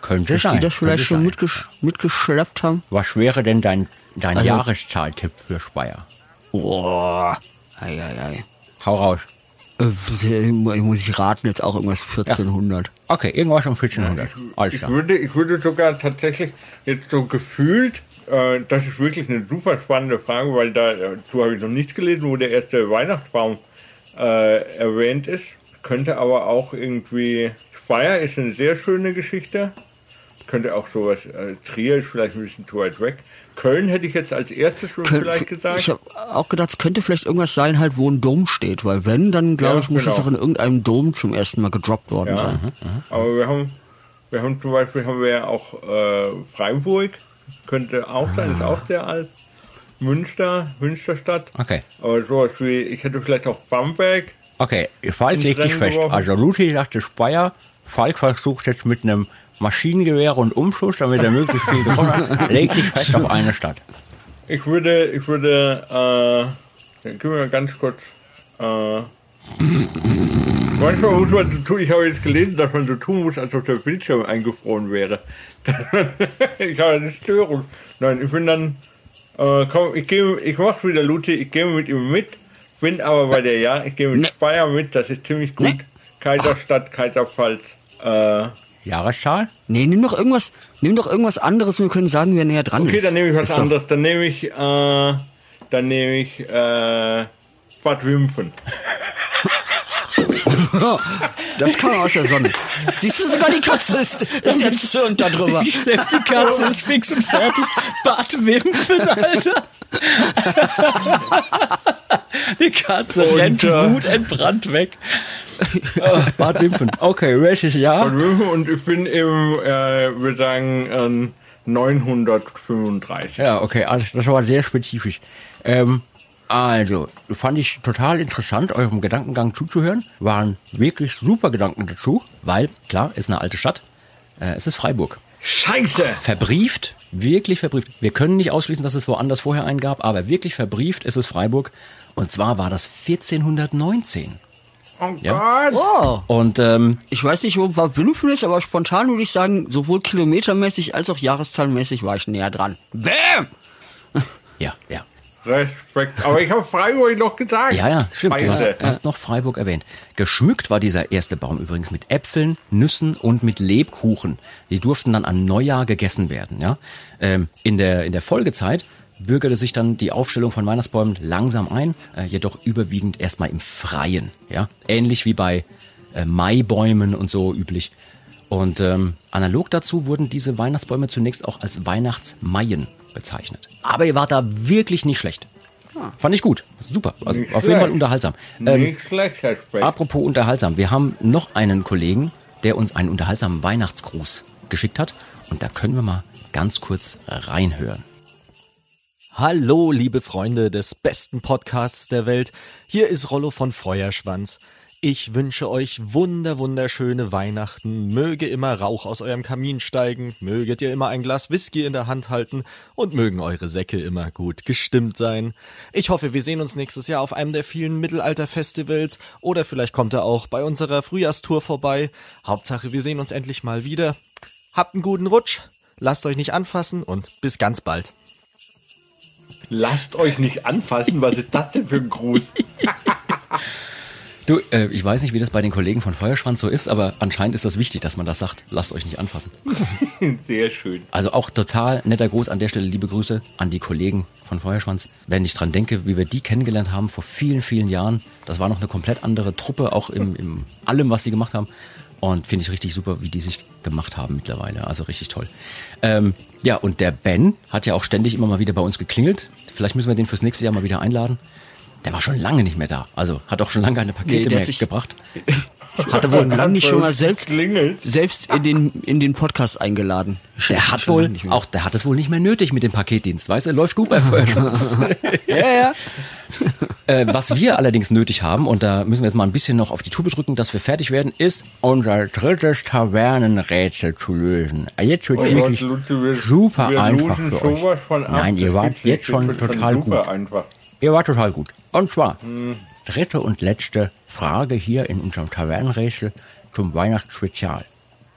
Könnte Dass sein. die das vielleicht schon mitgesch mitgeschleppt haben. Was wäre denn dein, dein Also- Jahreszahltipp für Speyer? Boah. Ei, ei, ei. Hau raus. Äh, muss ich raten, jetzt auch irgendwas 1400. Okay, irgendwas um 1400. Alles Ich klar. würde, ich würde sogar tatsächlich jetzt so gefühlt, äh, das ist wirklich eine super spannende Frage, weil da, dazu habe ich noch nichts gelesen, wo der erste Weihnachtsbaum äh, erwähnt ist. Könnte aber auch irgendwie, Speyer ist eine sehr schöne Geschichte. Könnte auch sowas, äh, Trier ist vielleicht ein bisschen zu weit weg. Köln hätte ich jetzt als erstes schon Könnt- vielleicht gesagt. Ich habe auch gedacht, es könnte vielleicht irgendwas sein, halt, wo ein Dom steht, weil wenn, dann glaube Ja, ich, muss das genau. auch in irgendeinem Dom zum ersten Mal gedroppt worden Ja, sein. aber wir haben, wir haben zum Beispiel haben wir ja auch äh, Freiburg, könnte auch sein, ist auch sehr alt. Münster, Münsterstadt. Okay. Aber sowas wie, ich hätte vielleicht auch Bamberg. Okay, Falk Ins legt dich fest. geworfen. Also Luthi sagte Speyer, Falk versucht jetzt mit einem Maschinengewehr und Umschuss, damit er möglichst viel gewonnen hat, <laughs> legt dich fest auf eine Stadt. Ich würde, ich würde, äh, dann mir mal ganz kurz, äh, manchmal muss man so tun, ich habe jetzt gelesen, dass man so tun muss, als ob der Bildschirm eingefroren wäre. <laughs> ich habe eine Störung. Nein, ich bin dann, äh, komm, ich gehe, ich mach's wieder, Luthi, ich gehe mit ihm mit, bin aber bei der Ja, ich gehe mit Nee. Speyer mit, das ist ziemlich gut. Nee. Kaiserstadt, Kaiserpfalz, äh, Jahreszahl? Nee, nimm doch irgendwas, nimm doch irgendwas anderes und wir können sagen, wer näher dran Okay, ist. dann nehme ich was Ist doch- anderes. Dann nehme ich, äh, dann nehme ich, äh, Bad Wimpfen. <laughs> <laughs> Das kam aus der Sonne. Siehst du, sogar die Katze ist, ist jetzt so und da drüber. Selbst die Katze ist fix und fertig. Bad Wimpfen, Alter. Die Katze rennt äh, wutentbrannt weg. Oh, Bad Wimpfen. Okay, welches Jahr? Bad Wimpfen und ich bin im, äh, würde sagen, ähm, 935. Ja, okay, alles, das war sehr spezifisch. Ähm, also, fand ich total interessant, eurem Gedankengang zuzuhören. Waren wirklich super Gedanken dazu, weil, klar, ist eine alte Stadt. Äh, es ist Freiburg. Scheiße! Verbrieft, wirklich verbrieft. Wir können nicht ausschließen, dass es woanders vorher einen gab, aber wirklich verbrieft ist es Freiburg. Und zwar war das 1419. Oh Ja. Gott! Oh. Und ähm, Ich weiß nicht, wo war ist, aber spontan würde ich sagen, sowohl kilometermäßig als auch jahreszahlmäßig war ich näher dran. Bäm! ja, ja. Respekt. Aber ich habe Freiburg noch gesagt. Ja, ja, stimmt. Du hast, hast noch Freiburg erwähnt. Geschmückt war dieser erste Baum übrigens mit Äpfeln, Nüssen und mit Lebkuchen. Die durften dann an Neujahr gegessen werden. Ja? Ähm, in, der, in der Folgezeit bürgerte sich dann die Aufstellung von Weihnachtsbäumen langsam ein, äh, jedoch überwiegend erstmal im Freien. Ja? Ähnlich wie bei äh, Maibäumen und so üblich. Und ähm, analog dazu wurden diese Weihnachtsbäume zunächst auch als Weihnachtsmaien bezeichnet. Aber ihr wart da wirklich nicht schlecht. Fand ich gut. Super. Also Nicht auf jeden Fall schlecht. unterhaltsam. Ähm, Nicht schlecht, Herr Speck. apropos unterhaltsam. Wir haben noch einen Kollegen, der uns einen unterhaltsamen Weihnachtsgruß geschickt hat. Und da können wir mal ganz kurz reinhören. Hallo, liebe Freunde des besten Podcasts der Welt. Hier ist Rollo von Feuerschwanz. Ich wünsche euch wunder, wunderschöne Weihnachten. Möge immer Rauch aus eurem Kamin steigen, möget ihr immer ein Glas Whisky in der Hand halten und mögen eure Säcke immer gut gestimmt sein. Ich hoffe, wir sehen uns nächstes Jahr auf einem der vielen Mittelalter-Festivals oder vielleicht kommt er auch bei unserer Frühjahrstour vorbei. Hauptsache, wir sehen uns endlich mal wieder. Habt einen guten Rutsch, lasst euch nicht anfassen und bis ganz bald. Lasst euch nicht anfassen. Was ist das denn für ein Gruß? <laughs> Du, äh, ich weiß nicht, wie das bei den Kollegen von Feuerschwanz so ist, aber anscheinend ist das wichtig, dass man das sagt. Lasst euch nicht anfassen. <laughs> Sehr schön. Also auch total netter Gruß an der Stelle, liebe Grüße an die Kollegen von Feuerschwanz. Wenn ich dran denke, wie wir die kennengelernt haben vor vielen, vielen Jahren, das war noch eine komplett andere Truppe, auch im, im allem, was sie gemacht haben. Und finde ich richtig super, wie die sich gemacht haben mittlerweile. Also richtig toll. Ähm, ja, und der Ben hat ja auch ständig immer mal wieder bei uns geklingelt. Vielleicht müssen wir den fürs nächste Jahr mal wieder einladen. Der war schon lange nicht mehr da. Also hat auch schon lange keine Pakete Nee, mehr hat sich- gebracht. <laughs> Hatte wohl lange nicht schon mal selbst, Klingelt. selbst in den, in den Podcast eingeladen. Der hat wohl, auch der hat es wohl nicht mehr nötig mit dem Paketdienst. Weißt du, läuft gut bei Feuerschutz. <laughs> Ja, ja. <laughs> äh, was wir allerdings nötig haben, und da müssen wir jetzt mal ein bisschen noch auf die Tube drücken, dass wir fertig werden, ist unser drittes Tavernenrätsel zu lösen. Jetzt wird Oh es Gott, wirklich Luzi, wir- super wir einfach für euch. Nein, ihr wart jetzt schon total super gut. einfach. Ihr wart total gut. Und zwar, dritte und letzte Frage hier in unserem Tavernenrätsel zum Weihnachtsspezial.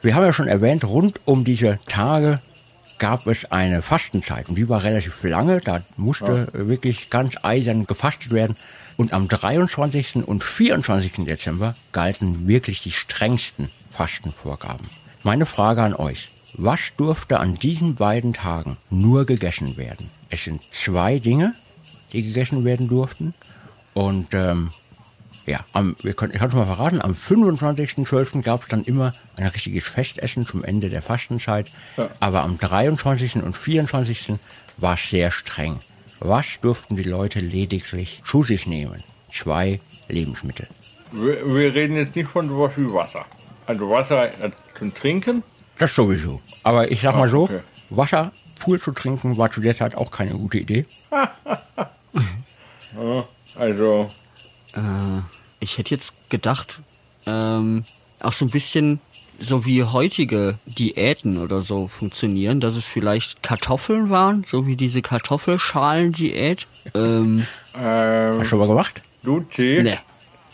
Wir haben ja schon erwähnt, rund um diese Tage gab es eine Fastenzeit und die war relativ lange, da musste äh, wirklich ganz eisern gefastet werden. Und am 23. und 24. Dezember galten wirklich die strengsten Fastenvorgaben. Meine Frage an euch. Was durfte an diesen beiden Tagen nur gegessen werden? Es sind zwei Dinge, die gegessen werden durften. Und ähm, ja, am, wir können, ich kann es mal verraten, am 25.12. gab es dann immer ein richtiges Festessen zum Ende der Fastenzeit. Aber am 23. und 24. war es sehr streng. Was durften die Leute lediglich zu sich nehmen? Zwei Lebensmittel. Wir, wir reden jetzt nicht von sowas wie Wasser. Also Wasser äh, zum Trinken. Das sowieso. Aber ich sag mal so, okay. Wasser pur zu trinken war zu der Zeit auch keine gute Idee. <laughs> <laughs> Also Äh, ich hätte jetzt gedacht, ähm, auch so ein bisschen so wie heutige Diäten oder so funktionieren, dass es vielleicht Kartoffeln waren, so wie diese Kartoffelschalen-Diät. Ähm, ähm, Hast du schon mal gemacht? Luzi, ne.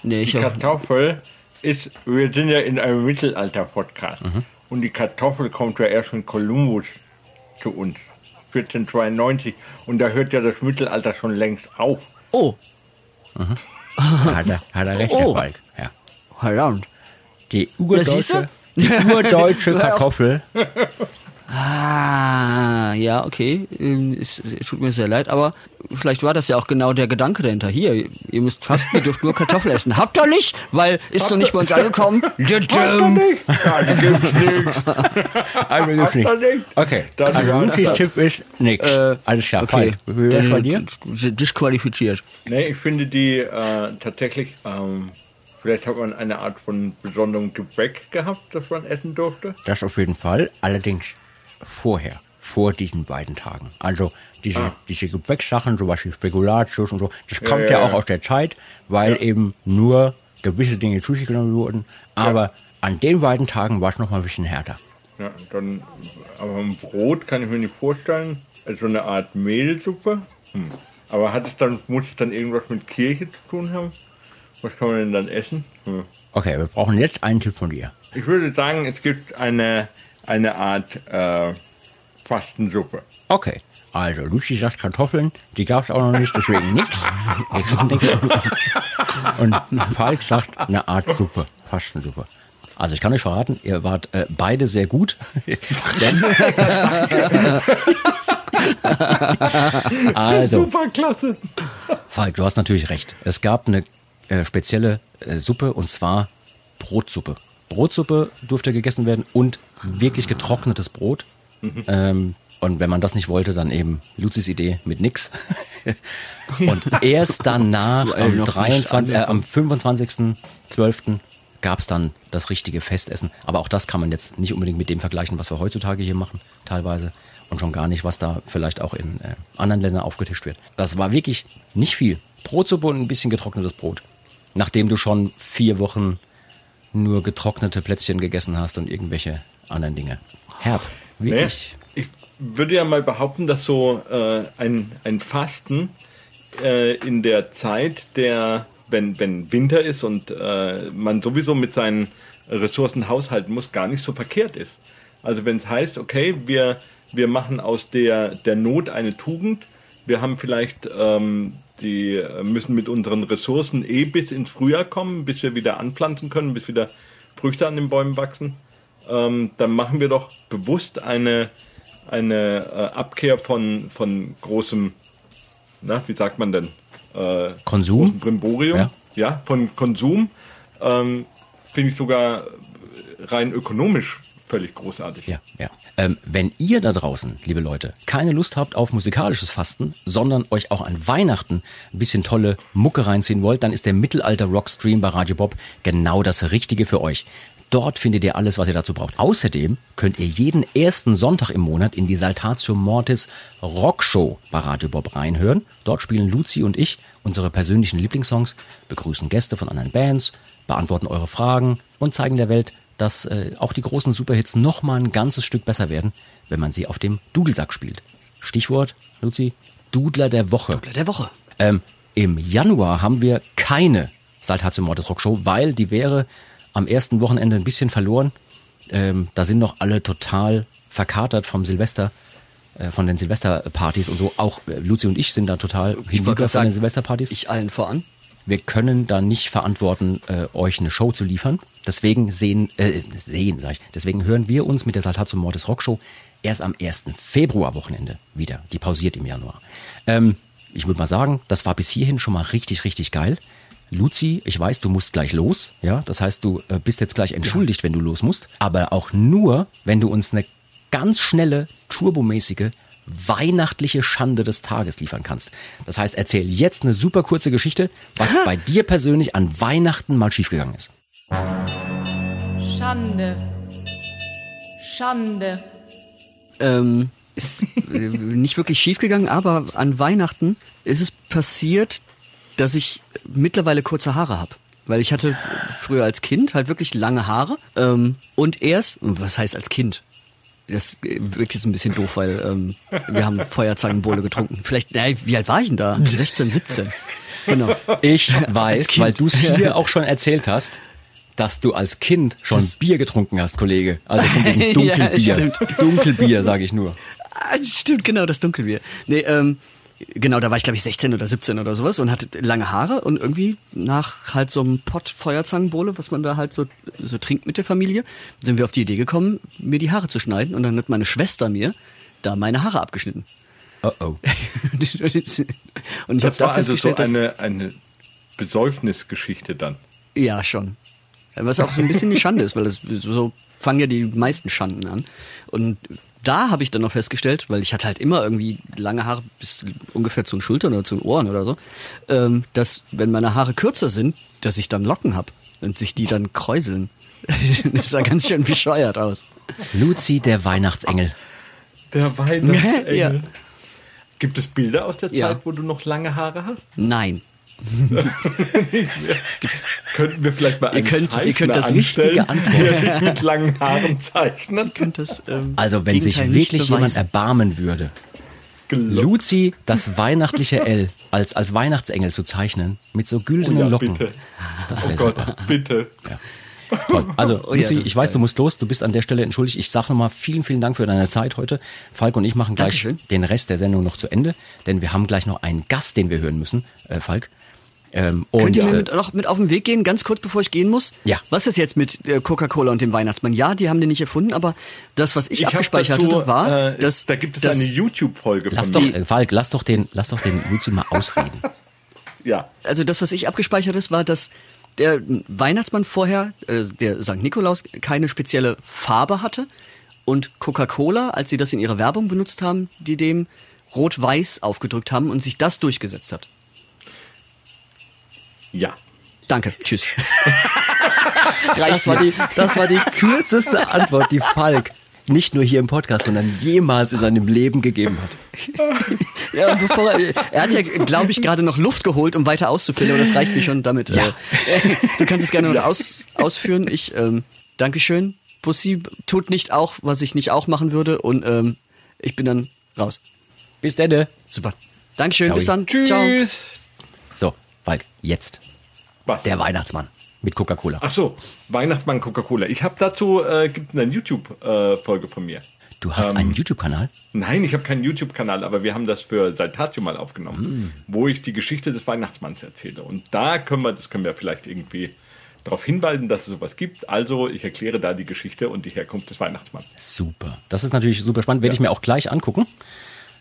Nee, ich die Kartoffel ist, wir sind ja in einem Mittelalter-Podcast. Mhm. Und die Kartoffel kommt ja erst von Kolumbus zu uns. 1492. Und da hört ja das Mittelalter schon längst auf. oh, Da hat er, hat er recht, Oh. Herr Falk. Ja. verdammt. Die urdeutsche, die urdeutsche <laughs> Kartoffel. Ah, ja, okay. Ähm, Es, es tut mir sehr leid, aber vielleicht war das ja auch genau der Gedanke dahinter. Hier, ihr müsst fasten, ihr dürft nur Kartoffel essen. Habt ihr nicht? Weil ist noch nicht bei uns angekommen. Düm. Ja, die gibt's nicht. <laughs> Also gibt's nicht. das nicht? Okay, Das also Luzis Tipp ist nix. Äh, Alles klar, Okay, wär's bei dir? Disqualifiziert. Nee, ich finde die äh, tatsächlich, ähm, vielleicht hat man eine Art von besonderem Gebäck gehabt, das man essen durfte. Das auf jeden Fall. Allerdings vorher, vor diesen beiden Tagen. Also diese, diese Gebäcksachen, sowas wie Spekulatius und so, das kommt ja, ja, auch ja. aus der Zeit, weil eben nur gewisse Dinge zu sich genommen wurden. Aber an den beiden Tagen war es noch mal ein bisschen härter. Ja, dann, aber ein Brot kann ich mir nicht vorstellen. Also eine Art Mehlsuppe. Hm. Aber hat es dann, muss es dann irgendwas mit Kirche zu tun haben? Was kann man denn dann essen? Hm. Okay, wir brauchen jetzt einen Tipp von dir. Ich würde sagen, es gibt eine, eine Art äh, Fastensuppe. Okay. Also, Lucy sagt Kartoffeln, die gab es auch noch nicht, deswegen nix. Ihr kriegt nix. Und Falk sagt eine Art Suppe, Fastensuppe. Also ich kann euch verraten, ihr wart äh, beide sehr gut. <laughs> Also, Super klasse. Falk, du hast natürlich recht. Es gab eine äh, spezielle äh, Suppe und zwar Brotsuppe. Brotsuppe durfte gegessen werden und wirklich getrocknetes Brot. Ähm, und wenn man das nicht wollte, dann eben Luzis Idee mit nix. <laughs> und erst danach, am, noch nicht 23, äh, am 25.12. gab es dann das richtige Festessen. Aber auch das kann man jetzt nicht unbedingt mit dem vergleichen, was wir heutzutage hier machen, teilweise. Und schon gar nicht, was da vielleicht auch in äh, anderen Ländern aufgetischt wird. Das war wirklich nicht viel. Brotsuppe und ein bisschen getrocknetes Brot. Nachdem du schon vier Wochen nur getrocknete Plätzchen gegessen hast und irgendwelche anderen Dinge. Herb, Nee, wirklich. ich würde ja mal behaupten, dass so äh, ein, ein Fasten äh, in der Zeit, der, wenn, wenn Winter ist und äh, man sowieso mit seinen Ressourcen haushalten muss, gar nicht so verkehrt ist. Also wenn es heißt, okay, wir, wir machen aus der, der Not eine Tugend, wir haben vielleicht ähm, die müssen mit unseren Ressourcen eh bis ins Frühjahr kommen, bis wir wieder anpflanzen können, bis wieder Früchte an den Bäumen wachsen ähm, dann machen wir doch bewusst eine, eine äh, Abkehr von, von großem, na, wie sagt man denn? Äh, Konsum? Brimborium. Ja. Ja, von Konsum. Ähm, Finde ich sogar rein ökonomisch völlig großartig. Ja, ja. Ähm, wenn ihr da draußen, liebe Leute, keine Lust habt auf musikalisches Fasten, sondern euch auch an Weihnachten ein bisschen tolle Mucke reinziehen wollt, dann ist der Mittelalter-Rock-Stream bei Radio Bob genau das Richtige für euch. Dort findet ihr alles, was ihr dazu braucht. Außerdem könnt ihr jeden ersten Sonntag im Monat in die Saltatio Mortis Rockshow bei Radio Bob reinhören. Dort spielen Luzi und ich unsere persönlichen Lieblingssongs, begrüßen Gäste von anderen Bands, beantworten eure Fragen und zeigen der Welt, dass äh, auch die großen Superhits noch mal ein ganzes Stück besser werden, wenn man sie auf dem Dudelsack spielt. Stichwort, Luzi, Dudler der Woche. Dudler der Woche. Ähm, Im Januar haben wir keine Saltatio Mortis Rockshow, weil die wäre am ersten Wochenende ein bisschen verloren. Ähm, da sind noch alle total verkatert vom Silvester, äh, von den Silvesterpartys und so. Auch äh, Luzi und ich sind da total hinüber von den Silvesterpartys. Ich allen voran. Wir können da nicht verantworten, äh, euch eine Show zu liefern. Deswegen sehen, äh, sehen, sag ich. Deswegen hören wir uns mit der Saltatio Mortis Rockshow erst am 1. Februar-Wochenende wieder. Die pausiert im Januar. Ähm, ich würde mal sagen, das war bis hierhin schon mal richtig, richtig geil. Luzi, ich weiß, du musst gleich los, ja. Das heißt, du äh, bist jetzt gleich entschuldigt, wenn du los musst. Aber auch nur, wenn du uns eine ganz schnelle, turbomäßige, weihnachtliche Schande des Tages liefern kannst. Das heißt, erzähl jetzt eine super kurze Geschichte, was bei dir persönlich an Weihnachten mal schiefgegangen ist. Schande. Schande. Ähm, ist äh, nicht wirklich schief gegangen, aber an Weihnachten ist es passiert, dass ich mittlerweile kurze Haare habe. Weil ich hatte früher als Kind halt wirklich lange Haare. Ähm, und erst, was heißt als Kind? Das wirkt jetzt ein bisschen doof, weil ähm, wir haben Feuerzangenbowle getrunken. Vielleicht, nein, wie alt war ich denn da? 16, 17. Genau. Ich <laughs> weiß, weil du es hier <laughs> auch schon erzählt hast, dass du als Kind schon Bier getrunken hast, Kollege. Also von diesem <laughs> Ja, Dunkelbier. stimmt. Dunkelbier, sage ich nur. Ah, das stimmt, genau, das Dunkelbier. Nee, ähm, genau, da war ich, glaube ich, 16 oder 17 oder sowas und hatte lange Haare und irgendwie nach halt so einem Pott Feuerzangenbowle, was man da halt so, so trinkt mit der Familie, sind wir auf die Idee gekommen, mir die Haare zu schneiden und dann hat meine Schwester mir da meine Haare abgeschnitten. Oh oh. <laughs> und ich habe da war also so eine, eine Besäufnisgeschichte dann. ja, schon. Was auch so ein bisschen die Schande ist, weil das, so fangen ja die meisten Schanden an. Und da habe ich dann noch festgestellt, weil ich hatte halt immer irgendwie lange Haare bis ungefähr zu den Schultern oder zu den Ohren oder so, ähm, dass wenn meine Haare kürzer sind, dass ich dann Locken habe und sich die dann kräuseln. <laughs> das sah ganz schön bescheuert aus. Luzi, der Weihnachtsengel. Der <laughs> Weihnachtsengel. Ja. Gibt es Bilder aus der Zeit, Ja. wo du noch lange Haare hast? Nein. Könnten wir vielleicht mal Ihr einen könnt- ihr könnt das anstellen, richtige Antwort. der mit langen Haaren zeichnet? Und das, ähm, Also wenn sich wirklich jemand erbarmen würde, Gelobt. Luzi, das weihnachtliche L, als, als Weihnachtsengel zu zeichnen, mit so Oh güldenen ja, Locken. bitte. Das Oh wäre Gott, super. bitte. Toll. Also, Oh ja, Luzi, das ich weiß, geil. du musst los, du bist an der Stelle entschuldigt. Ich sag nochmal vielen, vielen Dank für deine Zeit heute. Falk und ich machen gleich Dankeschön. den Rest der Sendung noch zu Ende, denn wir haben gleich noch einen Gast, den wir hören müssen, äh, Falk. Ähm, und Könnt ihr mir äh, mit, noch mit auf den Weg gehen, ganz kurz bevor ich gehen muss? Ja. Was ist jetzt mit äh, Coca-Cola und dem Weihnachtsmann? Ja, die haben den nicht erfunden, aber das, was ich, hab abgespeichert dazu, hatte, war, äh, dass da gibt es dass, eine YouTube-Folge lass von doch, mir. Falk, lass doch den, lass doch den Luzi mal ausreden. <laughs> Ja, also das, was ich abgespeichert ist, war, dass der Weihnachtsmann vorher, äh, der St. Nikolaus, keine spezielle Farbe hatte und Coca-Cola, als sie das in ihrer Werbung benutzt haben, die dem rot-weiß aufgedrückt haben und sich das durchgesetzt hat. Ja. Danke, tschüss. <laughs> Das war, die, das war die kürzeste Antwort, die Falk nicht nur hier im Podcast, sondern jemals in seinem Leben gegeben hat. <laughs> Ja, und bevor er, er hat ja, glaube ich, gerade noch Luft geholt, um weiter auszufüllen, aber das reicht mir schon damit. Ja. Äh, <laughs> du kannst es gerne noch aus, ausführen. Ich, ähm, Dankeschön. Pussy tut nicht auch, was ich nicht auch machen würde und ähm, ich bin dann raus. Bis denn. Super. Dankeschön, Ciao. bis dann. Tschüss. Ciao. So, Falk, jetzt. Was? Der Weihnachtsmann mit Coca-Cola. Ach so, Weihnachtsmann Coca-Cola. Ich habe dazu, äh, gibt eine YouTube-Folge von mir. Du hast Ähm, einen YouTube-Kanal? Nein, ich habe keinen YouTube-Kanal, aber wir haben das für Saltatio mal aufgenommen, wo ich die Geschichte des Weihnachtsmanns erzähle. Und da können wir, das können wir vielleicht irgendwie darauf hinweisen, dass es sowas gibt. Also ich erkläre da die Geschichte und die Herkunft des Weihnachtsmanns. Super. Das ist natürlich super spannend. Werde ich mir auch gleich angucken.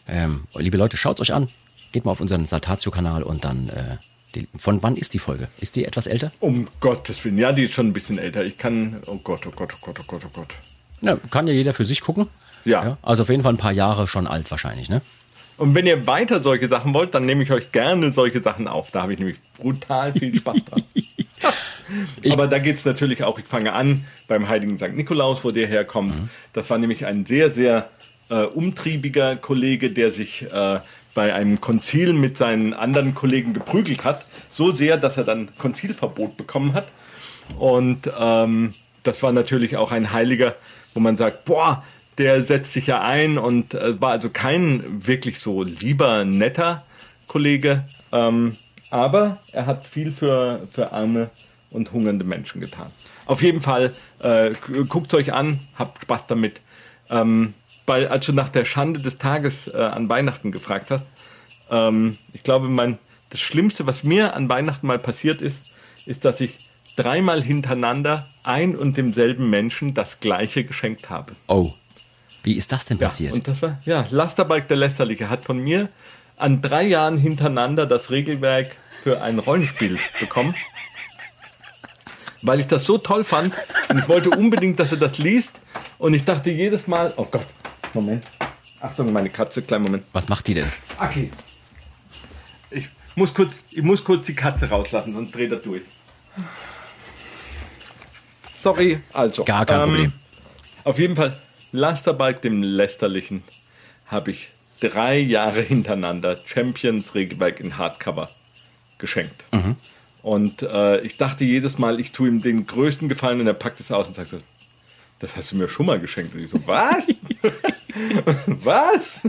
Ähm, liebe Leute, schaut euch an. Geht mal auf unseren Saltatio-Kanal und dann. Äh, die, von wann ist die Folge? Ist die etwas älter? Um Gottes Willen. Ja, die ist schon ein bisschen älter. Ich kann, oh Gott, oh Gott, oh Gott, oh Gott, oh Gott. Ja, kann ja jeder für sich gucken. Ja. Also auf jeden Fall ein paar Jahre schon alt wahrscheinlich, ne? Und wenn ihr weiter solche Sachen wollt, dann nehme ich euch gerne solche Sachen auf. Da habe ich nämlich brutal viel Spaß dran. <laughs> Aber da geht es natürlich auch, ich fange an beim heiligen St. Nikolaus, wo der herkommt. Das war nämlich ein sehr, sehr äh, umtriebiger Kollege, der sich äh, bei einem Konzil mit seinen anderen Kollegen geprügelt hat. So sehr, dass er dann Konzilverbot bekommen hat. Und ähm, das war natürlich auch ein Heiliger, wo man sagt, boah, der setzt sich ja ein und äh, war also kein wirklich so lieber, netter Kollege. Ähm, aber er hat viel für, für arme und hungernde Menschen getan. Auf jeden Fall, äh, guckt euch an, habt Spaß damit. Ähm, weil, als du nach der Schande des Tages äh, an Weihnachten gefragt hast, ähm, ich glaube, mein, das Schlimmste, was mir an Weihnachten mal passiert ist, ist, dass ich dreimal hintereinander ein und demselben Menschen das gleiche geschenkt habe. Oh. Wie ist das denn Ja, passiert? und das war, ja, Lasterbalk der Lästerliche hat von mir an drei Jahren hintereinander das Regelwerk für ein Rollenspiel <laughs> bekommen. Weil ich das so toll fand und ich wollte unbedingt, dass er das liest. Und ich dachte jedes Mal, oh Gott, Moment. Achtung, meine Katze, kleinen Moment. Was macht die denn? Okay. Ich muss kurz, ich muss kurz die Katze rauslassen, sonst dreht er durch. Sorry, also. Gar kein Problem. Auf jeden Fall, Lasterbalk dem Lästerlichen habe ich drei Jahre hintereinander Champions Regelwerk in Hardcover geschenkt. Mhm. Und äh, ich dachte jedes Mal, ich tue ihm den größten Gefallen und er packt es aus und sagt so, das hast du mir schon mal geschenkt. Und ich so, was? <laughs> <laughs> was?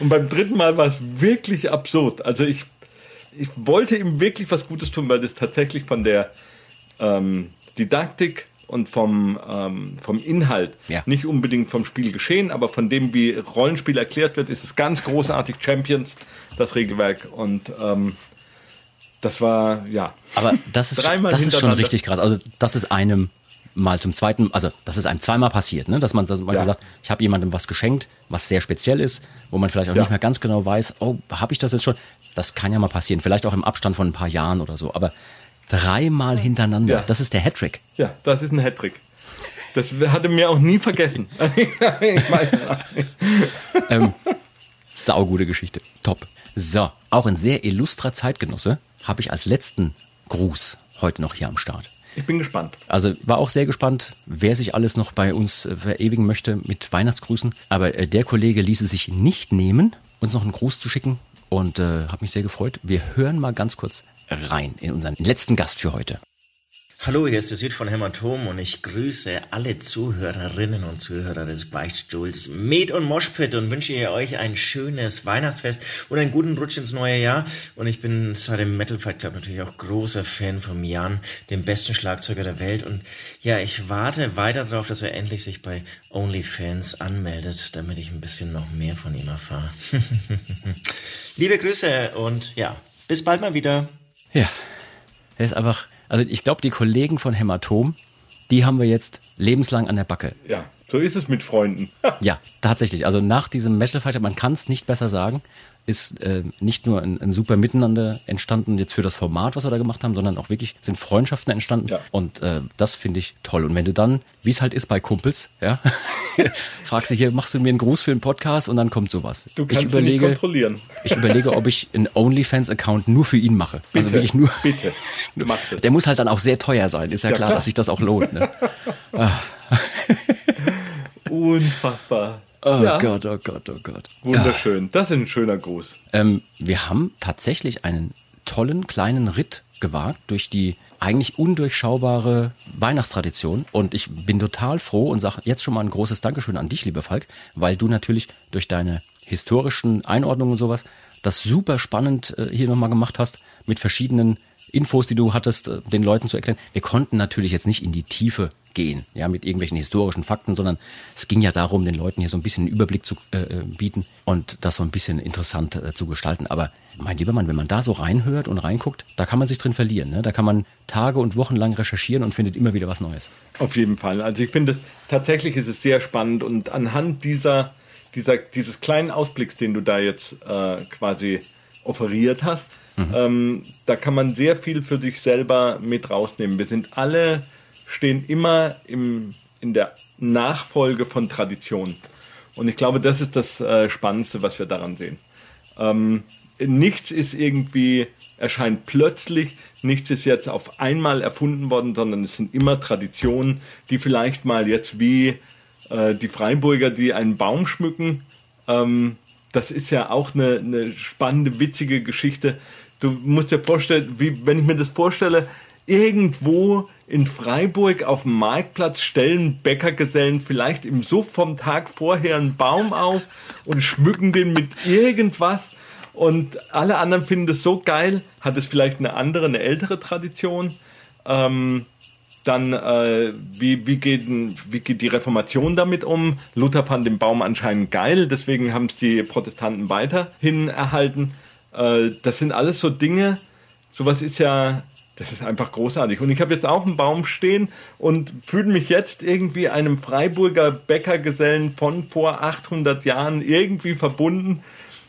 Und beim dritten Mal war es wirklich absurd. Also ich, ich wollte ihm wirklich was Gutes tun, weil das tatsächlich von der ähm, Didaktik und vom, ähm, vom Inhalt, Ja. nicht unbedingt vom Spiel geschehen, aber von dem, wie Rollenspiel erklärt wird, ist es ganz großartig. Champions, das Regelwerk. Und ähm, das war, ja. Aber das ist, das ist schon richtig krass. Also das ist einem mal zum zweiten, also das ist einem zweimal passiert, ne? dass man zum Beispiel Ja. sagt, ich habe jemandem was geschenkt, was sehr speziell ist, wo man vielleicht auch Ja. nicht mehr ganz genau weiß, oh, habe ich das jetzt schon? Das kann ja mal passieren, vielleicht auch im Abstand von ein paar Jahren oder so. Aber dreimal hintereinander, Ja. das ist der Hattrick. Ja, das ist ein Hattrick. Das hatte mir auch nie vergessen. <laughs> Ähm, saugute Geschichte. Top. So, auch ein sehr illustrer Zeitgenosse habe ich als letzten Gruß heute noch hier am Start. Ich bin gespannt. Also war auch sehr gespannt, wer sich alles noch bei uns äh, verewigen möchte mit Weihnachtsgrüßen. Aber äh, der Kollege ließ es sich nicht nehmen, uns noch einen Gruß zu schicken und äh, hat mich sehr gefreut. Wir hören mal ganz kurz rein in unseren letzten Gast für heute. Hallo, hier ist der Süd von Hämatom und ich grüße alle Zuhörerinnen und Zuhörer des Beichtstuhls Med und Moshpit und wünsche ihr euch ein schönes Weihnachtsfest und einen guten Rutsch ins neue Jahr. Und ich bin seit dem Metal Fight Club natürlich auch großer Fan von Jan, dem besten Schlagzeuger der Welt. Und ja, ich warte weiter darauf, dass er endlich sich bei OnlyFans anmeldet, damit ich ein bisschen noch mehr von ihm erfahre. <laughs> Liebe Grüße und ja, bis bald mal wieder. Ja, er ist einfach, also ich glaube, die Kollegen von Hämatom, die haben wir jetzt lebenslang an der Backe. Ja, so ist es mit Freunden. <laughs> Ja, tatsächlich. Also nach diesem Metal Fighter, man kann es nicht besser sagen, ist äh, nicht nur ein, ein super Miteinander entstanden jetzt für das Format, was wir da gemacht haben, sondern auch wirklich sind Freundschaften entstanden. Ja. Und äh, das finde ich toll. Und wenn du dann, wie es halt ist bei Kumpels, ja, <laughs> fragst du hier, machst du mir einen Gruß für einen Podcast und dann kommt sowas. Du ich kannst nicht überlege, kontrollieren. ich überlege, ob ich einen OnlyFans-Account nur für ihn mache. also Bitte, wirklich nur. bitte, <laughs> mach das. Der muss halt dann auch sehr teuer sein. Ist ja, Ja, klar, klar. dass sich das auch lohnt. Ne? <laughs> Unfassbar. Oh ja, Gott, oh Gott, oh Gott. wunderschön. Das ist ein schöner Gruß. Ähm, wir haben tatsächlich einen tollen kleinen Ritt gewagt durch die eigentlich undurchschaubare Weihnachtstradition. Und ich bin total froh und sage jetzt schon mal ein großes Dankeschön an dich, lieber Falk, weil du natürlich durch deine historischen Einordnungen und sowas das super spannend äh, hier nochmal gemacht hast mit verschiedenen Infos, die du hattest, äh, den Leuten zu erklären. Wir konnten natürlich jetzt nicht in die Tiefe gehen, ja, mit irgendwelchen historischen Fakten, sondern es ging ja darum, den Leuten hier so ein bisschen einen Überblick zu äh, äh, bieten und das so ein bisschen interessant äh, zu gestalten. Aber mein lieber Mann, wenn man da so reinhört und reinguckt, da kann man sich drin verlieren. Ne? Da kann man Tage und Wochen lang recherchieren und findet immer wieder was Neues. Auf jeden Fall. Also ich finde, es- tatsächlich ist es sehr spannend und anhand dieser, dieser, dieses kleinen Ausblicks, den du da jetzt äh, quasi offeriert hast, ähm, da kann man sehr viel für sich selber mit rausnehmen. Wir sind alle, stehen immer im, in der Nachfolge von Tradition. Und ich glaube, das ist das äh, Spannendste, was wir daran sehen. Ähm, nichts ist irgendwie, erscheint plötzlich, nichts ist jetzt auf einmal erfunden worden, sondern es sind immer Traditionen, die vielleicht mal jetzt wie äh, die Freiburger, die einen Baum schmücken, ähm, das ist ja auch eine, eine spannende, witzige Geschichte. Du musst dir vorstellen, wie wenn ich mir das vorstelle, irgendwo in Freiburg auf dem Marktplatz stellen Bäckergesellen vielleicht im Suff vom Tag vorher einen Baum auf und schmücken den mit irgendwas. Und alle anderen finden das so geil. Hat es vielleicht eine andere, eine ältere Tradition? Ähm, dann, äh, wie, wie, geht, wie geht die Reformation damit um? Luther fand den Baum anscheinend geil, deswegen haben es die Protestanten weiterhin erhalten. Äh, das sind alles so Dinge, sowas ist ja, das ist einfach großartig. Und ich habe jetzt auch einen Baum stehen und fühle mich jetzt irgendwie einem Freiburger Bäckergesellen von vor 800 Jahren irgendwie verbunden,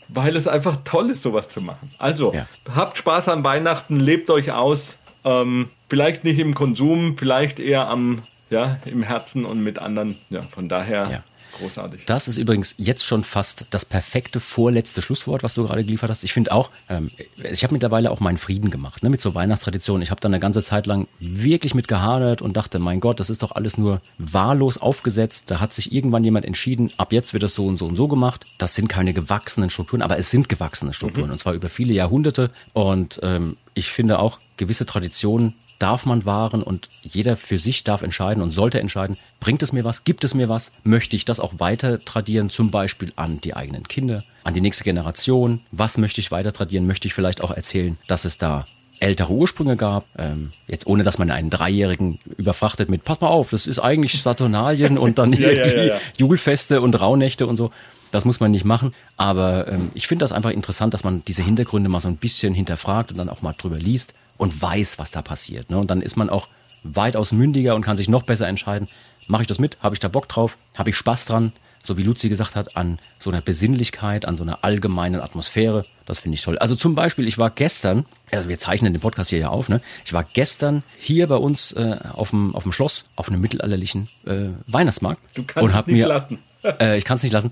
weil es einfach toll ist, sowas zu machen. Also, Ja. habt Spaß an Weihnachten, lebt euch aus. Ähm, vielleicht nicht im Konsum, vielleicht eher am, ja, im Herzen und mit anderen. Ja, von daher Ja. Großartig. Das ist übrigens jetzt schon fast das perfekte vorletzte Schlusswort, was du gerade geliefert hast. Ich finde auch, ähm, ich habe mittlerweile auch meinen Frieden gemacht ne, mit so Weihnachtstraditionen. Ich habe dann eine ganze Zeit lang wirklich mit gehadert und dachte, mein Gott, das ist doch alles nur wahllos aufgesetzt. Da hat sich irgendwann jemand entschieden, ab jetzt wird es so und so und so gemacht. Das sind keine gewachsenen Strukturen, aber es sind gewachsene Strukturen und zwar über viele Jahrhunderte. Und ähm, ich finde auch, gewisse Traditionen darf man wahren und jeder für sich darf entscheiden und sollte entscheiden, bringt es mir was, gibt es mir was, möchte ich das auch weiter tradieren, zum Beispiel an die eigenen Kinder, an die nächste Generation, was möchte ich weiter tradieren, möchte ich vielleicht auch erzählen, dass es da ältere Ursprünge gab, ähm, jetzt ohne dass man einen Dreijährigen überfrachtet mit, pass mal auf, das ist eigentlich Saturnalien und dann <laughs> Ja, irgendwie ja, ja. Julfeste und Rauhnächte und so. Das muss man nicht machen, aber ähm, ich finde das einfach interessant, dass man diese Hintergründe mal so ein bisschen hinterfragt und dann auch mal drüber liest und weiß, was da passiert. Ne? Und dann ist man auch weitaus mündiger und kann sich noch besser entscheiden, mache ich das mit, habe ich da Bock drauf, habe ich Spaß dran, so wie Luzi gesagt hat, an so einer Besinnlichkeit, an so einer allgemeinen Atmosphäre. Das finde ich toll. Also zum Beispiel, ich war gestern, also wir zeichnen den Podcast hier ja auf, ne? Ich war gestern hier bei uns äh, auf dem auf dem Schloss auf einem mittelalterlichen äh, Weihnachtsmarkt Du kannst und nicht mir lassen. <laughs> äh, ich kann es nicht lassen.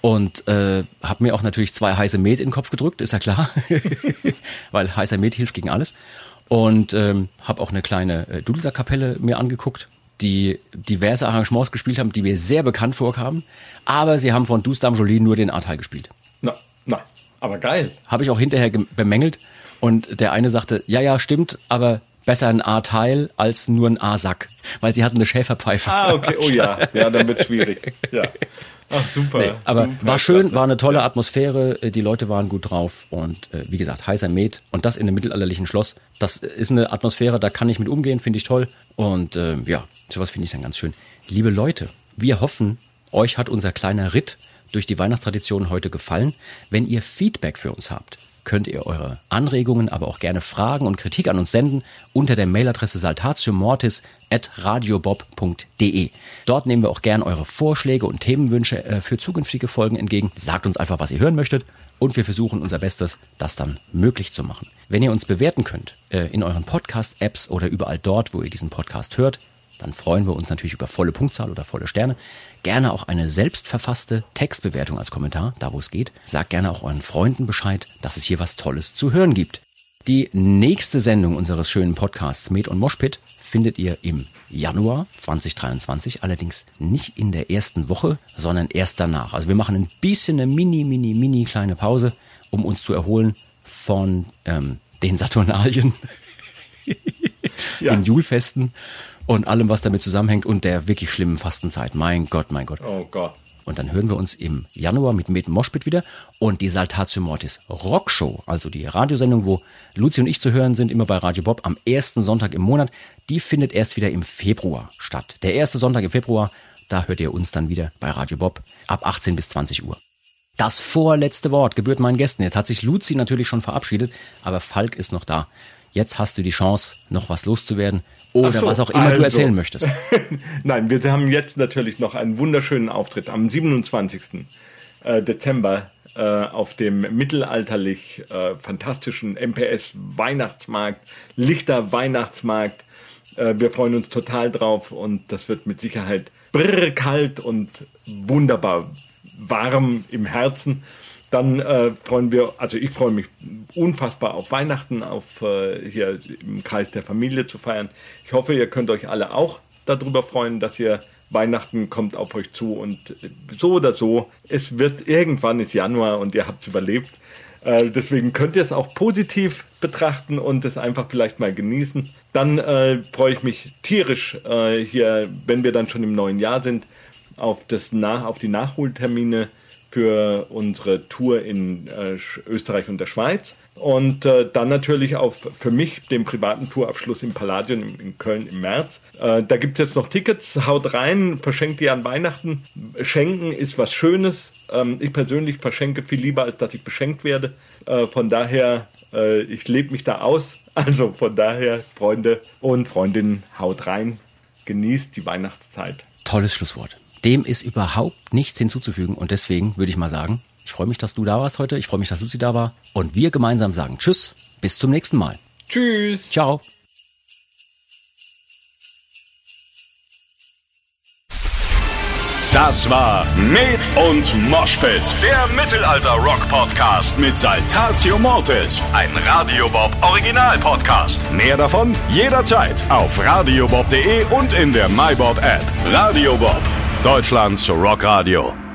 Und äh, habe mir auch natürlich zwei heiße Met in den Kopf gedrückt, ist ja klar, <laughs> weil heißer Met hilft gegen alles. Und ähm, habe auch eine kleine äh, Dudelsack-Kapelle mir angeguckt, die diverse Arrangements gespielt haben, die mir sehr bekannt vorkamen. Aber sie haben von Dustam Jolie nur den A-Teil gespielt. Na, na, aber geil. Habe ich auch hinterher bemängelt. Und der eine sagte, ja, ja, stimmt, aber besser ein A-Teil als nur ein A-Sack. Weil sie hatten eine Schäferpfeife. Ah, okay, oh ja, ja, dann wird schwierig. Ja. Ach, super. Nee, aber super, war schön, war eine tolle Atmosphäre, äh, die Leute waren gut drauf und äh, wie gesagt, heißer Met und das in einem mittelalterlichen Schloss, das ist eine Atmosphäre, da kann ich mit umgehen, finde ich toll und äh, ja, sowas finde ich dann ganz schön. Liebe Leute, wir hoffen, euch hat unser kleiner Ritt durch die Weihnachtstradition heute gefallen. Wenn ihr Feedback für uns habt, könnt ihr eure Anregungen, aber auch gerne Fragen und Kritik an uns senden unter der Mailadresse saltatiomortis at radiobob.de. Dort nehmen wir auch gern eure Vorschläge und Themenwünsche äh, für zukünftige Folgen entgegen. Sagt uns einfach, was ihr hören möchtet und wir versuchen unser Bestes, das dann möglich zu machen. Wenn ihr uns bewerten könnt äh, in euren Podcast-Apps oder überall dort, wo ihr diesen Podcast hört, dann freuen wir uns natürlich über volle Punktzahl oder volle Sterne. Gerne auch eine selbstverfasste Textbewertung als Kommentar, da wo es geht. Sagt gerne auch euren Freunden Bescheid, dass es hier was Tolles zu hören gibt. Die nächste Sendung unseres schönen Podcasts Med und Moshpit findet ihr im Januar 2023, allerdings nicht in der ersten Woche, sondern erst danach. Also wir machen ein bisschen eine mini, mini, mini kleine Pause, um uns zu erholen von ähm, den Saturnalien <laughs> Ja. den Julfesten und allem, was damit zusammenhängt und der wirklich schlimmen Fastenzeit. Mein Gott, mein Gott. Oh Gott. Und dann hören wir uns im Januar mit Med Moshpit wieder und die Saltatio Mortis Rockshow, also die Radiosendung, wo Luzi und ich zu hören sind, immer bei Radio Bob am ersten Sonntag im Monat, die findet erst wieder im Februar statt. Der erste Sonntag im Februar, da hört ihr uns dann wieder bei Radio Bob ab 18 bis 20 Uhr. Das vorletzte Wort gebührt meinen Gästen. Jetzt hat sich Luzi natürlich schon verabschiedet, aber Falk ist noch da. Jetzt hast du die Chance, noch was loszuwerden oder so, was auch immer du also. erzählen möchtest. <laughs> Nein, wir haben jetzt natürlich noch einen wunderschönen Auftritt am 27. äh, Dezember äh, auf dem mittelalterlich äh, fantastischen MPS Weihnachtsmarkt, Lichter Weihnachtsmarkt. Wir freuen uns total drauf und das wird mit Sicherheit brrr kalt und wunderbar warm im Herzen. Dann äh, freuen wir, also ich freue mich unfassbar auf Weihnachten, auf äh, hier im Kreis der Familie zu feiern. Ich hoffe, ihr könnt euch alle auch darüber freuen, dass ihr Weihnachten kommt auf euch zu und so oder so, es wird irgendwann ist Januar und ihr habt es überlebt. Äh, deswegen könnt ihr es auch positiv betrachten und es einfach vielleicht mal genießen. Dann äh, freue ich mich tierisch äh, hier, wenn wir dann schon im neuen Jahr sind, auf, das Nach auf die Nachholtermine für unsere Tour in äh, Österreich und der Schweiz. Und äh, dann natürlich auf für mich den privaten Tourabschluss im Palladium in, in Köln im März. Äh, da gibt es jetzt noch Tickets, haut rein, verschenkt die an Weihnachten. Schenken ist was Schönes. Ähm, ich persönlich verschenke viel lieber, als dass ich beschenkt werde. Äh, von daher, äh, ich lebe mich da aus. <laughs> Also von daher, Freunde und Freundinnen, haut rein, genießt die Weihnachtszeit. Tolles Schlusswort. Dem ist überhaupt nichts hinzuzufügen und deswegen würde ich mal sagen, ich freue mich, dass du da warst heute, ich freue mich, dass Luzi da war und wir gemeinsam sagen Tschüss, bis zum nächsten Mal. Tschüss. Ciao. Das war Med und Moshpit, der Mittelalter-Rock-Podcast mit Saltatio Mortis, ein Radiobob Original-Podcast. Mehr davon jederzeit auf radiobob.de und in der MyBob-App. Radio Bob, Deutschlands Rockradio.